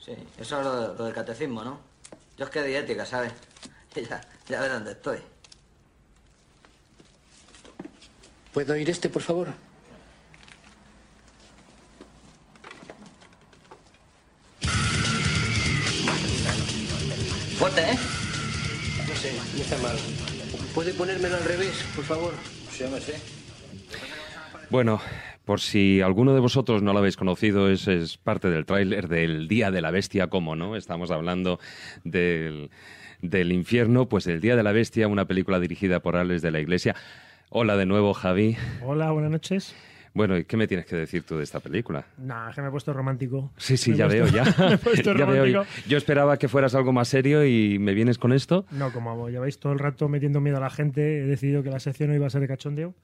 Sí, eso es lo, de- lo del catecismo, ¿no? Yo es que de ética, ¿sabes? Ya, ya ves dónde estoy. ¿Puedo oír este, por favor? Fuerte, ¿eh? No sé, no está mal. ¿Puede ponérmelo al revés, por favor? Sí, hombre, sí. Bueno, por si alguno de vosotros no lo habéis conocido, es, es parte del tráiler del Día de la Bestia, ¿cómo no? Estamos hablando del, del infierno, pues el Día de la Bestia, una película dirigida por Alex de la Iglesia. Hola de nuevo, Javi. Hola, buenas noches. Bueno, ¿y qué me tienes que decir tú de esta película? Nah, es que me he puesto romántico. Sí, sí, Me ya puesto- veo, ya. me he puesto Ya veo. romántico. Yo esperaba que fueras algo más serio y me vienes con esto. No, como lleváis todo el rato metiendo miedo a la gente, he decidido que la sección no iba a ser de cachondeo.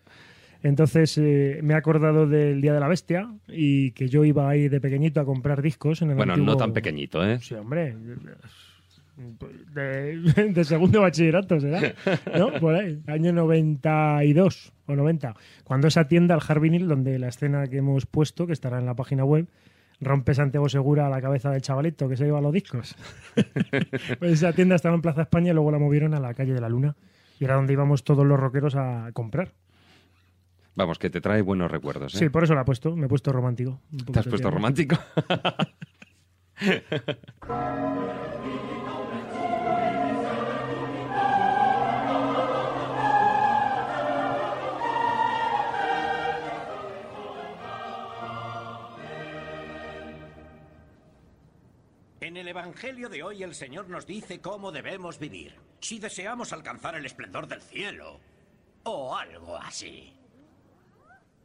Entonces eh, me he acordado del Día de la Bestia y que yo iba ahí de pequeñito a comprar discos en el Bueno, antiguo- no tan pequeñito, ¿eh? Sí, hombre. De, de segundo bachillerato será, ¿no? Por ahí, año 92 o 90. Cuando esa tienda, el Harvinil, donde la escena que hemos puesto, que estará en la página web, rompe Santiago Segura a la cabeza del chavalito que se lleva los discos. pues esa tienda estaba en Plaza España y luego la movieron a la calle de la Luna. Y era donde íbamos todos los rockeros a comprar. Vamos, que te trae buenos recuerdos, ¿eh? Sí, por eso la he puesto. Me he puesto romántico. Un ¿Te has puesto romántico? En el Evangelio de hoy el Señor nos dice cómo debemos vivir, si deseamos alcanzar el esplendor del cielo, o algo así.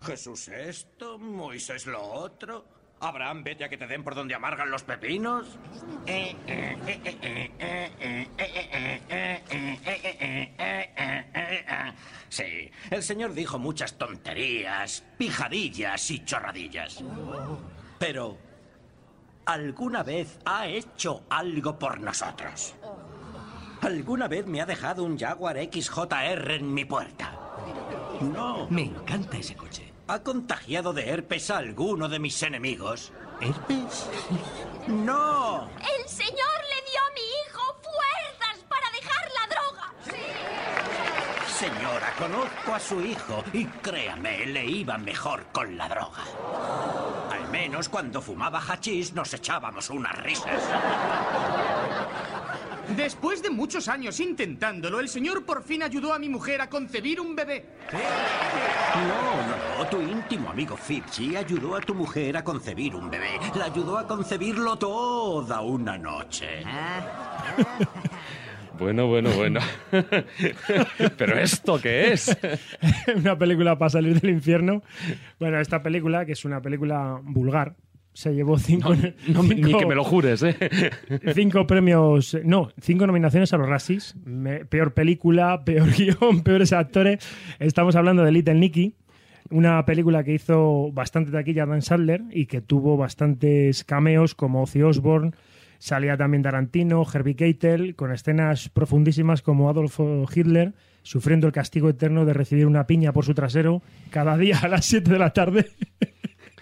Jesús esto, Moisés lo otro. Abraham, vete a que te den por donde amargan los pepinos. Sí, el señor dijo muchas tonterías, pijadillas y chorradillas. Pero, ¿alguna vez ha hecho algo por nosotros? ¿Alguna vez me ha dejado un Jaguar XJR en mi puerta? No. Me encanta ese coche. ¿Ha contagiado de herpes a alguno de mis enemigos? ¿Herpes? No. El Señor le dio a mi hijo fuerzas para dejar la droga. Señora, conozco a su hijo y créame, le iba mejor con la droga. Al menos cuando fumaba hachís nos echábamos unas risas. Después de muchos años intentándolo, el señor por fin ayudó a mi mujer a concebir un bebé. No, no, no. Tu íntimo amigo Fitzy ayudó a tu mujer a concebir un bebé. La ayudó a concebirlo toda una noche. Bueno, bueno, bueno. ¿Pero esto qué es? una película para salir del infierno. Bueno, esta película, que es una película vulgar, se llevó cinco, No, ni cinco- que me lo jures, ¿eh? cinco premios, no, cinco nominaciones a los Razzies. Peor película, peor guion, peores actores. Estamos hablando de Little Nicky, una película que hizo bastante taquilla Dan Sadler y que tuvo bastantes cameos como Ozzy Osbourne. Salía también Tarantino, Herbie Keitel, con escenas profundísimas como Adolf Hitler sufriendo el castigo eterno de recibir una piña por su trasero cada día a las 7 de la tarde.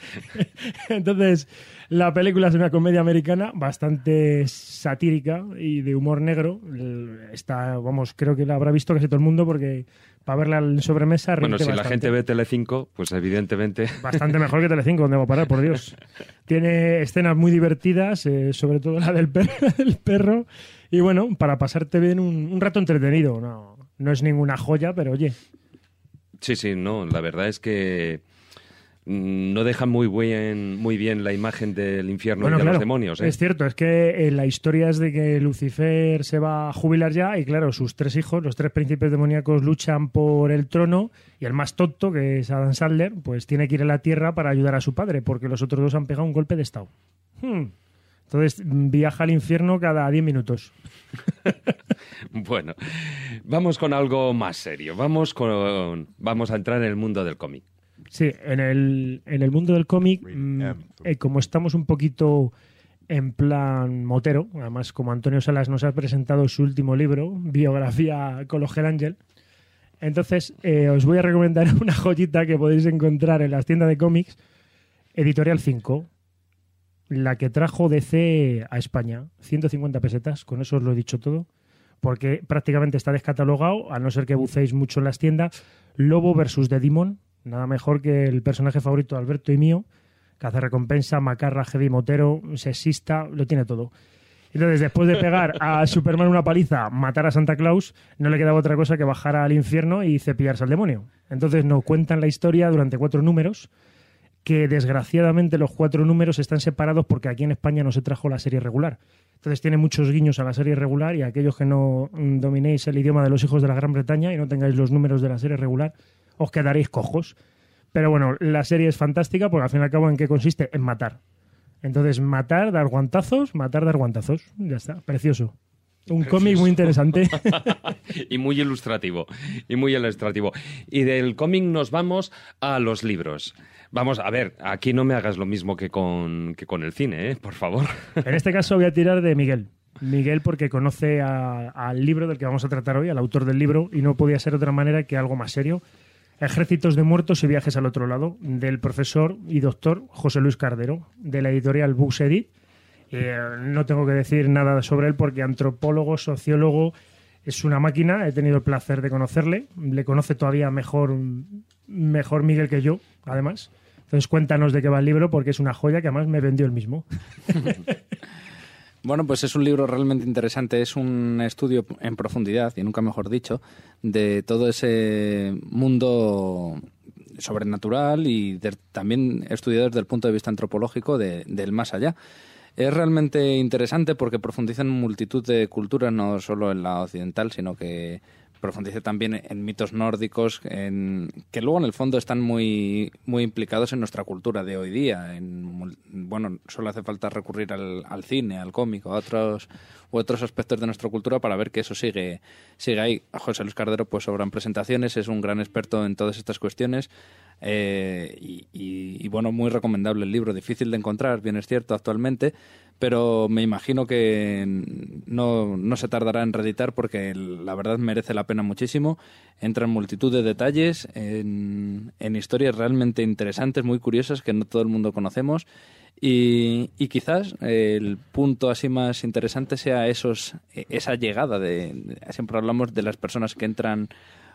Entonces, la película es una comedia americana bastante satírica y de humor negro. El- Está, vamos, creo que la habrá visto casi todo el mundo porque para verla en sobremesa Bueno, si la gente ve Telecinco, pues evidentemente... Bastante mejor que Telecinco, donde va a parar, por Dios. Tiene escenas muy divertidas, eh, sobre todo la del perro. Y bueno, para pasarte bien un, un rato entretenido. No, no es ninguna joya, pero oye, Sí, sí, no, la verdad es que no deja muy bien, muy bien la imagen del infierno y de los demonios. ¿eh? Es cierto, es que eh, la historia es de que Lucifer se va a jubilar ya y claro, sus tres hijos, los tres príncipes demoníacos luchan por el trono y el más tonto, que es Adam Sandler, pues tiene que ir a la tierra para ayudar a su padre porque los otros dos han pegado un golpe de estado. Hmm. Entonces mm, viaja al infierno cada 10 minutos. Bueno, vamos con algo más serio. Vamos con, vamos a entrar en el mundo del cómic. Sí, en el, en el mundo del cómic, mm, eh, como estamos un poquito en plan motero, además como Antonio Salas nos ha presentado su último libro, biografía con los Hell Angel, entonces eh, os voy a recomendar una joyita que podéis encontrar en las tiendas de cómics, Editorial 5, la que trajo DC a España, 150 pesetas, con eso os lo he dicho todo, porque prácticamente está descatalogado, a no ser que bucéis mucho en las tiendas, Lobo versus The Demon, nada mejor que el personaje favorito de Alberto y mío, que hace recompensa, macarra, heavy motero, sexista, lo tiene todo. Entonces, después de pegar a Superman una paliza, matar a Santa Claus, no le quedaba otra cosa que bajar al infierno y cepillarse al demonio. Entonces nos cuentan la historia durante cuatro números, que desgraciadamente los cuatro números están separados porque aquí en España no se trajo la serie regular. Entonces tiene muchos guiños a la serie regular y a aquellos que no mm, dominéis el idioma de los hijos de la Gran Bretaña y no tengáis los números de la serie regular, os quedaréis cojos. Pero bueno, la serie es fantástica porque al fin y al cabo en qué consiste? En matar. Entonces, matar, dar guantazos, matar, dar guantazos. Ya está, precioso. Un cómic muy interesante. y muy ilustrativo. Y muy ilustrativo. Y del cómic nos vamos a los libros. Vamos, a ver, aquí no me hagas lo mismo que con, que con el cine, ¿eh? por favor. En este caso voy a tirar de Miguel. Miguel porque conoce al libro del que vamos a tratar hoy, al autor del libro, y no podía ser de otra manera que algo más serio. Ejércitos de muertos y viajes al otro lado, del profesor y doctor José Luis Cardero, de la editorial Books Edit. Eh, no tengo que decir nada sobre él porque antropólogo, sociólogo, es una máquina. He tenido el placer de conocerle. Le conoce todavía mejor, mejor Miguel que yo, además. Entonces cuéntanos de qué va el libro porque es una joya que además me vendió el mismo. Bueno, pues es un libro realmente interesante. Es un estudio en profundidad, y nunca mejor dicho, de todo ese mundo sobrenatural y de- también estudiado desde el punto de vista antropológico de- del más allá. Es realmente interesante porque profundiza en multitud de culturas, no solo en la occidental, sino que profundiza también en mitos nórdicos, en, que luego en el fondo están muy, muy implicados en nuestra cultura de hoy día. En, bueno, solo hace falta recurrir al, al cine, al cómico, a otros u otros aspectos de nuestra cultura para ver que eso sigue, sigue ahí. José Luis Cardero, pues sobran presentaciones, es un gran experto en todas estas cuestiones. Eh, y, bueno, muy recomendable el libro, difícil de encontrar, bien es cierto, actualmente, pero me imagino que no, no se tardará en reeditar porque la verdad merece la pena muchísimo. Entra en multitud de detalles, en, historias realmente interesantes, muy curiosas que no todo el mundo conocemos. Y, y quizás el punto así más interesante sea esos, eh, esa llegada de- siempre hablamos de las personas que entran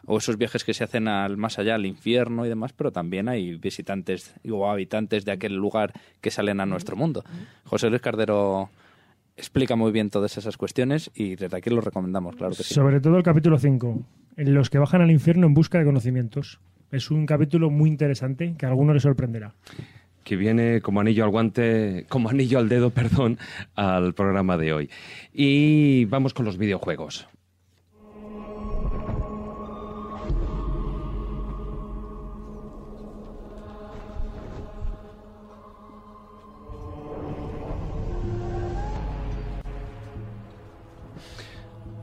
o esos viajes que se hacen al más allá, al infierno y demás, pero también hay visitantes o habitantes de aquel lugar que salen a nuestro mundo. José Luis Cardero explica muy bien todas esas cuestiones y desde aquí lo recomendamos, claro que sí. Sobre todo el capítulo 5, en los que bajan al infierno en busca de conocimientos. Es un capítulo muy interesante que a alguno le sorprenderá. que viene como anillo al guante, como anillo al dedo, perdón, al programa de hoy. Y vamos con los videojuegos.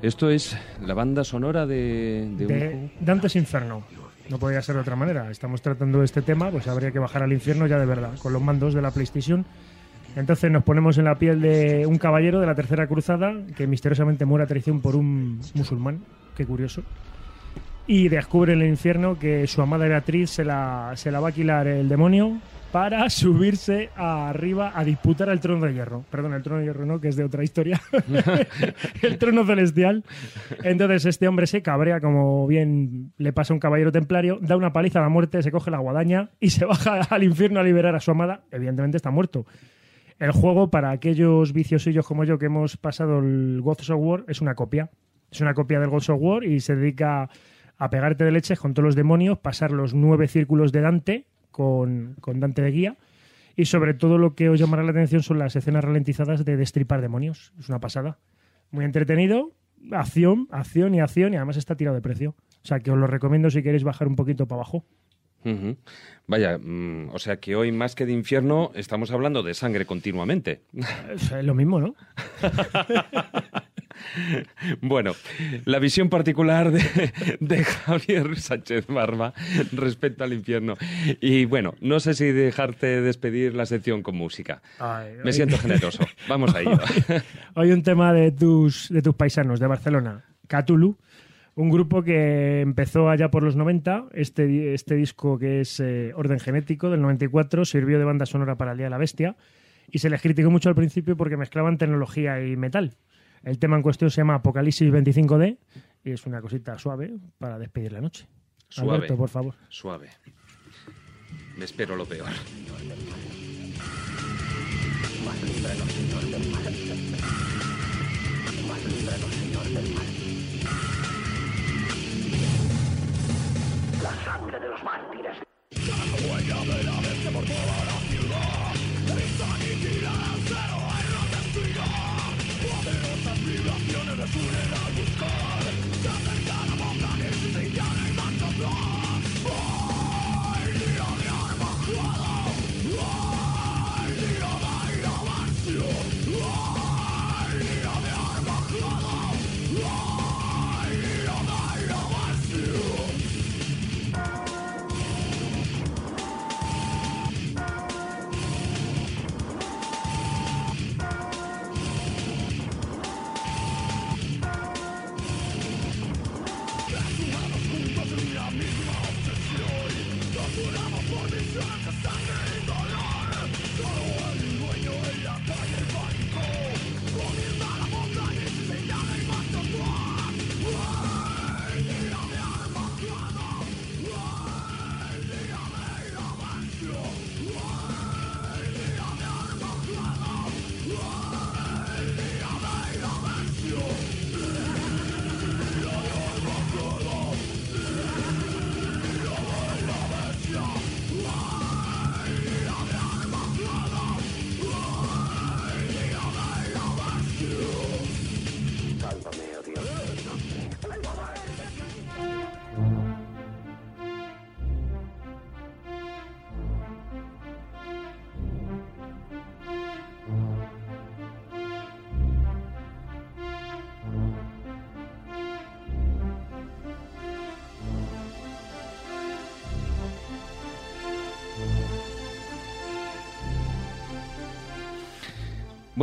Esto es la banda sonora de, de un De Dantes Inferno. No podía ser de otra manera. Estamos tratando este tema, pues habría que bajar al infierno ya de verdad, con los mandos de la PlayStation. Entonces nos ponemos en la piel de un caballero de la Tercera Cruzada que misteriosamente muere a traición por un musulmán. Qué curioso. Y descubre en el infierno que su amada Beatriz se la, se la va a alquilar el demonio para subirse arriba a disputar el trono de hierro. Perdón, el trono de hierro no, que es de otra historia. el trono celestial. Entonces este hombre se cabrea, como bien le pasa a un caballero templario, da una paliza a la muerte, se coge la guadaña y se baja al infierno a liberar a su amada. Evidentemente está muerto. El juego, para aquellos viciosillos como yo que hemos pasado el Gods of War, es una copia. Es una copia del Gods of War y se dedica a pegarte de leches con todos los demonios, pasar los nueve círculos de Dante con, con Dante de guía. Y sobre todo lo que os llamará la atención son las escenas ralentizadas de destripar demonios. Es una pasada. Muy entretenido, acción, acción y acción y además está tirado de precio. O sea que os lo recomiendo si queréis bajar un poquito para abajo. Vaya, mm, o sea que hoy más que de infierno estamos hablando de sangre continuamente. Es lo mismo, ¿no? Bueno, la visión particular de, de Javier Sánchez Barba respecto al infierno. Y bueno, no sé si dejarte despedir la sección con música. Ay, Me siento generoso. Vamos a ello. Hoy un tema de tus, de tus paisanos de Barcelona, Cthulhu, un grupo que empezó allá por los 90. Este, este disco que es eh, Orden Genético del 94 sirvió de banda sonora para el Día de la Bestia y se les criticó mucho al principio porque mezclaban tecnología y metal. El tema en cuestión se llama Apocalipsis 25D y es una cosita suave para despedir la noche. Suave. Alberto, por favor. Suave. Me espero lo peor. La sangre de los mártires. Capturen al buscar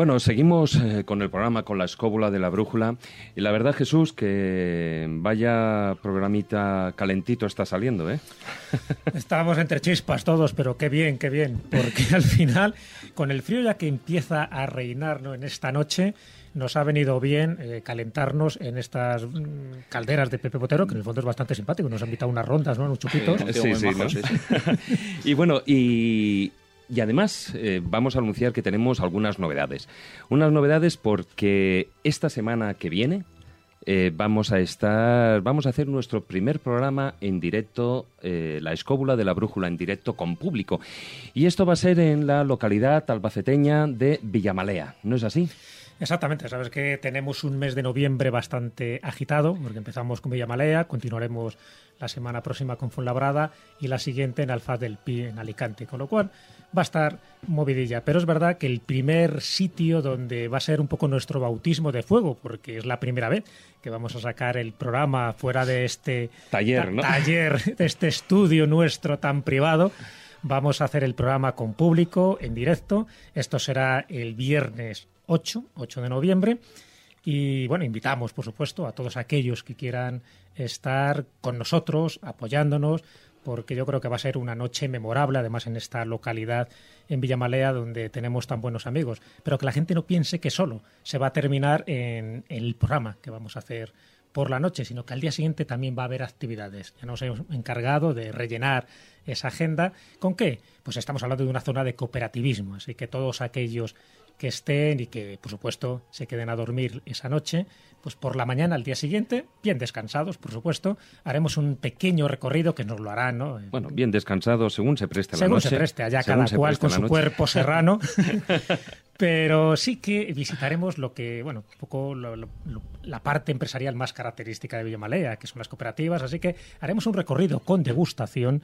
Bueno, seguimos eh, con el programa, con la escóbula de la brújula. Y la verdad, Jesús, que vaya programita calentito está saliendo, ¿eh? Estábamos entre chispas todos, pero qué bien, qué bien. Porque al final, con el frío ya que empieza a reinar ¿no? en esta noche, nos ha venido bien eh, calentarnos en estas mm, calderas de Pepe Botero, que en el fondo es bastante simpático. Nos ha invitado unas rondas, ¿no? Unos chupitos. Sí, sí, ¿no? y bueno, y, y además eh, vamos a anunciar que tenemos algunas novedades. Unas novedades porque esta semana que viene eh, vamos a estar, vamos a hacer nuestro primer programa en directo, eh, la escóbula de la brújula en directo con público. Y esto va a ser en la localidad albaceteña de Villamalea, ¿no es así? Exactamente, sabes que tenemos un mes de noviembre bastante agitado, porque empezamos con Villamalea, continuaremos la semana próxima con Fuenlabrada y la siguiente en Alfaz del Pi, en Alicante, con lo cual va a estar movidilla. Pero es verdad que el primer sitio donde va a ser un poco nuestro bautismo de fuego, porque es la primera vez que vamos a sacar el programa fuera de este Taller, ta- ¿no? taller, de este estudio nuestro tan privado. Vamos a hacer el programa con público, en directo. Esto será el viernes 8, 8 de noviembre. Y bueno, invitamos, por supuesto, a todos aquellos que quieran estar con nosotros, apoyándonos, porque yo creo que va a ser una noche memorable, además en esta localidad en Villamalea donde tenemos tan buenos amigos. Pero que la gente no piense que solo se va a terminar en el programa que vamos a hacer por la noche, sino que al día siguiente también va a haber actividades. Ya nos hemos encargado de rellenar esa agenda. ¿Con qué? Pues estamos hablando de una zona de cooperativismo, así que todos aquellos que estén y que, por supuesto, se queden a dormir esa noche, pues por la mañana, al día siguiente, bien descansados, por supuesto, haremos un pequeño recorrido que nos lo harán, ¿no? Bueno, bien descansados según se preste la Según noche. se preste, allá Según cada cual con su cuerpo serrano. Pero sí que visitaremos lo que, bueno, un poco lo- lo- lo- la parte empresarial más característica de Villamalea, que son las cooperativas. Así que haremos un recorrido con degustación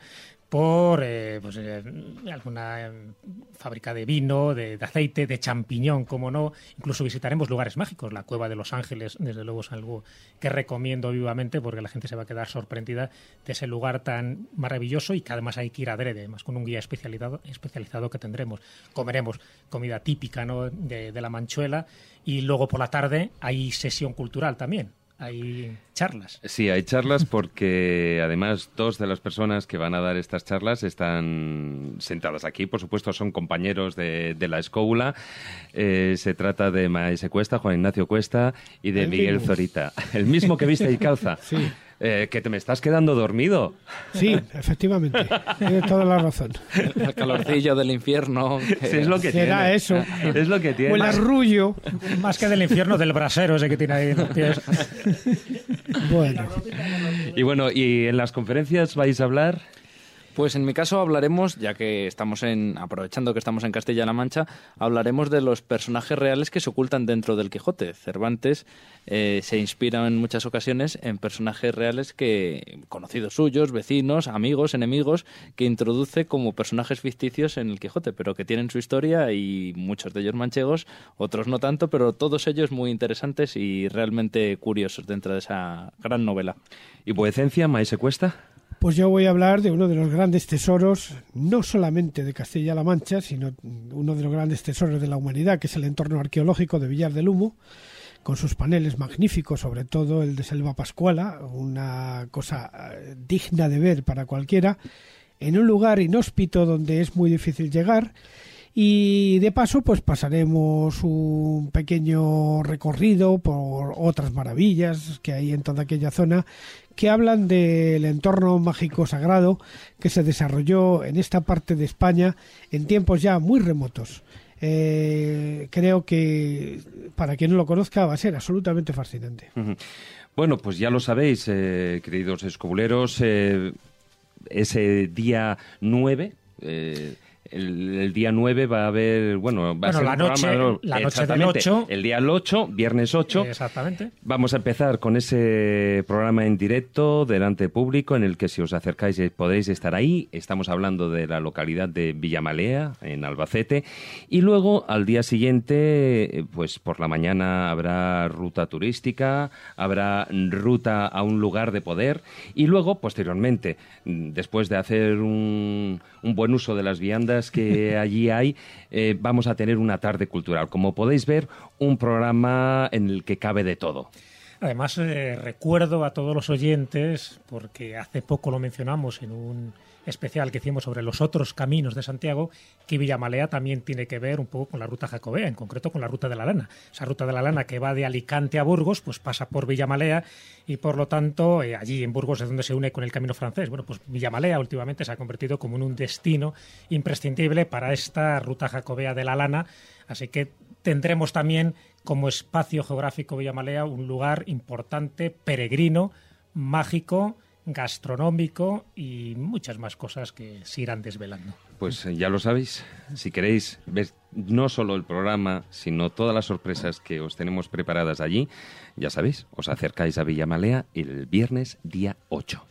por eh, pues, eh, alguna eh, fábrica de vino, de, aceite, de champiñón, como no. Incluso visitaremos lugares mágicos. La Cueva de los Ángeles, desde luego, es algo que recomiendo vivamente porque la gente se va a quedar sorprendida de ese lugar tan maravilloso y que además hay que ir adrede, más con un guía especializado, especializado que tendremos. Comeremos comida típica ¿no? de la Manchuela y luego por la tarde hay sesión cultural también. Hay charlas. Sí, hay charlas porque además dos de las personas que van a dar estas charlas están sentadas aquí. Por supuesto, son compañeros de, de la escóbula. Eh, se trata de Maese Cuesta, Juan Ignacio Cuesta y de El Miguel mismo. Zorita. El mismo que viste y calza. Sí. Eh, que te me estás quedando dormido. Sí, efectivamente. Tiene toda la razón. El calorcillo del infierno. que- Sí, es lo que Será tiene. eso. Es lo que tiene. O el arrullo. Más que del infierno del brasero ese que tiene ahí en los pies. Bueno, Y bueno, ¿y en las conferencias vais a hablar? Pues en mi caso hablaremos, ya que estamos en, aprovechando que estamos en Castilla-La Mancha, hablaremos de los personajes reales que se ocultan dentro del Quijote. Cervantes eh, se inspira en muchas ocasiones en personajes reales que, conocidos suyos, vecinos, amigos, enemigos, que introduce como personajes ficticios en el Quijote, pero que tienen su historia y muchos de ellos manchegos, otros no tanto, pero todos ellos muy interesantes y realmente curiosos dentro de esa gran novela. ¿Y vuecencia, Maese Cuesta? Pues yo voy a hablar de uno de los grandes tesoros, no solamente de Castilla-La Mancha, sino uno de los grandes tesoros de la humanidad, que es el entorno arqueológico de Villar del Humo, con sus paneles magníficos, sobre todo el de Selva Pascuala, una cosa eh, digna de ver para cualquiera, en un lugar inhóspito donde es muy difícil llegar. Y de paso, pues pasaremos un pequeño recorrido por otras maravillas que hay en toda aquella zona que hablan del entorno mágico sagrado que se desarrolló en esta parte de España en tiempos ya muy remotos. Eh, creo que para quien no lo conozca va a ser absolutamente fascinante. Bueno, pues ya lo sabéis, eh, queridos escobuleros, eh, ese día 9... eh, el, el día 9 va a haber, bueno, va Bueno, a ser la noche- programa, la noche del exactamente, 8. El día 8, viernes 8. Exactamente. Vamos a empezar con ese programa en directo delante de público en el que si os acercáis eh, podéis estar ahí. Estamos hablando de la localidad de Villamalea, en Albacete. Y luego al día siguiente, eh, pues por la mañana habrá ruta turística, habrá ruta a un lugar de poder. Y luego, posteriormente, mm, después de hacer un, un buen uso de las viandas que allí hay, eh, vamos a tener una tarde cultural. Como podéis ver, un programa en el que cabe de todo. Además, eh, recuerdo a todos los oyentes, porque hace poco lo mencionamos en un especial que hicimos sobre los otros caminos de Santiago, que Villamalea también tiene que ver un poco con la ruta jacobea, en concreto con la ruta de la lana. Esa ruta de la lana que va de Alicante a Burgos, pues pasa por Villamalea y por lo tanto eh, allí en Burgos es donde se une con el camino francés. Bueno, pues Villamalea últimamente se ha convertido como en un destino imprescindible para esta ruta jacobea de la lana, así que tendremos también como espacio geográfico Villamalea un lugar importante, peregrino, mágico, gastronómico y muchas más cosas que se irán desvelando. Pues eh, ya lo sabéis, si queréis ver no solo el programa, sino todas las sorpresas que os tenemos preparadas allí, ya sabéis, os acercáis a Villamalea el viernes día 8.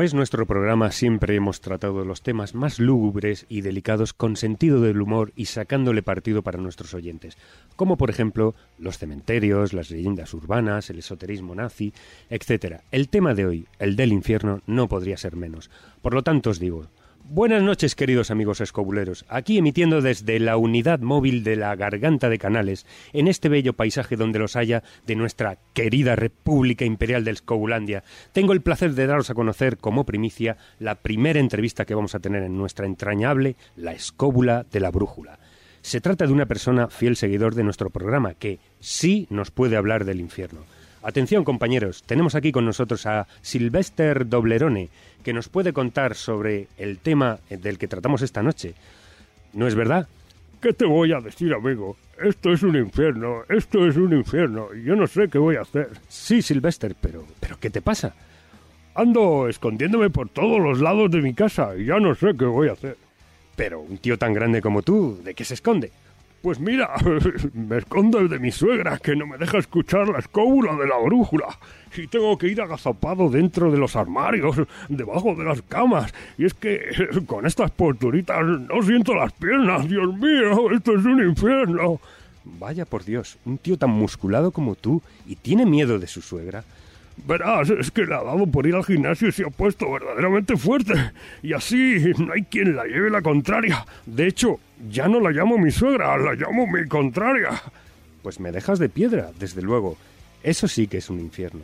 Como es nuestro programa, siempre hemos tratado los temas más lúgubres y delicados con sentido del humor y sacándole partido para nuestros oyentes, como por ejemplo los cementerios, las leyendas urbanas, el esoterismo nazi, etc. El tema de hoy, el del infierno, no podría ser menos. Por lo tanto os digo, Buenas noches, queridos amigos escobuleros. Aquí emitiendo desde la unidad móvil de la Garganta de Canales, en este bello paisaje donde los haya de nuestra querida República Imperial de Escobulandia, tengo el placer de daros a conocer como primicia la primera entrevista que vamos a tener en nuestra entrañable La Escóbula de la Brújula. Se trata de una persona fiel seguidor de nuestro programa que sí nos puede hablar del infierno. Atención compañeros, tenemos aquí con nosotros a Sylvester Doblerone, que nos puede contar sobre el tema del que tratamos esta noche. ¿No es verdad? ¿Qué te voy a decir, amigo? Esto es un infierno, esto es un infierno, yo no sé qué voy a hacer. Sí, Sylvester, pero, pero ¿qué te pasa? Ando escondiéndome por todos los lados de mi casa y ya no sé qué voy a hacer. Pero un tío tan grande como tú, ¿de qué se esconde? Pues mira, me escondo de mi suegra, que no me deja escuchar la escóbula de la brújula. Y tengo que ir agazapado dentro de los armarios, debajo de las camas. Y es que con estas posturitas no siento las piernas. Dios mío, esto es un infierno. Vaya por Dios, un tío tan musculado como tú y tiene miedo de su suegra. Verás, es que le ha dado por ir al gimnasio y se ha puesto verdaderamente fuerte. Y así no hay quien la lleve la contraria. De hecho, ya no la llamo mi suegra, la llamo mi contraria. Pues me dejas de piedra, desde luego. Eso sí que es un infierno.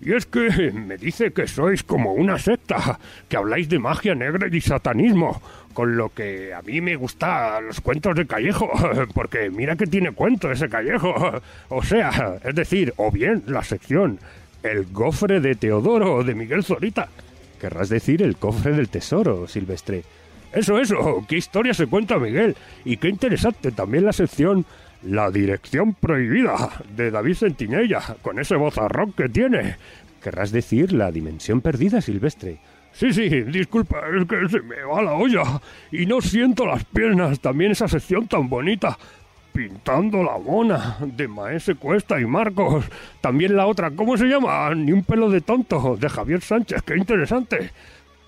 Y es que me dice que sois como una secta, que habláis de magia negra y satanismo, con lo que a mí me gustan los cuentos de Callejo, porque mira que tiene cuento ese Callejo. O sea, es decir, o bien la sección el cofre de Teodoro de Miguel Zorita. Querrás decir el cofre del tesoro, Silvestre. Eso, eso, qué historia se cuenta Miguel. Y qué interesante también la sección La Dirección Prohibida de David Sentinella, con ese vozarrón que tiene. Querrás decir la dimensión perdida, Silvestre. Sí, sí, disculpa, es que se me va la olla y no siento las piernas. También esa sección tan bonita Pintando la mona, de Maese Cuesta y Marcos. También la otra, ¿cómo se llama? Ni un pelo de tonto, de Javier Sánchez, qué interesante.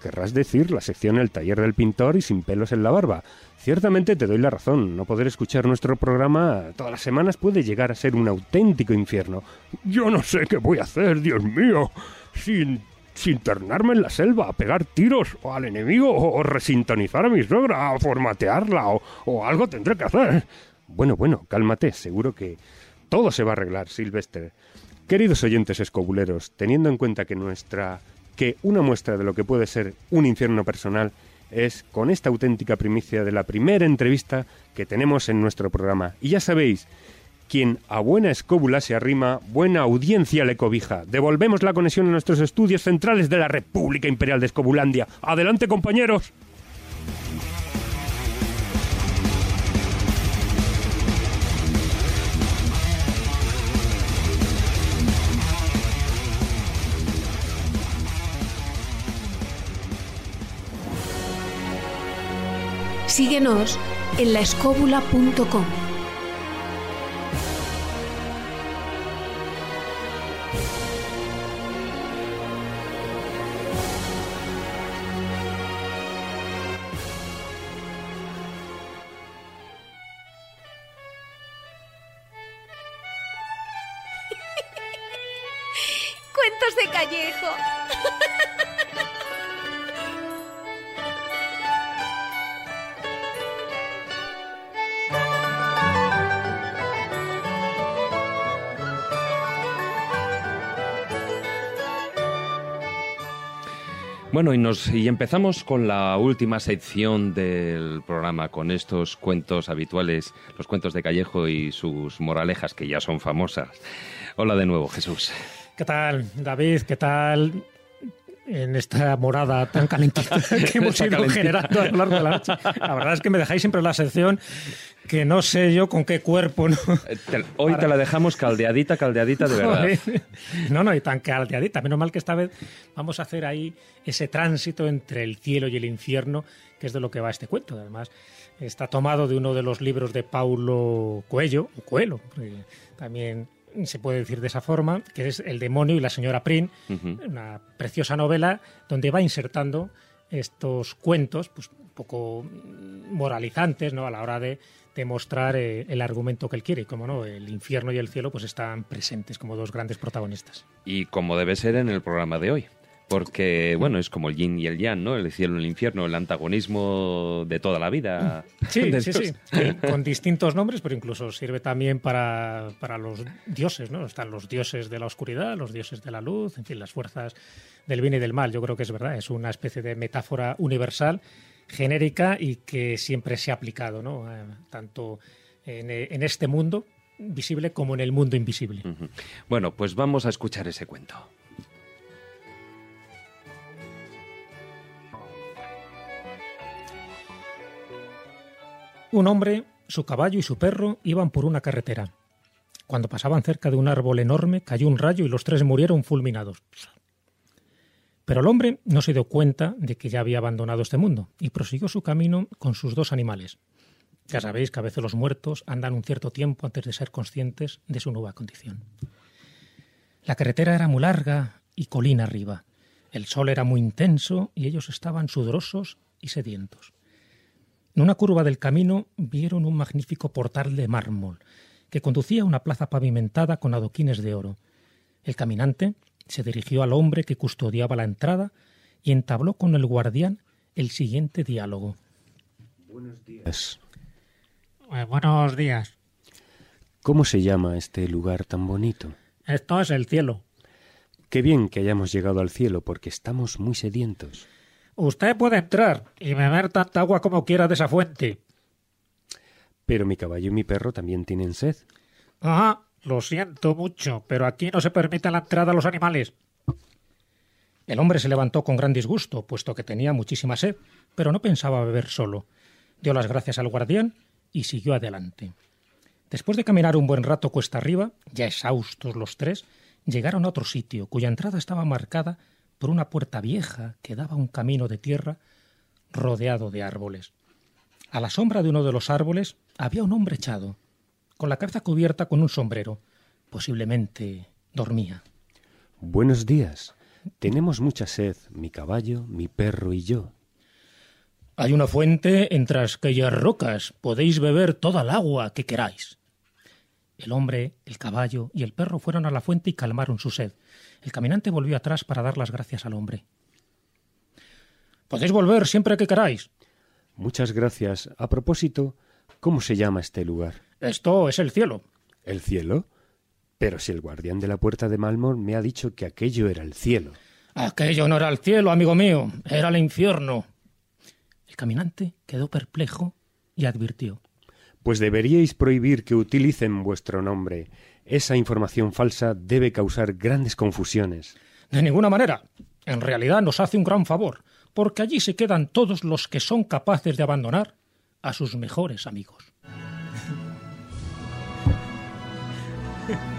Querrás decir la sección El taller del pintor y sin pelos en la barba. Ciertamente te doy la razón, no poder escuchar nuestro programa todas las semanas puede llegar a ser un auténtico infierno. Yo no sé qué voy a hacer, Dios mío, sin sin internarme en la selva, a pegar tiros o al enemigo, o resintonizar a mi suegra, o formatearla, o, o algo tendré que hacer. Bueno, bueno, cálmate, seguro que todo se va a arreglar, Silvestre. Queridos oyentes escobuleros, teniendo en cuenta que nuestra que una muestra de lo que puede ser un infierno personal es con esta auténtica primicia de la primera entrevista que tenemos en nuestro programa. Y ya sabéis, quien a buena escóbula se arrima, buena audiencia le cobija. Devolvemos la conexión a nuestros estudios centrales de la República Imperial de Escobulandia. Adelante, compañeros. Síguenos en laescóbula.com. Bueno, y, nos, y empezamos con la última sección del programa, con estos cuentos habituales, los cuentos de Callejo y sus moralejas, que ya son famosas. Hola de nuevo, Jesús. ¿Qué tal, David? ¿Qué tal? En esta morada tan calentita que hemos ido generando a lo largo de la noche. La verdad es que me dejáis siempre la sección que no sé yo con qué cuerpo. ¿no? Hoy te la dejamos caldeadita, caldeadita de verdad. No, no, y tan caldeadita. Menos mal que esta vez vamos a hacer ahí ese tránsito entre el cielo y el infierno, que es de lo que va este cuento. Además, está tomado de uno de los libros de Paulo Coelho, Coelho, también se puede decir de esa forma, que es El demonio y la señora Prin, una preciosa novela donde va insertando estos cuentos, pues un poco moralizantes, ¿no? A la hora de demostrar eh, el argumento que él quiere. Y como no, el infierno y el cielo pues están presentes como dos grandes protagonistas. Y como debe ser en el programa de hoy. Porque, bueno, es como el yin y el yang, ¿no? El cielo y el infierno, el antagonismo de toda la vida. Sí, sí, sí, con distintos nombres, pero incluso sirve también para, para los dioses, ¿no? Están los dioses de la oscuridad, los dioses de la luz, en fin, las fuerzas del bien y del mal. Yo creo que es verdad, es una especie de metáfora universal, genérica y que siempre se ha aplicado, ¿no? Eh, tanto en, eh, en este mundo visible como en el mundo invisible. Bueno, pues vamos a escuchar ese cuento. Un hombre, su caballo y su perro iban por una carretera. Cuando pasaban cerca de un árbol enorme, cayó un rayo y los tres murieron fulminados. Pero el hombre no se dio cuenta de que ya había abandonado este mundo y prosiguió su camino con sus dos animales. Ya sabéis que a veces los muertos andan un cierto tiempo antes de ser conscientes de su nueva condición. La carretera era muy larga y colina arriba. El sol era muy intenso y ellos estaban sudorosos y sedientos. En una curva del camino vieron un magnífico portal de mármol que conducía a una plaza pavimentada con adoquines de oro. El caminante se dirigió al hombre que custodiaba la entrada y entabló con el guardián el siguiente diálogo. Buenos días. Eh, buenos días. ¿Cómo se llama este lugar tan bonito? Esto es el cielo. Qué bien que hayamos llegado al cielo porque estamos muy sedientos. Usted puede entrar y beber tanta agua como quiera de esa fuente. Pero mi caballo y mi perro también tienen sed. Ajá, lo siento mucho, pero aquí no se permite la entrada a los animales. El hombre se levantó con gran disgusto, puesto que tenía muchísima sed, pero no pensaba beber solo. Dio las gracias al guardián y siguió adelante. Después de caminar un buen rato cuesta arriba, ya exhaustos los tres, llegaron a otro sitio, cuya entrada estaba marcada por una puerta vieja que daba a un camino de tierra rodeado de árboles. A la sombra de uno de los árboles había un hombre echado, con la cabeza cubierta con un sombrero. Posiblemente dormía. Buenos días. Tenemos mucha sed, mi caballo, mi perro y yo. Hay una fuente entre aquellas rocas. Podéis beber toda el agua que queráis. El hombre, el caballo y el perro fueron a la fuente y calmaron su sed. El caminante volvió atrás para dar las gracias al hombre. Podéis volver siempre que queráis. Muchas gracias. A propósito, ¿cómo se llama este lugar? Esto es el cielo. ¿El cielo? Pero si el guardián de la puerta de Malmor me ha dicho que aquello era el cielo. Aquello no era el cielo, amigo mío, era el infierno. El caminante quedó perplejo y advirtió. Pues deberíais prohibir que utilicen vuestro nombre. Esa información falsa debe causar grandes confusiones. De ninguna manera. En realidad nos hace un gran favor, porque allí se quedan todos los que son capaces de abandonar a sus mejores amigos.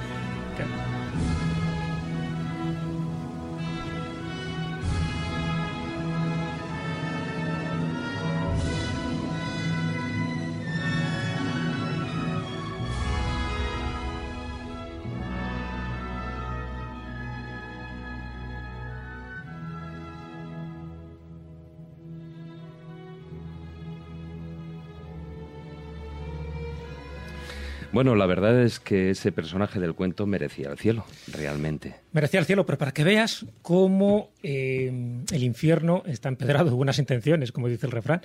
Bueno, la verdad es que ese personaje del cuento merecía el cielo, realmente. Merecía el cielo, pero para que veas cómo eh, el infierno está empedrado de buenas intenciones, como dice el refrán,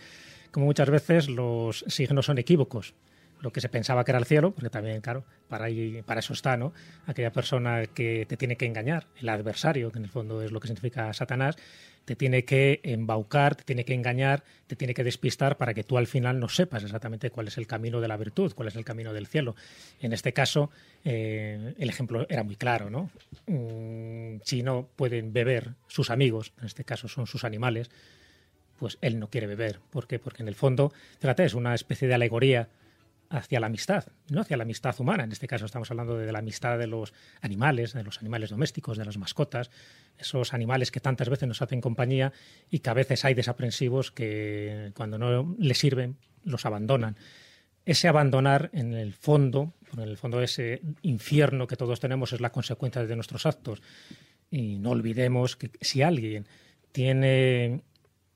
como muchas veces los signos son equívocos. Lo que se pensaba que era el cielo, porque también, claro, para, ahí- para eso está, ¿no? Aquella persona que te tiene que engañar, el adversario, que en el fondo es lo que significa Satanás, te tiene que embaucar, te tiene que engañar, te tiene que despistar para que tú al final no sepas exactamente cuál es el camino de la virtud, cuál es el camino del cielo. En este caso, eh, el ejemplo era muy claro, ¿no? Mm, si no pueden beber sus amigos, en este caso son sus animales, pues él no quiere beber. ¿Por qué? Porque en el fondo, fíjate, es una especie de alegoría hacia la amistad, no hacia la amistad humana. En este caso estamos hablando de la amistad de los animales, de los animales domésticos, de las mascotas, esos animales que tantas veces nos hacen compañía y que a veces hay desaprensivos que cuando no les sirven los abandonan. ese abandonar en el fondo, en el fondo ese infierno que todos tenemos es la consecuencia de nuestros actos. Y no olvidemos que si alguien tiene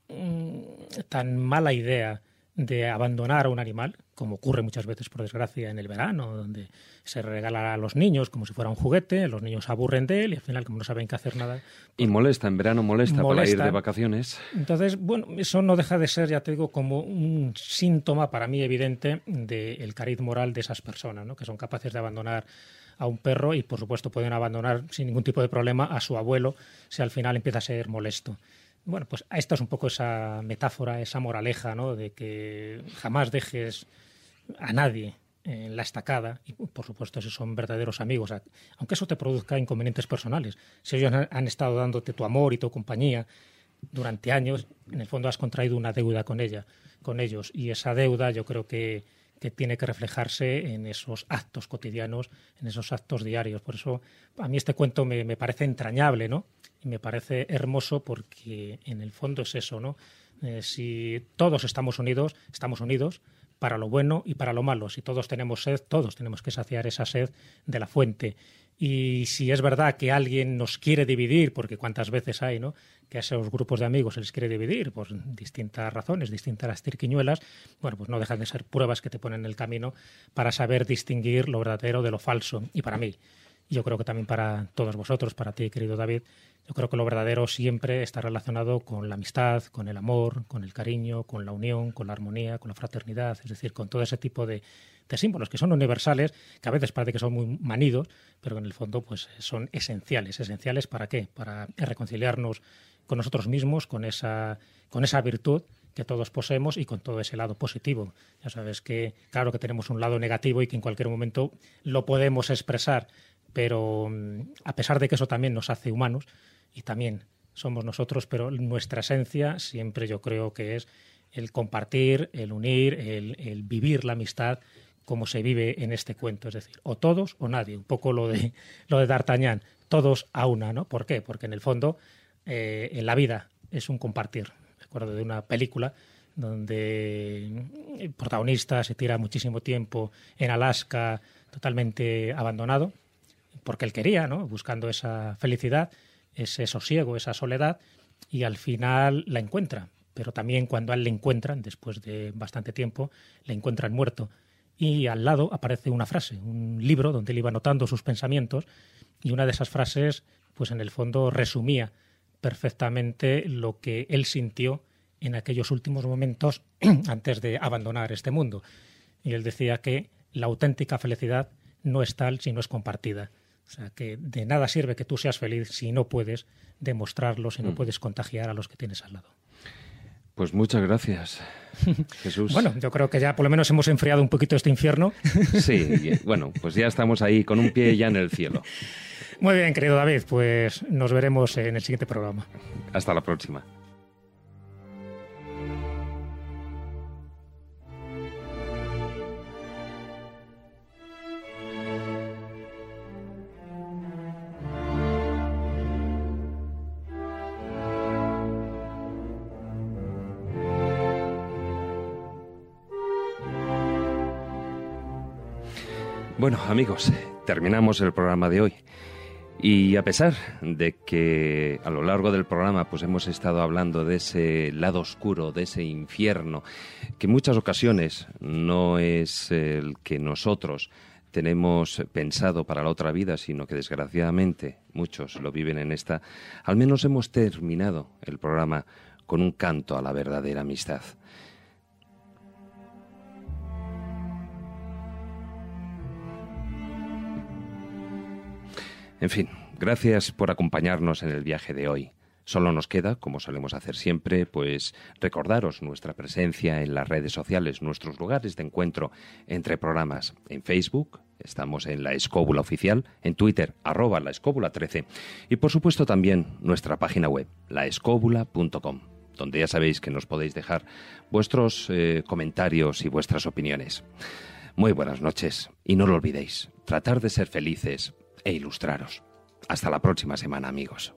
mm, tan mala idea de abandonar a un animal, como ocurre muchas veces, por desgracia, en el verano, donde se regala a los niños como si fuera un juguete, los niños aburren de él y al final, como no saben qué hacer nada. Y molesta, en verano molesta, para ir de vacaciones. Entonces, bueno, eso no deja de ser, ya te digo, como un síntoma para mí evidente del cariz moral de esas personas, ¿no? que son capaces de abandonar a un perro y, por supuesto, pueden abandonar sin ningún tipo de problema a su abuelo si al final empieza a ser molesto. Bueno, pues esta es un poco esa metáfora, esa moraleja, ¿no? De que jamás dejes a nadie en la estacada, y por supuesto si son verdaderos amigos, aunque eso te produzca inconvenientes personales. Si ellos han, han estado dándote tu amor y tu compañía durante años, en el fondo has contraído una deuda con ella, con ellos, y esa deuda yo creo que, que tiene que reflejarse en esos actos cotidianos, en esos actos diarios. Por eso a mí este cuento me, me parece entrañable, ¿no? Y me parece hermoso porque en el fondo es eso, ¿no? Eh, si todos estamos unidos, estamos unidos para lo bueno y para lo malo. Si todos tenemos sed, todos tenemos que saciar esa sed de la fuente. Y si es verdad que alguien nos quiere dividir, porque cuántas veces hay, ¿no? Que a esos grupos de amigos se les quiere dividir por distintas razones, distintas tirquiñuelas, bueno, pues no dejan de ser pruebas que te ponen en el camino para saber distinguir lo verdadero de lo falso. Y para mí, yo creo que también para todos vosotros, para ti, querido David, yo creo que lo verdadero siempre está relacionado con la amistad, con el amor, con el cariño, con la unión, con la armonía, con la fraternidad, es decir, con todo ese tipo de, símbolos que son universales, que a veces parece que son muy manidos, pero que en el fondo pues son esenciales. ¿Esenciales para qué? Para reconciliarnos con nosotros mismos, con esa, con esa virtud que todos poseemos y con todo ese lado positivo. Ya sabes que, claro que tenemos un lado negativo y que en cualquier momento lo podemos expresar, pero mm, a pesar de que eso también nos hace humanos y también somos nosotros, pero nuestra esencia siempre yo creo que es el compartir, el unir, el, vivir la amistad como se vive en este cuento, es decir, o todos o nadie, un poco lo de lo de D'Artagnan, todos a una, ¿no? ¿Por qué? Porque en el fondo eh, en la vida es un compartir. Recuerdo de una película donde el protagonista se tira muchísimo tiempo en Alaska totalmente abandonado, porque él quería, ¿no? Buscando esa felicidad, ese sosiego, esa soledad, y al final la encuentra. Pero también cuando a él le encuentran, después de bastante tiempo, le encuentran muerto. Y al lado aparece una frase, un libro donde él iba anotando sus pensamientos, y una de esas frases, pues en el fondo resumía perfectamente lo que él sintió en aquellos últimos momentos antes de abandonar este mundo. Y él decía que la auténtica felicidad no es tal si no es compartida. O sea, que de nada sirve que tú seas feliz si no puedes demostrarlo, si no Mm. puedes contagiar a los que tienes al lado. Pues muchas gracias, Jesús. Bueno, yo creo que ya por lo menos hemos enfriado un poquito este infierno. Sí, bueno, pues ya estamos ahí con un pie ya en el cielo. Muy bien, querido David, pues nos veremos en el siguiente programa. Hasta la próxima. Bueno, amigos, terminamos el programa de hoy. Y a pesar de que a lo largo del programa pues hemos estado hablando de ese lado oscuro, de ese infierno, que en muchas ocasiones no es el que nosotros tenemos pensado para la otra vida, sino que desgraciadamente muchos lo viven en esta, al menos hemos terminado el programa con un canto a la verdadera amistad. En fin, gracias por acompañarnos en el viaje de hoy. Solo nos queda, como solemos hacer siempre, pues recordaros nuestra presencia en las redes sociales, nuestros lugares de encuentro entre programas. En Facebook, estamos en La Escóbula Oficial, en Twitter, arroba la escóbula 13, y por supuesto también nuestra página web, laescóbula.com, donde ya sabéis que nos podéis dejar vuestros eh, comentarios y vuestras opiniones. Muy buenas noches, y no lo olvidéis, tratar de ser felices e ilustraros. Hasta la próxima semana, amigos.